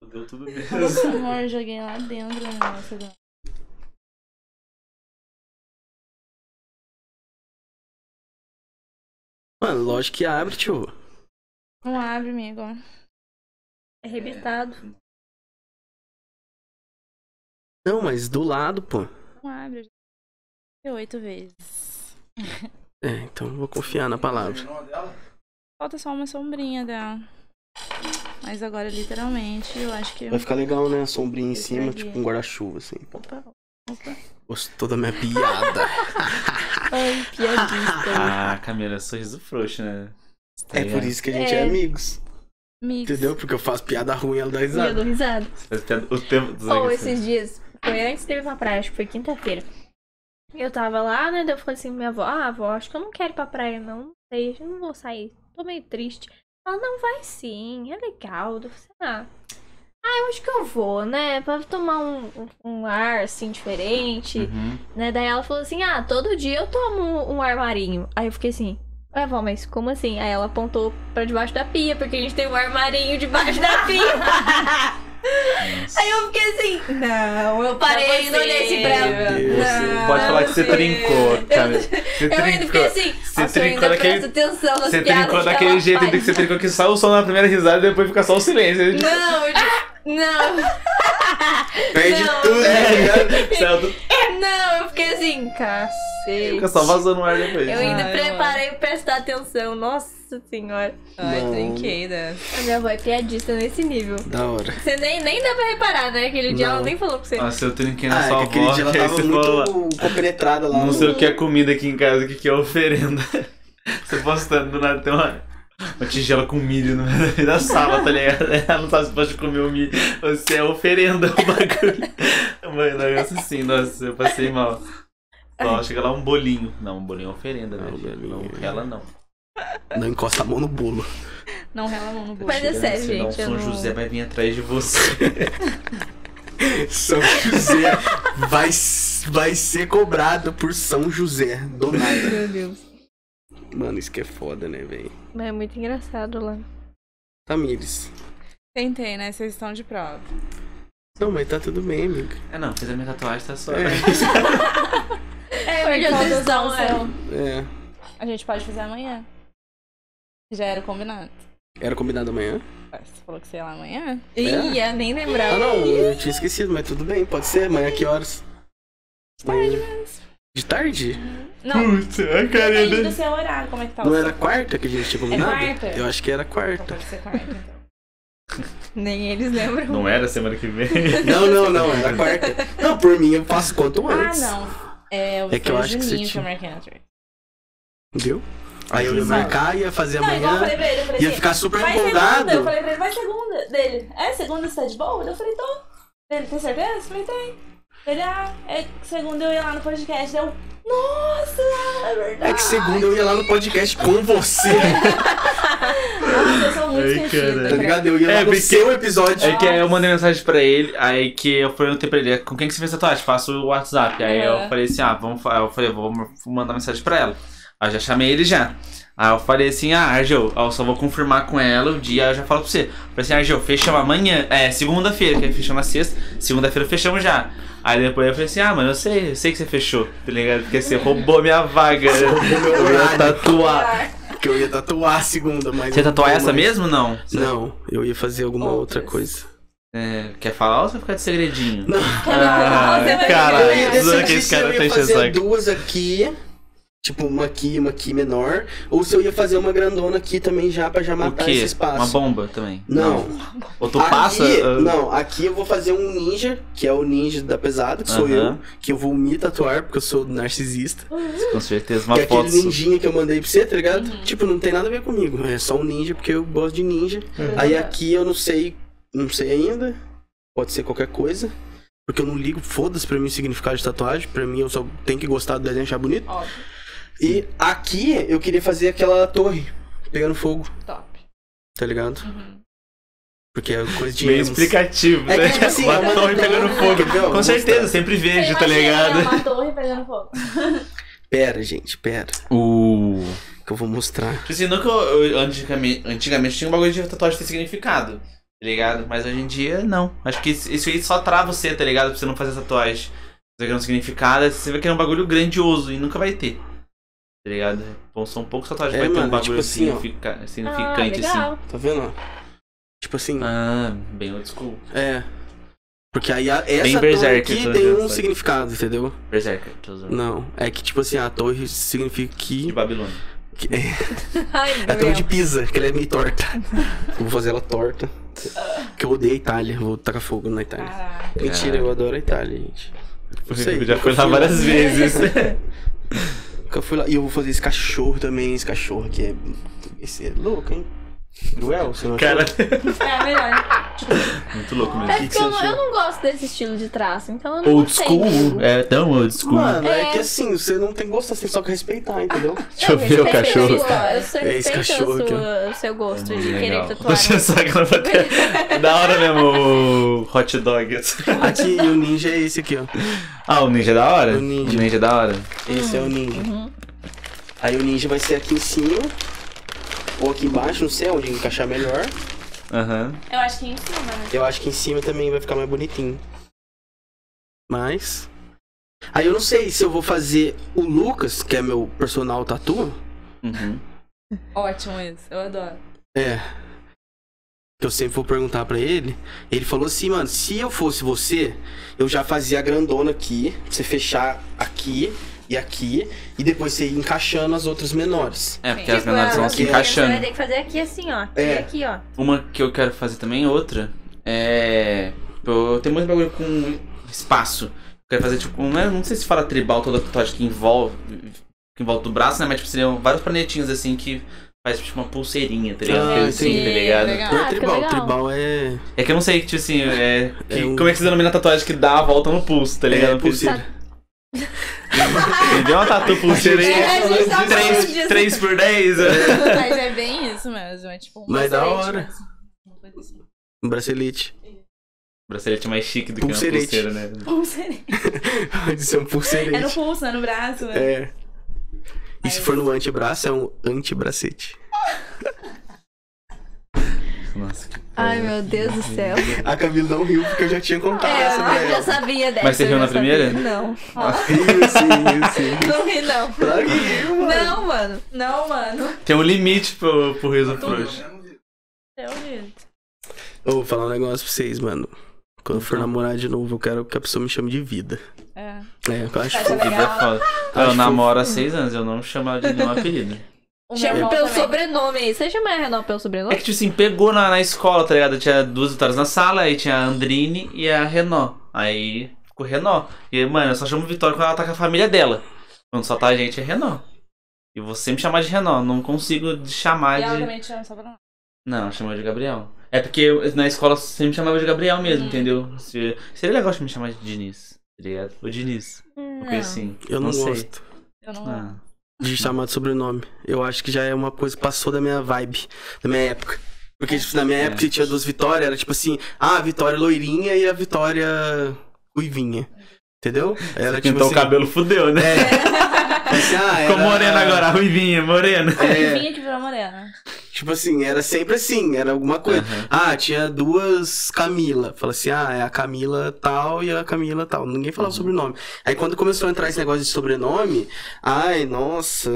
Deu tudo mesmo. Amor, joguei lá dentro o negócio da. Mano, lógico que abre, tio. Não abre, amigo. É arrebitado. Não, mas do lado, pô. Não abre. Oito vezes. É, então vou confiar na palavra. Falta só uma sombrinha dela. Mas agora, literalmente, eu acho que. Vai ficar legal, né? A sombrinha em cima, tipo um guarda-chuva, assim. Opa, opa. Gostou da minha piada? Ai, piadista. Ah, Camila, sorriso frouxo, né? Tá é por ligado? isso que a gente é, É. amigos. Mix. Entendeu? Porque eu faço piada ruim e ela dá E eu risada. dou risada. Piada O tempo dos Ou esses dias, foi antes de ir pra praia, acho que foi quinta-feira. Eu tava lá, né? daí Eu falei assim, minha avó, ah, avó, acho que eu não quero ir pra praia, não. Não sei, eu não vou sair. Tô meio triste. Ela, não, vai sim, é legal. Eu falei assim, ah, ah, eu acho que eu vou, né? Pra tomar um, um, ar, assim, diferente. Uhum. Né? Daí ela falou assim, ah, todo dia eu tomo um, um armarinho. Aí eu fiquei assim, ué, avó, mas como assim? Aí ela apontou pra debaixo da pia, porque a gente tem um armarinho debaixo da pia. Aí eu fiquei assim, não, eu parei e não olhei assim pra ela. Pode falar que você trincou, Camila. Você Eu ainda fiquei trincou. assim, Você nossa, trincou daquele- atenção nas Você piadas trincou que daquele jeito faz. que você trincou que só o som na primeira risada e depois fica só o silêncio. Não, eu digo, não, Perde Não. tudo, né? não, eu fiquei assim, cacete. Fica só vazando o ar depois. Eu ainda Ai, preparei pra prestar atenção, nossa senhora. Ai, Não. trinquei dessa. A minha avó é piadista nesse nível. Da hora. Você nem, nem dá pra reparar, né? Aquele dia Não. ela nem falou com você. Nossa, eu trinquei na Ah, é sua que aquele avó, dia ela tava muito compenetrada lá. Não no- sei o que é comida aqui em casa, o que que é oferenda. Você postando do nada tem uma, uma tigela com milho no meio da sala, tá ligado? Ela não sabe se pode comer o milho. Você é oferenda o bagulho. Mano, negócio assim, nossa, eu passei mal. Só chega lá um bolinho. Não, um bolinho é oferenda, né? Não. Não, ela não. Não encosta a mão no bolo. Não rela a mão no bolso. Mas é sério, Senão gente. São não- José vai vir atrás de você. São José vai, vai ser cobrado por São José. Do nada. Meu Deus. Mano, isso que é foda, né, velho? Mas é muito engraçado lá. Tamires. Tentei, né? Vocês estão de prova. Não, mas tá tudo bem, amigo. É não, fiz a minha tatuagem, tá só. É. É, Hoje eu falta tô só o tão- seu. É. A gente pode fazer amanhã. Já era combinado. Era combinado amanhã? Você falou que você ia lá amanhã? Ia, nem Ah, lembrava. não, eu tinha esquecido, mas tudo bem, pode ser. Amanhã que horas? Amanhã. De tarde? Não, Putz, a depende cara do seu horário, como é que tá o Não seu. era quarta que a gente tinha combinado? quarta? Eu acho que era Então quarta. pode ser quarta, então. Nem eles lembram. Não era semana que vem? Não, não, não, era quarta. Não, por mim eu faço quanto Ah, antes. não. É, É que eu acho que você Juninho tinha- eu marquei na Twitter. Entendeu? Aí eu ia marcar, ia fazer Não, igual eu amanhã. falei pra ele, eu falei Ia assim, ficar super vai segunda. empolgado. Eu falei pra ele, vai segunda. Dele, é, segunda você tá de boa? Eu falei, tô. Ele, tem certeza? Eu falei, tem. Ele, ah, é que segunda eu ia lá no podcast. Eu, nossa, é verdade. É que segunda eu ia lá no podcast com você. Nossa, eu sou muito Ai, cara. Tá ligado? Eu ia lá É, no porque- seu episódio. É que aí eu mandei mensagem pra ele, aí que eu perguntei pra ele, com quem que você fez tatuagem? Faço o WhatsApp. Aí eu Aham. falei assim, ah, vamos Eu falei, vou mandar mensagem pra ela. Aí eu já chamei ele já. Aí eu falei assim, ah, Argel, eu só vou confirmar com ela o dia, eu já falo pra você. Falei assim, Argel, fechamos amanhã, é, segunda-feira, que aí fechamos na sexta, segunda-feira fechamos já. Aí depois eu falei assim, ah, mano, eu sei, eu sei que você fechou, tá ligado? Porque você roubou minha vaga. eu ia tatuar. Que eu ia tatuar a segunda, mas. Você não tatuar essa mais. mesmo ou não? Não, eu ia fazer alguma outra Outras. coisa. É, quer falar ou você vai ficar de segredinho? Não. Ah, Você caralho, eu ia que decidir esse se eu cara tá ia enchendo duas aqui, tipo uma aqui e uma aqui menor, ou se eu ia fazer uma grandona aqui também já pra já O matar quê? esse espaço. Uma bomba também? Não. Ou tu aqui, passa. ah, Não, aqui eu vou fazer um ninja, que é o ninja da pesada, que sou Aham. eu, que eu vou me tatuar, porque eu sou narcisista. Com certeza, uma que é foto. aquele ninjinha que eu mandei pra você, tá ligado? Uhum. Tipo, não tem nada a ver comigo. É só um ninja porque eu gosto de ninja. Uhum. Aí aqui eu não sei, não sei ainda. Pode ser qualquer coisa. Porque eu não ligo, foda-se pra mim o significado de tatuagem. Pra mim eu só tenho que gostar do desenho e achar bonito. Óbvio. E aqui eu queria fazer aquela torre pegando fogo, Top. tá ligado? Uhum. Porque é coisa de Meio explicativo, É que, né? tipo assim, uma é uma torre pegando fogo. ó, Com certeza, mostrar. sempre vejo, tá ligado? Uma torre pegando fogo. Pera, gente, pera. O. Que eu vou mostrar. Tipo assim, nunca eu, eu- antigamente, antigamente tinha um bagulho de tatuagem ter significado, tá ligado? Mas hoje em dia, não. Acho que isso isso aí só trava você, tá ligado? Pra você não fazer tatuagem. Você quer um significado, você vai querer um bagulho grandioso e nunca vai ter. Tá ligado? Bom, são poucos tatuagens É, vai ter um mano, bagulho tipo assim, ó. Ah, significante, assim. legal. Tá vendo? Tipo assim, Ah, bem old school. é. Porque aí a, Bem essa torre berserker, aqui tem um sabe? significado, entendeu? Berserker. Não, é que tipo assim, a torre significa que. De Babilônia. que- é Ai, a torre de Pisa, que ela é meio torta. Vou fazer ela torta. Que eu odeio a Itália, vou tacar fogo na Itália. Caraca. Mentira, eu adoro a Itália, gente. Não sei, Já foi lá várias vezes. Nunca fui lá. E eu vou fazer esse cachorro também, esse cachorro aqui é. Esse é louco, hein? Cruel, você não? Cara, É melhor. muito louco É mesmo. que porque você eu, não- eu não gosto desse estilo de traço, então eu não Old gostei school? É tão old school. Mano, é. É. que assim, você não tem gosto, você tem só que respeitar, entendeu? Deixa eu ver o respeito cachorro. sua- Eu sou É esse respeito cachorro o seu, o seu gosto de querer Legal. tatuar. Deixa eu só que não vai ter- Da hora mesmo o hot dog. Aqui, e o ninja é esse aqui, ó. Ah, o ninja é da hora? O ninja. O ninja é da hora. Esse é o ninja. Uhum. Aí o ninja vai ser aqui em cima. Ou aqui embaixo, não sei onde encaixar melhor. Aham. Eu acho que em cima, né? Eu acho que em cima também vai ficar mais bonitinho. Mas. Aí eu não sei se eu vou fazer o Lucas, que é meu personal tatu. Uhum. Ótimo isso. Eu adoro. É. Que eu sempre vou perguntar pra ele. Ele falou assim, mano, se eu fosse você, eu já fazia a grandona aqui, pra você fechar aqui e aqui, e depois você ir encaixando as outras menores. É, porque Sim. as menores vão aqui, se Você vai encaixando. ter que fazer aqui assim, ó. Aqui, É. aqui, ó. Uma que eu quero fazer também, outra, é. Eu tenho muito bagulho com espaço. Eu quero fazer tipo, não, é- não sei se fala tribal toda a tatuagem que envolve. Que envolve do braço, né? Mas tipo, seriam vários planetinhos assim que faz tipo uma pulseirinha, tá ligado? Ah, assim, entendi. tá ligado? Legal. Não é Ah, tribal, legal. tribal é. É que eu não sei, tipo assim, é. que- É um- Como é que se denomina a tatuagem que dá a volta no pulso, tá ligado? É, pulseira. Entendeu uma tatu pulseira aí? É, a gente tá falando 3, disso. 3 por 10? Mas é bem isso mesmo. É tipo um Mas da hora. mesmo. Assim. Um bracelete. Bracelete mais chique do que uma Pulseirete. pulseira, né? Pulseirete. Pode ser um É no pulseirete. pulso, é no braço. né? É. E se for no antebraço, é um antebracete. Nossa, que Ai, meu Deus do céu. A Camila não riu porque eu já tinha contado É, essa pra eu já sabia dessa. Mas você eu riu na primeira? sabia. Não. Riu sim, riu sim. Não ri, não. Claro que riu, mano. Não, mano. Não, mano. Tem um limite pro, pro riso frouxo. É jeito. Eu vou falar um negócio pra vocês, mano. Quando eu for Então. namorar de novo, eu quero que a pessoa me chame de vida. É. É, eu acho fofo. Vida é foda. Eu fofo. namoro há seis anos, eu não chamo ela de nenhum apelido. Chama pelo também. sobrenome aí. Você chama a Renan pelo É sobrenome? que, tipo assim, pegou na, na escola, tá ligado? Tinha duas vitórias na sala, aí tinha a Andrine e a Renó. Aí ficou Renó. E, mano, eu só chamo Vitória quando ela tá com a família dela. Quando só tá a gente, é Renó. E vou sempre chamar de Renó, não consigo de chamar E ela de. também te chama só pra não. Não, chama de Gabriel. É porque eu- na escola eu sempre chamava de Gabriel mesmo, Hum. entendeu? Se- Seria legal me chamar de Diniz, tá ligado? O Diniz. Uma coisa assim. Eu não, sei. gosto Eu não. Ah. De chamar de sobrenome. Eu acho que já é uma coisa que passou da minha vibe, da minha época. Porque, tipo, na minha É. época que tinha duas Vitórias, era tipo assim, ah, a Vitória loirinha e a Vitória ruivinha. Entendeu? Era Pintou o cabelo, fudeu, né? assim, ah, Ficou era- morena agora, ruivinha, morena. É, Vinha que virou morena. Tipo assim, era sempre assim, era alguma coisa. Aham. Ah, tinha duas Camila. Fala assim, ah, é a Camila tal e a Camila tal. Ninguém falava Uhum. sobrenome. Aí quando começou a entrar esse negócio de sobrenome, ai, nossa.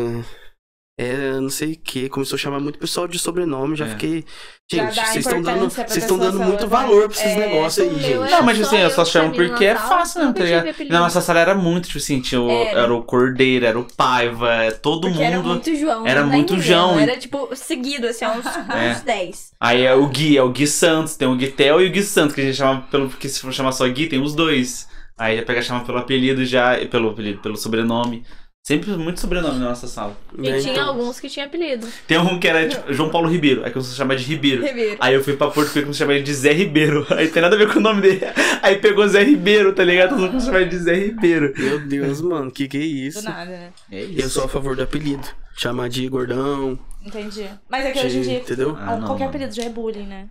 É, não sei o que. Começou a chamar muito pessoal de sobrenome. Já É. fiquei. Gente, vocês estão dando, vocês estão dando muito valor pra esses É, negócios aí, gente. era Não, mas assim, eu só chamo porque é fácil, não, tá ligado? Na nossa sala era muito, tipo assim, tinha o, Era. era o Cordeiro, era o Paiva, é todo Porque era mundo. muito João. era muito entendendo. João. Era tipo seguido, assim, uns, É. uns 10. Aí é o Gui, é o Gui Santos, tem o Guitel e o Gui Santos, que a gente chama pelo. Porque se for chamar só Gui, tem os dois. Aí já pega chama pelo apelido já, pelo apelido, pelo sobrenome. Sempre muito sobrenome na nossa sala. E Né, tinha então. alguns que tinha apelido. Tem um que era tipo João Paulo Ribeiro, aí começou a chamar de Ribeiro. Ribeiro. Aí eu fui pra Porto Rico e chamar ele de Zé Ribeiro. Aí tem nada a ver com o nome dele. Aí pegou Zé Ribeiro, tá ligado? Todo mundo começou a chamar ele de Zé Ribeiro. Meu Deus, mano, que que é Do isso? nada, né? É Eu sou a favor do apelido. Chamar de gordão, Entendi. Mas é que hoje em de, dia, entendeu? Ah, não, qualquer mano. apelido já é bullying, né?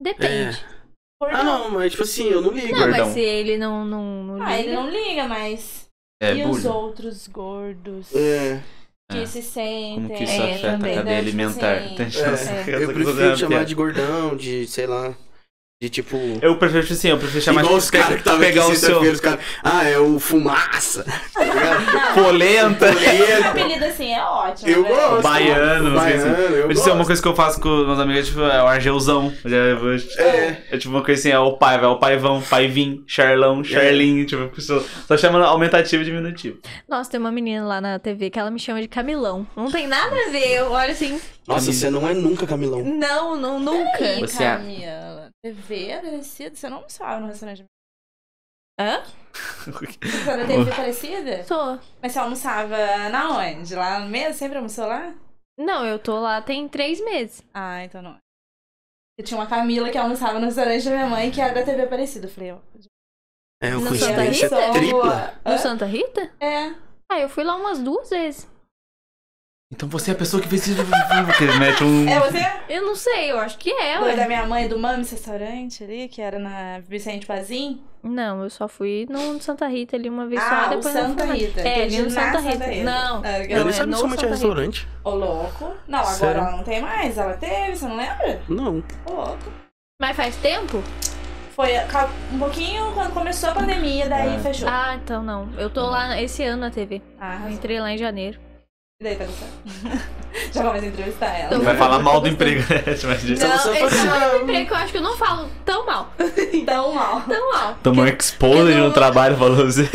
Depende. Ah, não, mas tipo assim, eu não ligo. Não, Gordão. mas se ele não, não, não Ah, liga- ele não liga, mas. É, e os bullying. outros gordos É, que É. se sentem. Como que isso É, afeta a também, cadeia né? Tipo alimentar? assim, Tem chance é, eu é prefiro chamar de gordão, de, sei lá, de tipo... Eu prefiro, tipo assim, eu prefiro chamar Igual de os caras que estavam pegar aqui o seu os caras, ah, é o fumaça, tá polenta, Esse apelido assim é ótimo. Eu né? gosto. baiano, Baiano, eu Mas isso é uma coisa que eu faço com meus amigos, tipo, é o Argeuzão. Já, É. é tipo uma coisa assim, é o Paiva, é o Paivão, Paivim, Charlão, Charlinho, tipo, a pessoa só chama aumentativo e diminutivo. Nossa, tem uma menina lá na TV que ela me chama de Camilão. Não tem nada a ver. Eu olho assim, Nossa, você não é nunca Camilão. não, não, nunca. Ih, Você é-. TV Aparecida? Você não almoçava no restaurante? Hã? Você era TV Aparecida? Tô. Mas você almoçava na onde? Lá no mesmo? Sempre almoçou lá? Não, eu tô lá tem três meses. Ah, então não. Eu tinha uma Camila que almoçava no restaurante da minha mãe que era da TV Aparecida. Eu falei, ó. É uma No coincidência Santa Rita? tripla. No Santa Rita? É. Ah, eu fui lá umas duas vezes. Então você é a pessoa que fez isso. Que mete um. É você? Eu não sei, eu acho que é, Foi da minha mãe do Mames Restaurante ali, que era na Vicente Pazim? Não, eu só fui no Santa Rita ali uma vez só, Ah, o depois não Santa fui mais. Rita. É, Entendi, ali no Santa Santa Rita. Rita. Não, Ah, Eu não, nem é sabia se somente é Rita. restaurante. Ô, louco. Não, agora Sério? ela não tem mais. Ela teve, você não lembra? Não. Ô, louco. Mas faz tempo? Foi um pouquinho quando começou a pandemia, daí Ah. fechou. Ah, então não. Eu tô lá esse ano na TV. Ah, Eu entrei lá em janeiro. E daí tá gostando? Já começa a entrevistar ela. Vai falar mal do emprego, né? Mas Então Não, você esse é um emprego que eu acho que eu não falo tão mal. Tão mal. Tão mal. Tomou um exposed eu no trabalho, falou assim.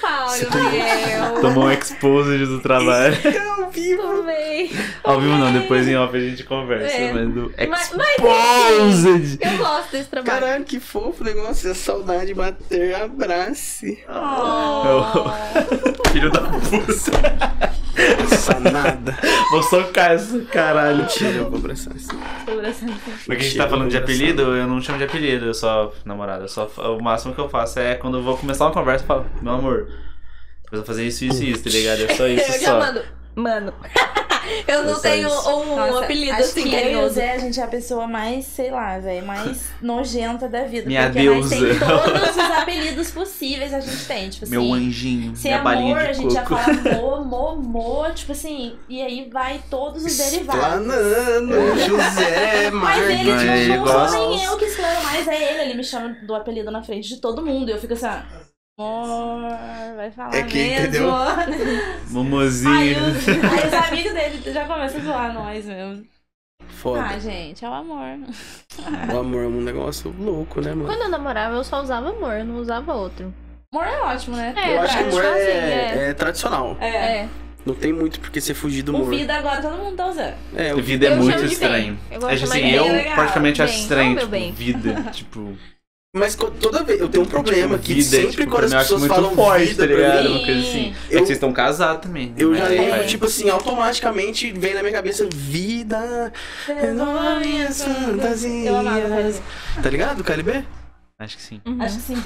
Falo, Gabriel. Tomou um exposed do trabalho. Ao vivo. Tomei. Ao vivo não, depois em off a gente conversa. É. Mas do Mas, mas exposed. eu gosto desse trabalho. Caralho, que fofo o negócio. A saudade bater, abrace. Oh. Filho da puta. Nossa, nada. Vou socar essa caralho. Mentira, eu vou abraçar assim. Porque a gente tá falando de apelido, eu não chamo de apelido, eu só. Namorada, só. O máximo que eu faço é quando eu vou começar uma conversa, eu falo, meu amor, eu vou fazer isso, isso e isso, tá ligado? É só isso eu já só. mando. Mano. eu não É tenho isso. um Nossa, apelido acho assim que eu e o. Zé, a gente é a pessoa mais, sei lá, velho, mais nojenta da vida. Minha porque nós deusa. tem todos os apelidos possíveis a gente tem. Tipo Meu assim, anjinho, se minha é balinha amor, de a gente já fala amor, amor, amor, tipo assim, e aí vai todos os derivados. Planando, José, Mas ele, Marcos. Mas ele tipo, não sou nem eu que explano mais, é ele. Ele me chama do apelido na frente de todo mundo. E eu fico assim, ó, amor, vai falar É que, mesmo. entendeu? Aí Momozinho. os, aí os amigos dele já começam a zoar nós mesmo. Foda. Ah, gente, é o amor. O amor é um negócio louco, né, mano? Quando eu namorava, eu só usava amor, eu não usava outro. Amor é ótimo, né? É, eu acho que amor tipo assim, é, é tradicional. É. É. Não tem muito porque você fugir do O humor. vida agora todo mundo tá usando. É, o Vida é Eu muito estranho. bem. Eu gosto É assim, eu legal. praticamente acho estranho, tipo, vida, tipo... Mas toda vez eu tenho um problema que vida, sempre tipo, quando as eu pessoas falam forte, vida tá ligado? mim, Uma coisa assim. É que Eu- vocês estão casados também. né? eu já Mas, lembro, vai. tipo assim, automaticamente vem na minha cabeça vida, renova minhas fantasias. Eu. Tá ligado, KLB? Acho que sim. Uhum. Acho que sim.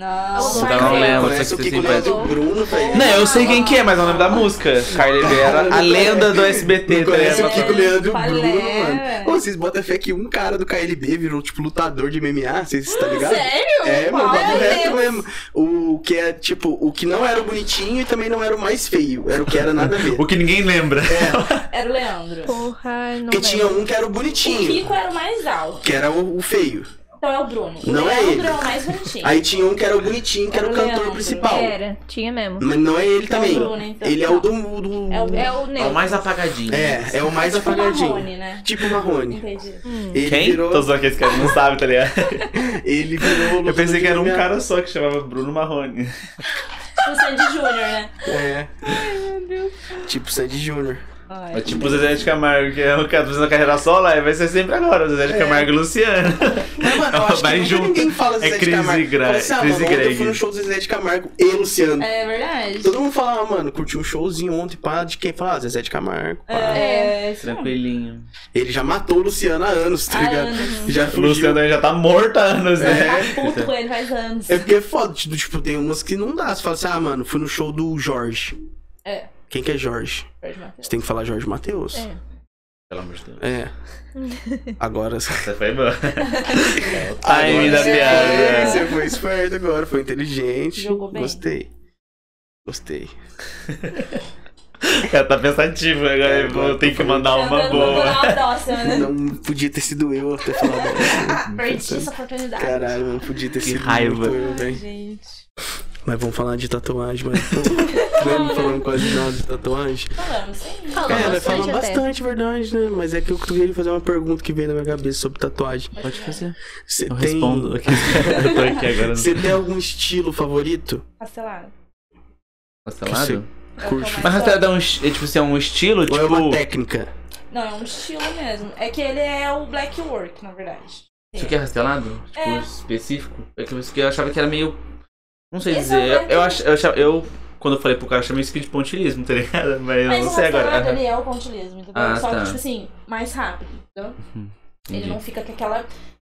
Não, Puta, eu não lembro. Conhece só o que você. Bruno, velho. Não, eu sei quem que é, mas não lembro da música. Carly B era a lenda do SBT. Não tá conhece o? Kiko Leandro Bruno, mano. Ô, vocês botam fé que um cara do KLB virou, tipo, lutador de MMA, vocês estão ligados? Sério? É, mano, papo reto mesmo. O que é, tipo, o que não era o bonitinho e também não era o mais feio. Era o que era nada a ver. O que ninguém lembra. Era o Leandro. Porra, não Porque tinha lembro. um que era o O bonitinho, Kiko era o mais alto. que era o, o feio. Então é o Bruno. O Não é Leandro ele. é o mais bonitinho. Aí tinha um que era o bonitinho, que era o Era o cantor Leandro. principal. Era, tinha mesmo. Mas não é ele É o também. Bruno, então. Ele é o do. do- É o, É o É o mais apagadinho. É, é o mais tipo apagadinho. Marrone, né? Tipo Marrone. Entendi. Ele Quem? virou. Tô zoando que esse cara não sabe, tá ligado? Ele virou. Eu pensei que era um cara só que chamava Bruno Marrone. Tipo o Sandy Júnior, né? É. Tipo Sandy Júnior. É tipo o Zezé de Camargo, que é o cara fazendo a carreira solo, aí vai ser sempre agora, o Zezé de Camargo e o Luciano. Mas, mano, eu acho que Vai nunca junto. ninguém fala É Zezé de Cris e Camargo. Gra- Fala assim, ah, mano, e eu fui no show do Zezé de Camargo e Luciano. É verdade. Todo mundo falava, mano, curti um showzinho ontem, pá, de quem? Fala, ah, Zezé de Camargo, pá. É, isso Tranquilinho. Ele já matou o Luciano há anos, tá Há ligado? anos. Já O fugiu. Luciano aí já tá morto há anos, né? Tá puto com ele faz anos. É porque é foda, tipo, tipo, tem umas que não dá. Você fala assim, ah, mano, fui no show do Jorge. É. Quem que é Jorge? Jorge Mateus. Você tem que falar Jorge Matheus. É. Pelo amor de Deus. É. Agora. Essa foi boa. Da você foi- piada. Você foi esperto agora, foi inteligente. Jogou bem. Gostei. Gostei. O cara tá pensativo agora. É, eu vou agora ter tô que mandar uma boa. próxima, né? Não podia ter sido eu a ter falado. Perdi essa oportunidade. Caralho, não podia ter Que sido raiva. muito eu, Ai, velho. gente. Mas vamos falar de tatuagem, mas não falando quase nada de tatuagem. Falamos, sim. Falou É, bastante verdade, né? Mas é que eu queria fazer uma pergunta que veio na minha cabeça sobre tatuagem. Pode fazer. Você Eu tem. respondo. aqui. Eu tô aqui agora. Você tem algum estilo favorito? Pastelado. Pastelado? É Curte. mais Mas pastelado é um, é tipo assim, é um estilo, Ou é uma tipo. técnica? Não, é um estilo mesmo. É que ele é o black work, na verdade. Isso aqui é rastelado? Tipo, É. específico? É que eu achava que era meio. Não sei Esse dizer. é Eu, black eu, eu, achava- eu, quando eu falei pro cara, eu chamei isso aqui de pontilismo, tá ligado? Mas eu Mas não o sei agora. rastelado, Aham. ele é o pontilismo, entendeu? Ah, Só tá. que, tipo assim, mais rápido, entendeu? Ele Entendi. não fica com aquela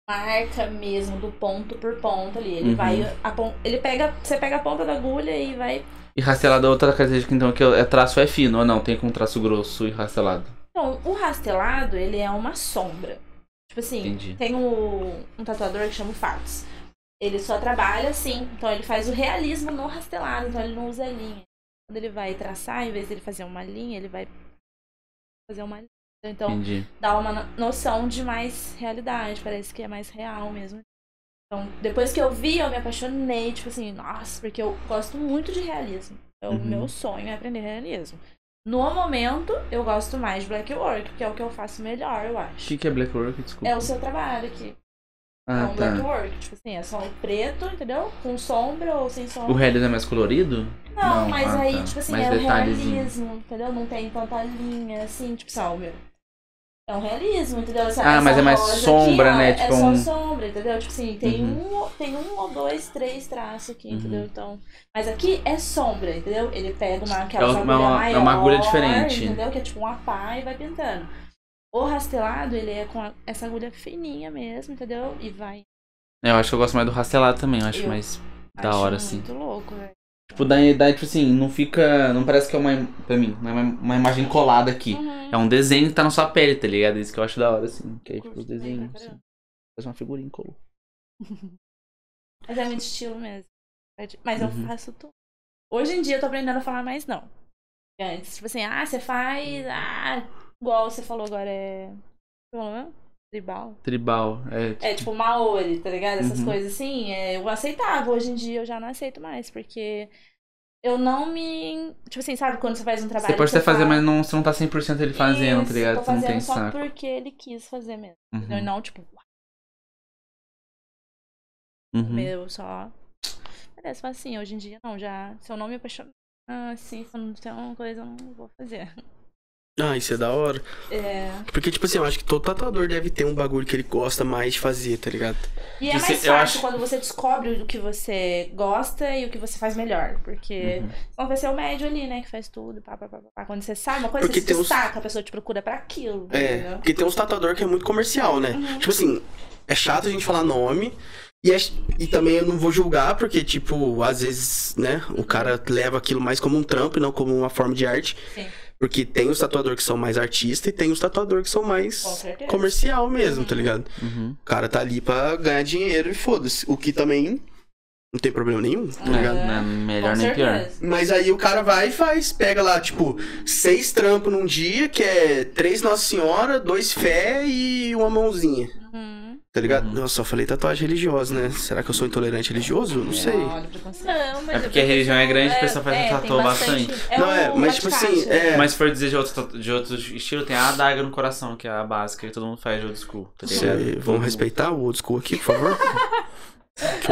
marca mesmo do ponto por ponto ali. Ele Uhum. vai. A pon... Ele pega. Você pega a ponta da agulha e vai. E rastelado é outra característica, então, que é traço é fino, ou não? Tem com traço grosso e rastelado. Então, o rastelado, ele é uma sombra. Tipo assim, Entendi. tem o, um tatuador que chama o Fatos. Ele só trabalha assim. Então ele faz o realismo no rastelado. Então ele não usa linha. Quando ele vai traçar, em vez de ele fazer uma linha, ele vai fazer uma linha. Então Entendi. dá uma no- noção de mais realidade. Parece que é mais real mesmo. Então, depois que eu vi, eu me apaixonei, tipo assim, nossa, porque eu gosto muito de realismo. É o Uhum. meu sonho é aprender realismo. No momento, eu gosto mais de black work, que é o que eu faço melhor, eu O acho. que, que é black work? Desculpa. É o seu trabalho aqui. é Ah, um tá. work. Tipo assim, é só um preto, entendeu? Com sombra ou sem sombra. O realismo é mais colorido? Não, não, mas ah, aí, tá. tipo assim, Mais é o realismo, entendeu? Não tem tanta linha, assim, tipo, meu. É um realismo, entendeu? Essa, Ah, essa mas é mais sombra, ó, né? É Tipo só um- sombra, entendeu? Tipo assim, tem, Uhum. um, tem um ou dois, três traços aqui, Uhum. entendeu? Então. Mas aqui é sombra, entendeu? Ele pega uma, É aquela uma- agulha maior, é uma agulha diferente. Entendeu? Que é tipo uma pá e vai pintando. O rastelado, ele é com essa agulha fininha mesmo, entendeu? E vai. É, eu acho que eu gosto mais do rastelado também, eu acho Eu mais da acho hora, assim. muito louco, velho. Tipo, dá, dá, tipo assim, não fica. Não parece que é uma. Pra mim, não é uma, uma imagem colada aqui. Uhum. É um desenho que tá na sua pele, tá ligado? Isso que eu acho da hora, assim. Que aí, tipo, os desenhos. Assim. Faz uma figurinha colou. Mas é muito estilo mesmo. Mas eu Uhum. faço tudo. Hoje em dia eu tô aprendendo a falar mais não. Antes, tipo assim, ah, você faz. Ah, igual você falou agora, é. Como é? Tribal. Tribal. É, tipo, É tipo Maori, tá ligado? Essas Uhum. coisas assim, é, eu aceitava. Hoje em dia eu já não aceito mais, porque eu não me. Tipo assim, sabe quando você faz um trabalho. você pode até fazer, fala, mas não, você não tá 100% ele fazendo, "Isso, tá ligado? Tô Você não tem só saco. porque ele quis fazer mesmo. Uhum. não, tipo, Uhum. meu, só. Parece assim, hoje em dia não, já. Se eu não me apaixonar assim, se eu não tem uma coisa, eu não vou fazer. Ah, isso é da hora. É. Porque, tipo assim, eu acho que todo tatuador deve ter um bagulho que ele gosta mais de fazer, tá ligado? E é mais eu fácil acho- quando você descobre o que você gosta e o que você faz melhor. Porque Uhum. senão vai ser o médio ali, né? Que faz tudo. Pá, pá, pá, pá. Quando você sabe uma coisa, Porque você tem se uns- destaca, a pessoa te procura pra aquilo. É, entendeu? porque tem uns tatuador que é muito comercial, né? Uhum. Tipo assim, é chato a gente falar nome. E, é- e também eu não vou julgar, porque, tipo, às vezes, né, o cara leva aquilo mais como um trampo e não como uma forma de arte. Sim. Porque tem os tatuadores que são mais artista e tem os tatuadores que são mais comercial mesmo, tá ligado? Uhum. O cara tá ali pra ganhar dinheiro e foda-se. O que também não tem problema nenhum, tá É, ligado? não é melhor Com nem pior. Mas aí o cara vai e faz, pega lá, tipo, seis trampos num dia, que é três Nossa Senhora, dois fé e uma mãozinha. Uhum. Tá ligado? Uhum. Nossa, só falei tatuagem religiosa, né? Será que eu sou intolerante religioso? Não sei. Não, mas É porque a religião é grande, o pessoal faz é, tem tatuou bastante. É Não, é, mas tipo assim, é. Mas se for dizer de outros, tatu- de outros estilos, tem a adaga no coração, que é a básica, que todo mundo faz de old school, tá ligado? Vamos respeitar o old school aqui, por favor?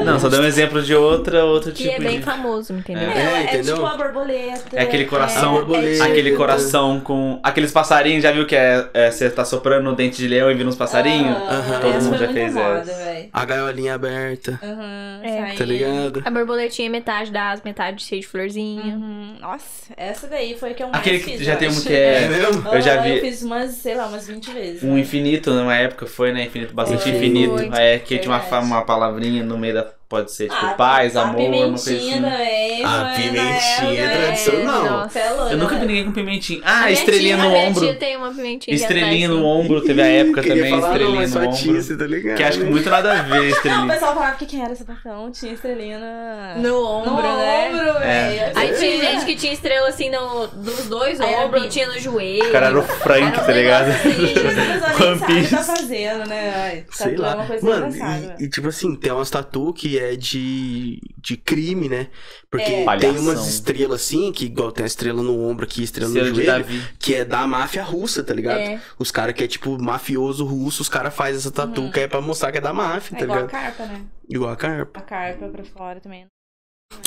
Não, só dei um exemplo de outra, outro Que tipo é bem de... famoso, entendeu? É, É, é entendeu? tipo a borboleta. É aquele coração, A borboleta. aquele coração com... Aqueles passarinhos, já viu que é, é, você tá soprando no dente de leão e vira uns passarinhos? Aham. Todo Essa mundo foi já fez moda, essa. velho. A gaiolinha aberta, Uhum, É. tá ligado? A borboletinha é metade das, metade cheia de florzinha. Uhum. Nossa, essa daí foi a que eu mais Aquele fiz, que já tem um que é... mesmo? Eu já Ah, vi- Eu fiz umas, sei lá, umas 20 vezes. Um né? infinito, numa época foi, né? Infinito, bastante Foi. infinito. Foi. É, que tinha uma, uma palavrinha no meio da... Pode ser, tipo, Ah, paz, a amor, uma coisa pimentinha assim. também. A foi na pimentinha é tradicional. É Eu nunca vi né? ninguém com pimentinha. Ah, A estrelinha tia- no a ombro. tia tem uma pimentinha Estrelinha atrás, no assim. ombro, teve a época também, falar, não, estrelinha mas no tia, ombro. você tá ligado? Que acho que muito nada a ver, Não, o estrelinha. pessoal falava que, que era essa papão, tinha estrelinha na... No ombro, no né? ombro, É. velho. Aí tinha gente que tinha estrela assim no, dos dois ombros, tinha no joelho. O cara era o Frank, tá ligado? assim. Mas a pessoa nem sabe o que tá One Piece. fazendo, né? Ai, Sei é lá. uma coisa Mano, engraçada. e, e, tipo assim, tem umas tatu que é de, de crime, né? Porque É. tem Palhação. umas estrelas assim, que igual tem a estrela no ombro aqui, estrela Selo no joelho, Davi. que é da máfia russa, tá ligado? É. Os caras que é tipo mafioso russo, os caras fazem essa tatu que é pra mostrar que é da máfia, É tá igual a ligado? carpa, né? Igual a carpa. A carpa pra fora também.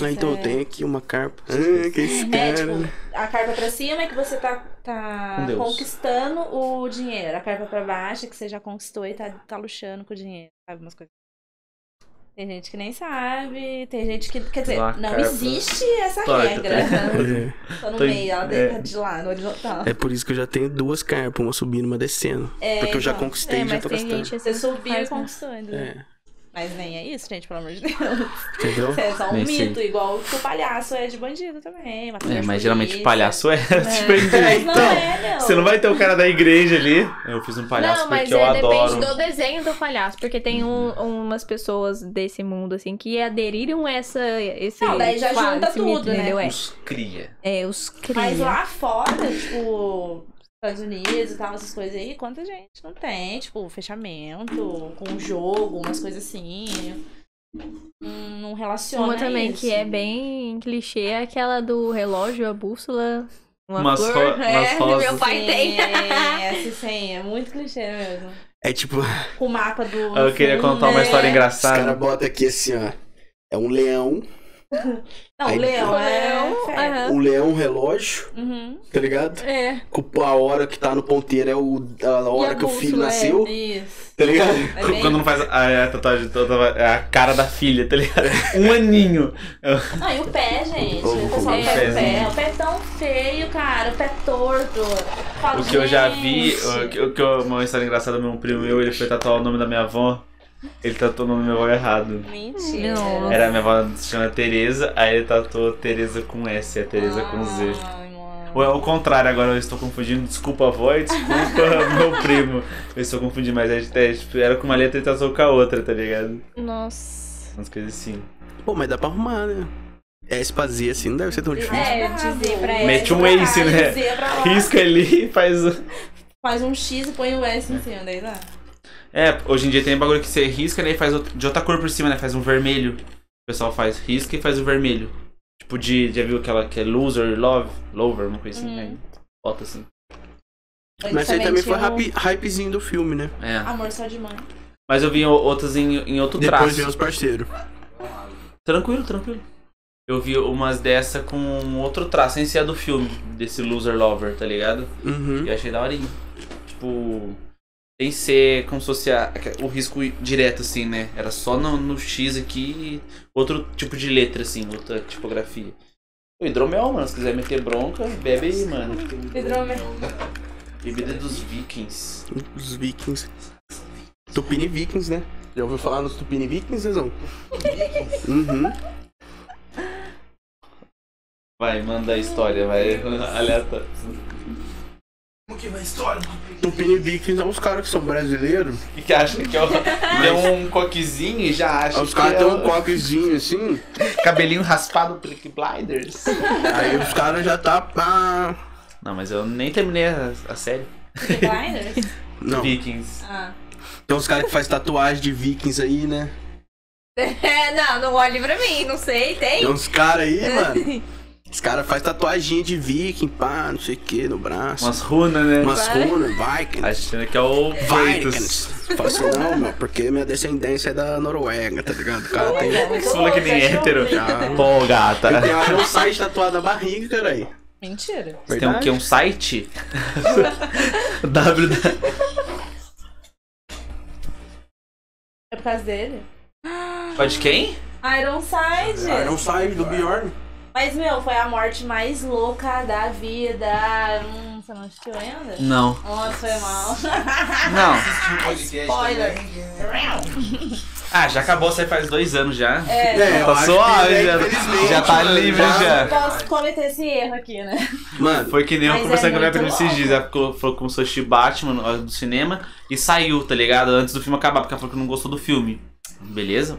Ah, então eu é- tenho aqui uma carpa. Ah, que esse É, cara. tipo, a carpa pra cima é que você tá, tá conquistando o dinheiro. A carpa pra baixo é que você já conquistou e tá, tá luxando com o dinheiro. Sabe umas coisas. Tem gente que nem sabe, tem gente que. Quer dizer, não existe essa torta, regra. É. Tô no Tô em- meio, ela é. deita de lá, no horizontal. É por isso que eu já tenho duas carpas, uma subindo e uma descendo. É, porque eu já então. conquistei É, e já mas tô tem gastando. gente Você subiu e né? entendeu? É, Mas nem é isso, gente, pelo amor de Deus. entendeu? Isso é só um Nem sei. mito, igual que o palhaço é de bandido também. É, de mas geralmente polícia. palhaço é. tipo, Mas não Então, é, não. Você não vai ter o cara da igreja ali. Eu fiz um palhaço Não, mas porque eu é, adoro. depende do desenho do palhaço. Porque tem um- umas pessoas desse mundo, assim, que aderiram a essa, esse. Não, daí já quadro, junta esse mito, tudo, né? entendeu? É. Os cria. É, os cria. Mas lá fora, tipo, Estados Unidos e tal, essas coisas aí, quanta gente não tem? Tipo, fechamento, com jogo, umas coisas assim. Não relaciona Uma também isso. que é bem clichê é aquela do relógio, a bússola, uma Umas umas é, meu pai Sim, tem. essa sim, é muito clichê mesmo. É tipo, Com o mapa do. Eu queria fundo, contar uma né? história os caras engraçada. botam aqui assim, ó. É um leão, Não, Aí- leão, é. Leão, um leão relógio, Uhum. tá ligado? É. A hora que tá no ponteiro é o, a hora a que o filho é. nasceu, Isso. tá ligado? É bem- Quando não faz a, a tatuagem toda, é a cara da filha, tá ligado? Um aninho. Ah, e o pé, gente. O pega o pé. pezinho. O pé é tão feio, cara. O pé torto. Falo, O que eu já vi, o que, o que eu- uma história engraçada, meu primo meu, ele foi tatuar o nome da minha avó. Ele tatuou o nome da minha avó errado. Mentira. Não. Era minha avó se chama Tereza, aí ele tatuou Tereza com S, é Tereza com Z. Ai, mano. Ou é o contrário, agora eu estou confundindo. Desculpa a avó e desculpa meu primo. Eu estou confundindo, mas é, é, tipo, era com uma letra e tatuou com a outra, tá ligado? Nossa. Umas coisas assim. Pô, mas dá pra arrumar, né? Pra Z assim não deve ser tão difícil. É, dizer pra ela. Mete um ace, né? Risca ali e faz o. Faz um X e põe o S em cima, daí dá. É, hoje em dia tem bagulho que você risca né, e faz outro- de outra cor por cima, né? Faz um vermelho. O pessoal faz risca e faz o vermelho. Tipo de. Já viu aquela que é loser, love? Lover, uma coisa assim, Uhum. né? Bota assim. Mas isso aí também foi hype, hypezinho do filme, né? É. Amor só de mãe. Mas eu vi o- outras em, em outro Depois traço. vem os parceiros. Tranquilo, tranquilo. Eu vi umas dessa com outro traço, sem ser a do filme, desse Loser Lover, tá ligado? Uhum. E achei daorinha. Tipo, sem ser como se fosse a- o risco direto, assim, né? Era só no, no X aqui, outro tipo de letra, assim, outra tipografia. O hidromel, mano, se quiser meter bronca, bebe aí, mano. Hidromel. Bebida dos vikings. Os vikings. Tupini Vikings, né? Já ouviu falar nos Tupini Vikings, Zezão? Uhum. Vai, manda a história, vai. Aleatório. Como que vai a história? Tupini Vikings são os caras que são brasileiros. O que, que acha que é o... tem um coquezinho e já acha Os que caras é têm o- um coquezinho assim. cabelinho raspado Peaky Blinders. Aí os caras já tá pá. Não, mas eu nem terminei a, a série. Blinders? Não. Vikings. Ah. Tem uns caras que faz tatuagem de Vikings aí, né? É, não, não olhe pra mim, não sei, tem? Tem uns caras aí, mano. Os caras fazem tatuagem de Viking, pá, não sei o que, no braço. Umas runas, né? Umas runas, Vikings. Achando que é o Vikings. Fala assim, não, meu, porque minha descendência é da Noruega, tá ligado? O cara tem. Você falou que nem hétero. Já. Pô, gata. Eu tenho até um site tatuado na barriga, caralho. Mentira. Você tem o quê? Um site? w É por causa dele? Pode quem? Ironside. É site do Bjorn. Mas, meu, foi a morte mais louca da vida. Hum, você não assistiu ainda? Não. Nossa, foi mal. Não. Spoiler. Ah, já acabou, você faz dois anos já. É, eu Tá acho suave, que, né, já, infelizmente, já tá mano, livre já- já. posso cometer esse erro aqui, né? Mano, Foi que nem eu conversando é com a minha prima esses dias. Ela falou que começou a assistir Batman do cinema e saiu, tá ligado? Antes do filme acabar, porque ela falou que não gostou do filme. Beleza?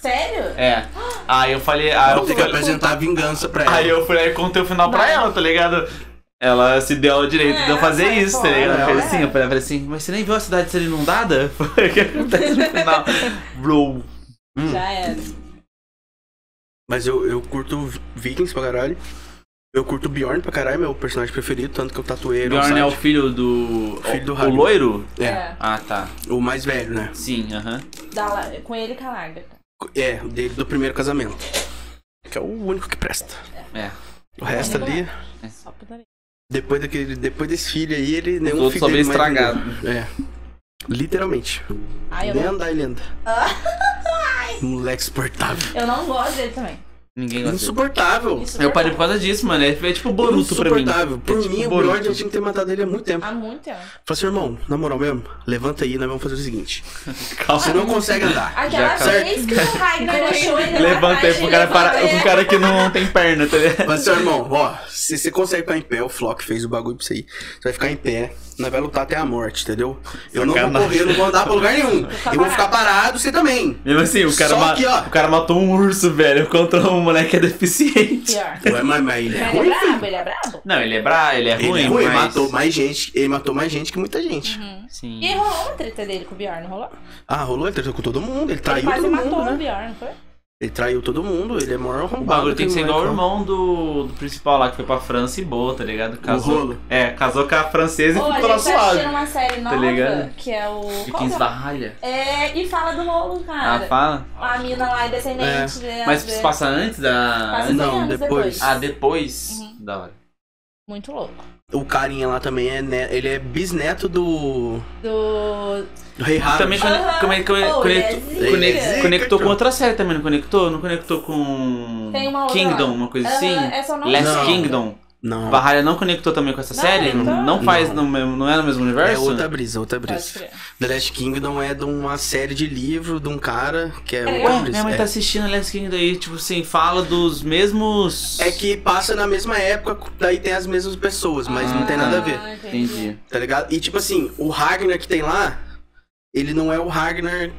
Sério? é. Aí eu falei. Aí eu, ter que falei- apresentar a vingança pra ela. aí eu fui e contei o final pra ela, tá ligado? Ela se deu o direito É, de eu fazer sai isso, tá ligado? Eu falei é. assim, eu falei assim, mas você nem viu a cidade ser inundada? Foi o que acontece no final. Bro. Hum. Já era. Mas eu, eu curto Vikings pra caralho. Eu curto Bjorn pra caralho, meu personagem preferido, tanto que eu tatuei ele Bjorn é o filho do. Filho do o, o loiro? É, Ah, tá. o mais velho, né? Sim, aham. Da la- Com ele e com a Lagarta. É, o dele do primeiro casamento. Que é o único que presta. É. O resto ali, Só putaria. depois, daquele, depois desse filho aí, ele Os nenhum outros filho só veio estragado. É. Literalmente. Ai, eu Nem não, ele anda. Moleque insuportável. eu não gosto dele também. Ninguém gosta. Insuportável. Eu parei por causa disso, mano. É é tipo Boruto pra mim. Insuportável. Por É tipo mim, o. Bjorn já tinha que ter matado ele há muito tempo. Há muito tempo. Falei assim, irmão, na moral mesmo, levanta aí, nós vamos fazer o seguinte. Calma. Você não consegue andar. Aquela Já vez que o deixou ele Levanta aí pro cara, para, levanta pro ele. cara que não tem perna, tá ligado? Mas, seu irmão, ó, se você consegue ficar em pé, o Flock fez o bagulho pra você aí. Você vai ficar em pé, nós vai lutar até a morte, entendeu? Eu não vou correr, eu não vou andar pra lugar nenhum. Eu vou ficar parado, você também. Mesmo assim, o cara, Só ma- que, ó. o cara matou um urso, velho, contra um moleque que é deficiente. Pior. Ué, mas, mas ele é Ele é ruim. brabo, ele é brabo. Não, ele é bra, ele é Ele ruim, é ruim, mas... matou mais gente. Ele matou mais gente que muita gente. Sim. E rolou uma treta dele com o Bjorn, não rolou? Ah, rolou, ele tretou com todo mundo, ele Ele traiu quase todo matou mundo, o né? Bjorn, não foi? Ele traiu todo mundo, ele é o maior O arrombado. bagulho tem que ser igual o irmão do, do principal lá, que foi pra França e boa, tá ligado? Casou, rolo. É, casou com a francesa e Ô, ficou lá gente tá assistindo suave. uma série nova, ligado? que é o... que é? Valhalla. É, e fala do rolo, Ah, cara. fala? A mina lá é descendente. né, Mas passa antes da... Passa Não, anos depois. Ah, depois? Uhum. Da hora. Muito louco. O carinha lá também é, ne- ele é bisneto do, Do... do Rei Harold. Também come- come- Oh, conectou, é zica. conectou com outra série também, não conectou? Não conectou com Tem uma outra Kingdom, lá. uma coisa Aham, assim? essa eu não Last Não. Kingdom. Não. Valhalla não conectou também com essa Não, série? conectou. Não faz, Não. No mesmo, não é no mesmo É universo? outra brisa, outra brisa. The Last Kingdom é de uma série de livro de um cara que é, É outra? Ué, brisa. minha mãe É. tá assistindo Last Kingdom aí, tipo assim, fala dos mesmos... É que passa na mesma época, daí tem as mesmas pessoas, mas não tem nada a ver, Ah, entendi. Entendi. tá ligado? E tipo assim, o Ragnar que tem lá, ele não é o Ragnar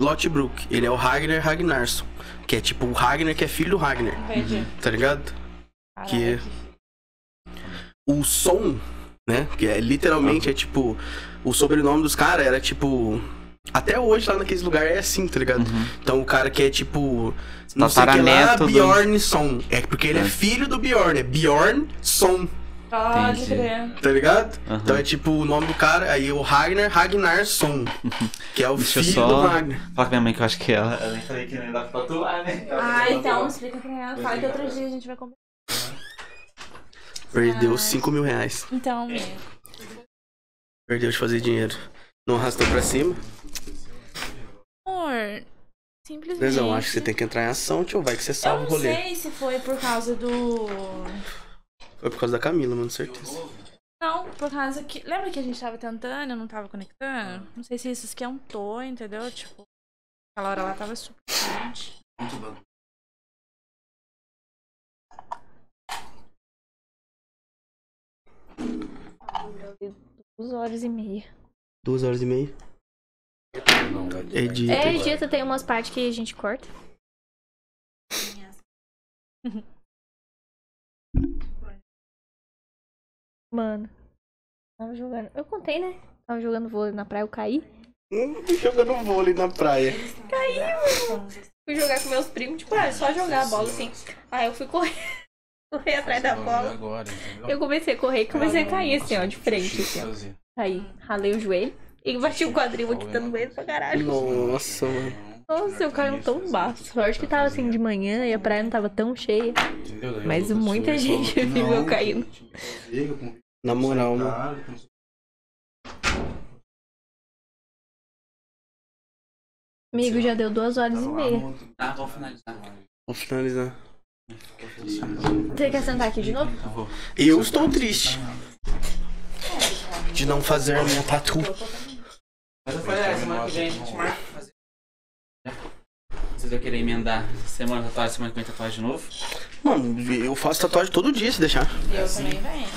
Lothbrok, ele é o Ragnar Ragnarsson, que é tipo o Ragnar que é filho do Ragnar, Entendi. tá ligado? Caralho, Que- O som, né, que é literalmente é tipo, o sobrenome dos caras era tipo... Até hoje lá naqueles lugares é assim, tá ligado? Uhum. Então o cara que é tipo. Não sei o que lá, do- Bjorn Son. É porque ele é É. filho do Bjorn, é Bjorn Son. Crer. Tá ligado? Aham. Então é tipo o nome do cara, aí o Ragnar Ragnarsson, que é o Deixa filho só- do Ragnar. Fala com minha mãe que eu acho que ela. Eu nem falei que nem dá pra tatuar, né? Ah, então explica pra ela. Fala que outro dia a gente vai comer. Perdeu 5 mil reais. Então. Perdeu de fazer dinheiro. Não arrastou pra cima. Amor, simplesmente. Lesão, acho que você tem que entrar em ação, tio. Vai que você Eu salva o não rolê. sei se foi por causa do. Foi por causa da Camila, mano, certeza. Não, por causa que. Lembra que a gente tava tentando, eu não tava conectando? Não sei se isso esquentou, entendeu? Tipo, aquela hora lá tava super quente. Duas horas e meia. Duas horas e meia. Edita. É, edita, tem umas partes que a gente corta. Mano. Tava jogando. Eu contei, né? Tava jogando vôlei na praia, eu caí. Hum, Jogando vôlei na praia. Fui jogar com meus primos, tipo, ah, só jogar a bola assim. Aí eu fui correr. Correr atrás da bola. Agora? Eu comecei a correr e comecei a cair assim, ó, de frente, assim, ó. Caí, ralei o joelho e bati o quadril aqui, dando medo pra caralho. Nossa, mano. Nossa, eu caí tão baixo. Sorte que tava assim de manhã e a praia não tava tão cheia. Mas muita gente viu eu caindo. Na moral, mano. Amigo, já deu duas horas e meia. Tá, vamos finalizar. Vamos finalizar. Você quer sentar aqui de novo? Eu estou triste. De não fazer a minha tatu. Mas ah, semana que vem a gente marca fazer. Vocês vão querer emendar semana tatuagem, semana que vem tatuagem de novo? Mano, eu faço tatuagem todo dia se deixar. Eu também venho.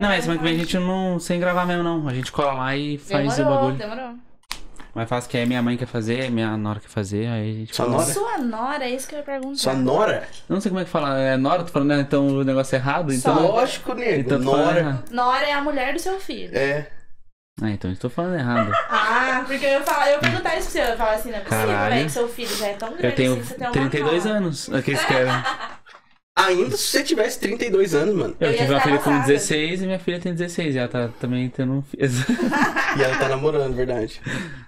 Não, mas semana que vem a gente não. sem gravar mesmo, não. A gente cola lá e faz o Demorou, bagulho. demorou. Mais fácil que é minha mãe quer fazer, minha nora quer fazer, aí a gente Sua fala. nora? Sua nora, é isso que eu ia perguntar. Sua nora? Eu não sei como é que fala. É nora? Tô falando, né? Então o negócio é errado? Então. Lógico, nego. então falando Nora. Nora é a mulher do seu filho. É. Ah, então eu tô falando errado. Ah, porque eu ia, falar, eu ia perguntar isso pra você. Eu ia falar assim, não é possível, Caralho. velho, que seu filho já é tão grande Eu tenho assim, você tem uma 32 nora. anos. O que eles querem? Ainda se você tivesse 32 anos, mano. Eu Eu tive uma filha com passada. 16 e minha filha tem 16. E ela tá também tendo um filho. E ela tá namorando, verdade.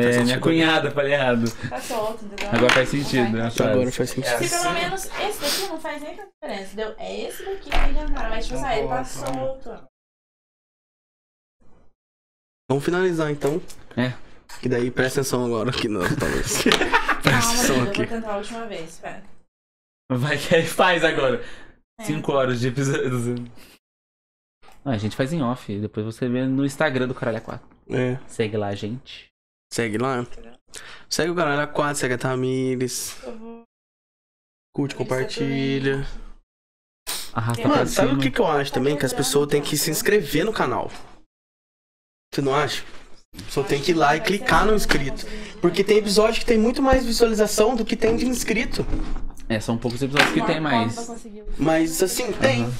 É, minha cunhada, falei errado. Tá solto, entendeu? Agora faz sentido, né? Agora faz sentido. Se pelo menos esse daqui não faz nem diferença, entendeu? É esse daqui que tem que entrar, mas tipo assim, ele tá solto. Vamos finalizar então. É. Que daí presta atenção agora aqui não, talvez. presta Calma, atenção amiga, eu aqui. vou tentar a última vez, pera. Vai que ele faz agora. É. 5 horas de episódio. Ah, a gente faz em off. Depois você vê no Instagram do Caralho 4. É. Segue lá, gente. Segue lá. Segue o canal A4, segue a Tamires. Curte, compartilha. Arrasta pra Mano, sabe o que, que eu acho também? Que as pessoas têm que se inscrever no canal. Você não acha? A pessoa tem que ir lá e clicar no inscrito. Porque tem episódio que tem muito mais visualização do que tem de inscrito. É, são poucos episódios que tem mais. Mas assim, tem.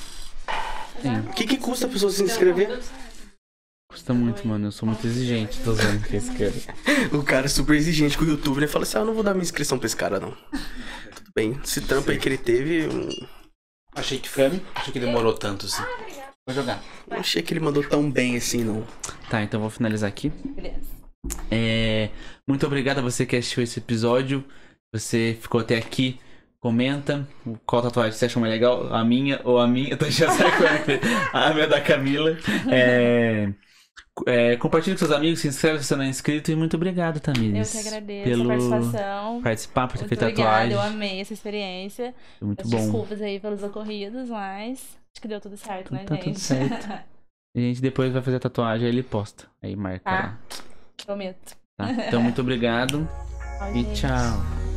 Sim. O que, que custa a pessoa se inscrever? Custa muito, mano. Eu sou muito exigente. Tô usando que esse cara. O cara é super exigente com o YouTube, né? Fala assim: ah, eu não vou dar minha inscrição pra esse cara, não. Tudo bem. Esse trampo aí que ele teve, hum, Achei que foi. Achei que demorou tanto assim. Vou jogar. não achei que ele mandou tão bem assim, não. Tá, então vou finalizar aqui. Beleza. É, muito obrigado a você que assistiu esse episódio. Você ficou até aqui. Comenta qual tatuagem você achou mais legal, a minha ou a minha. Eu tô enchendo o saco, né? a minha da Camila. É, é, compartilhe com seus amigos, se inscreve se você não é inscrito. E muito obrigado, Eu Tamires. que agradeço pelo a participação. participar, por ter feito obrigada, tatuagem. eu amei essa experiência. Foi muito Peço bom. Desculpas aí pelos ocorridos, mas acho que deu tudo certo, né, Tá gente? tudo certo. A gente depois vai fazer a tatuagem, aí ele posta. Aí marca Tá. lá. Prometo. Tá? Então, muito obrigado e gente. tchau.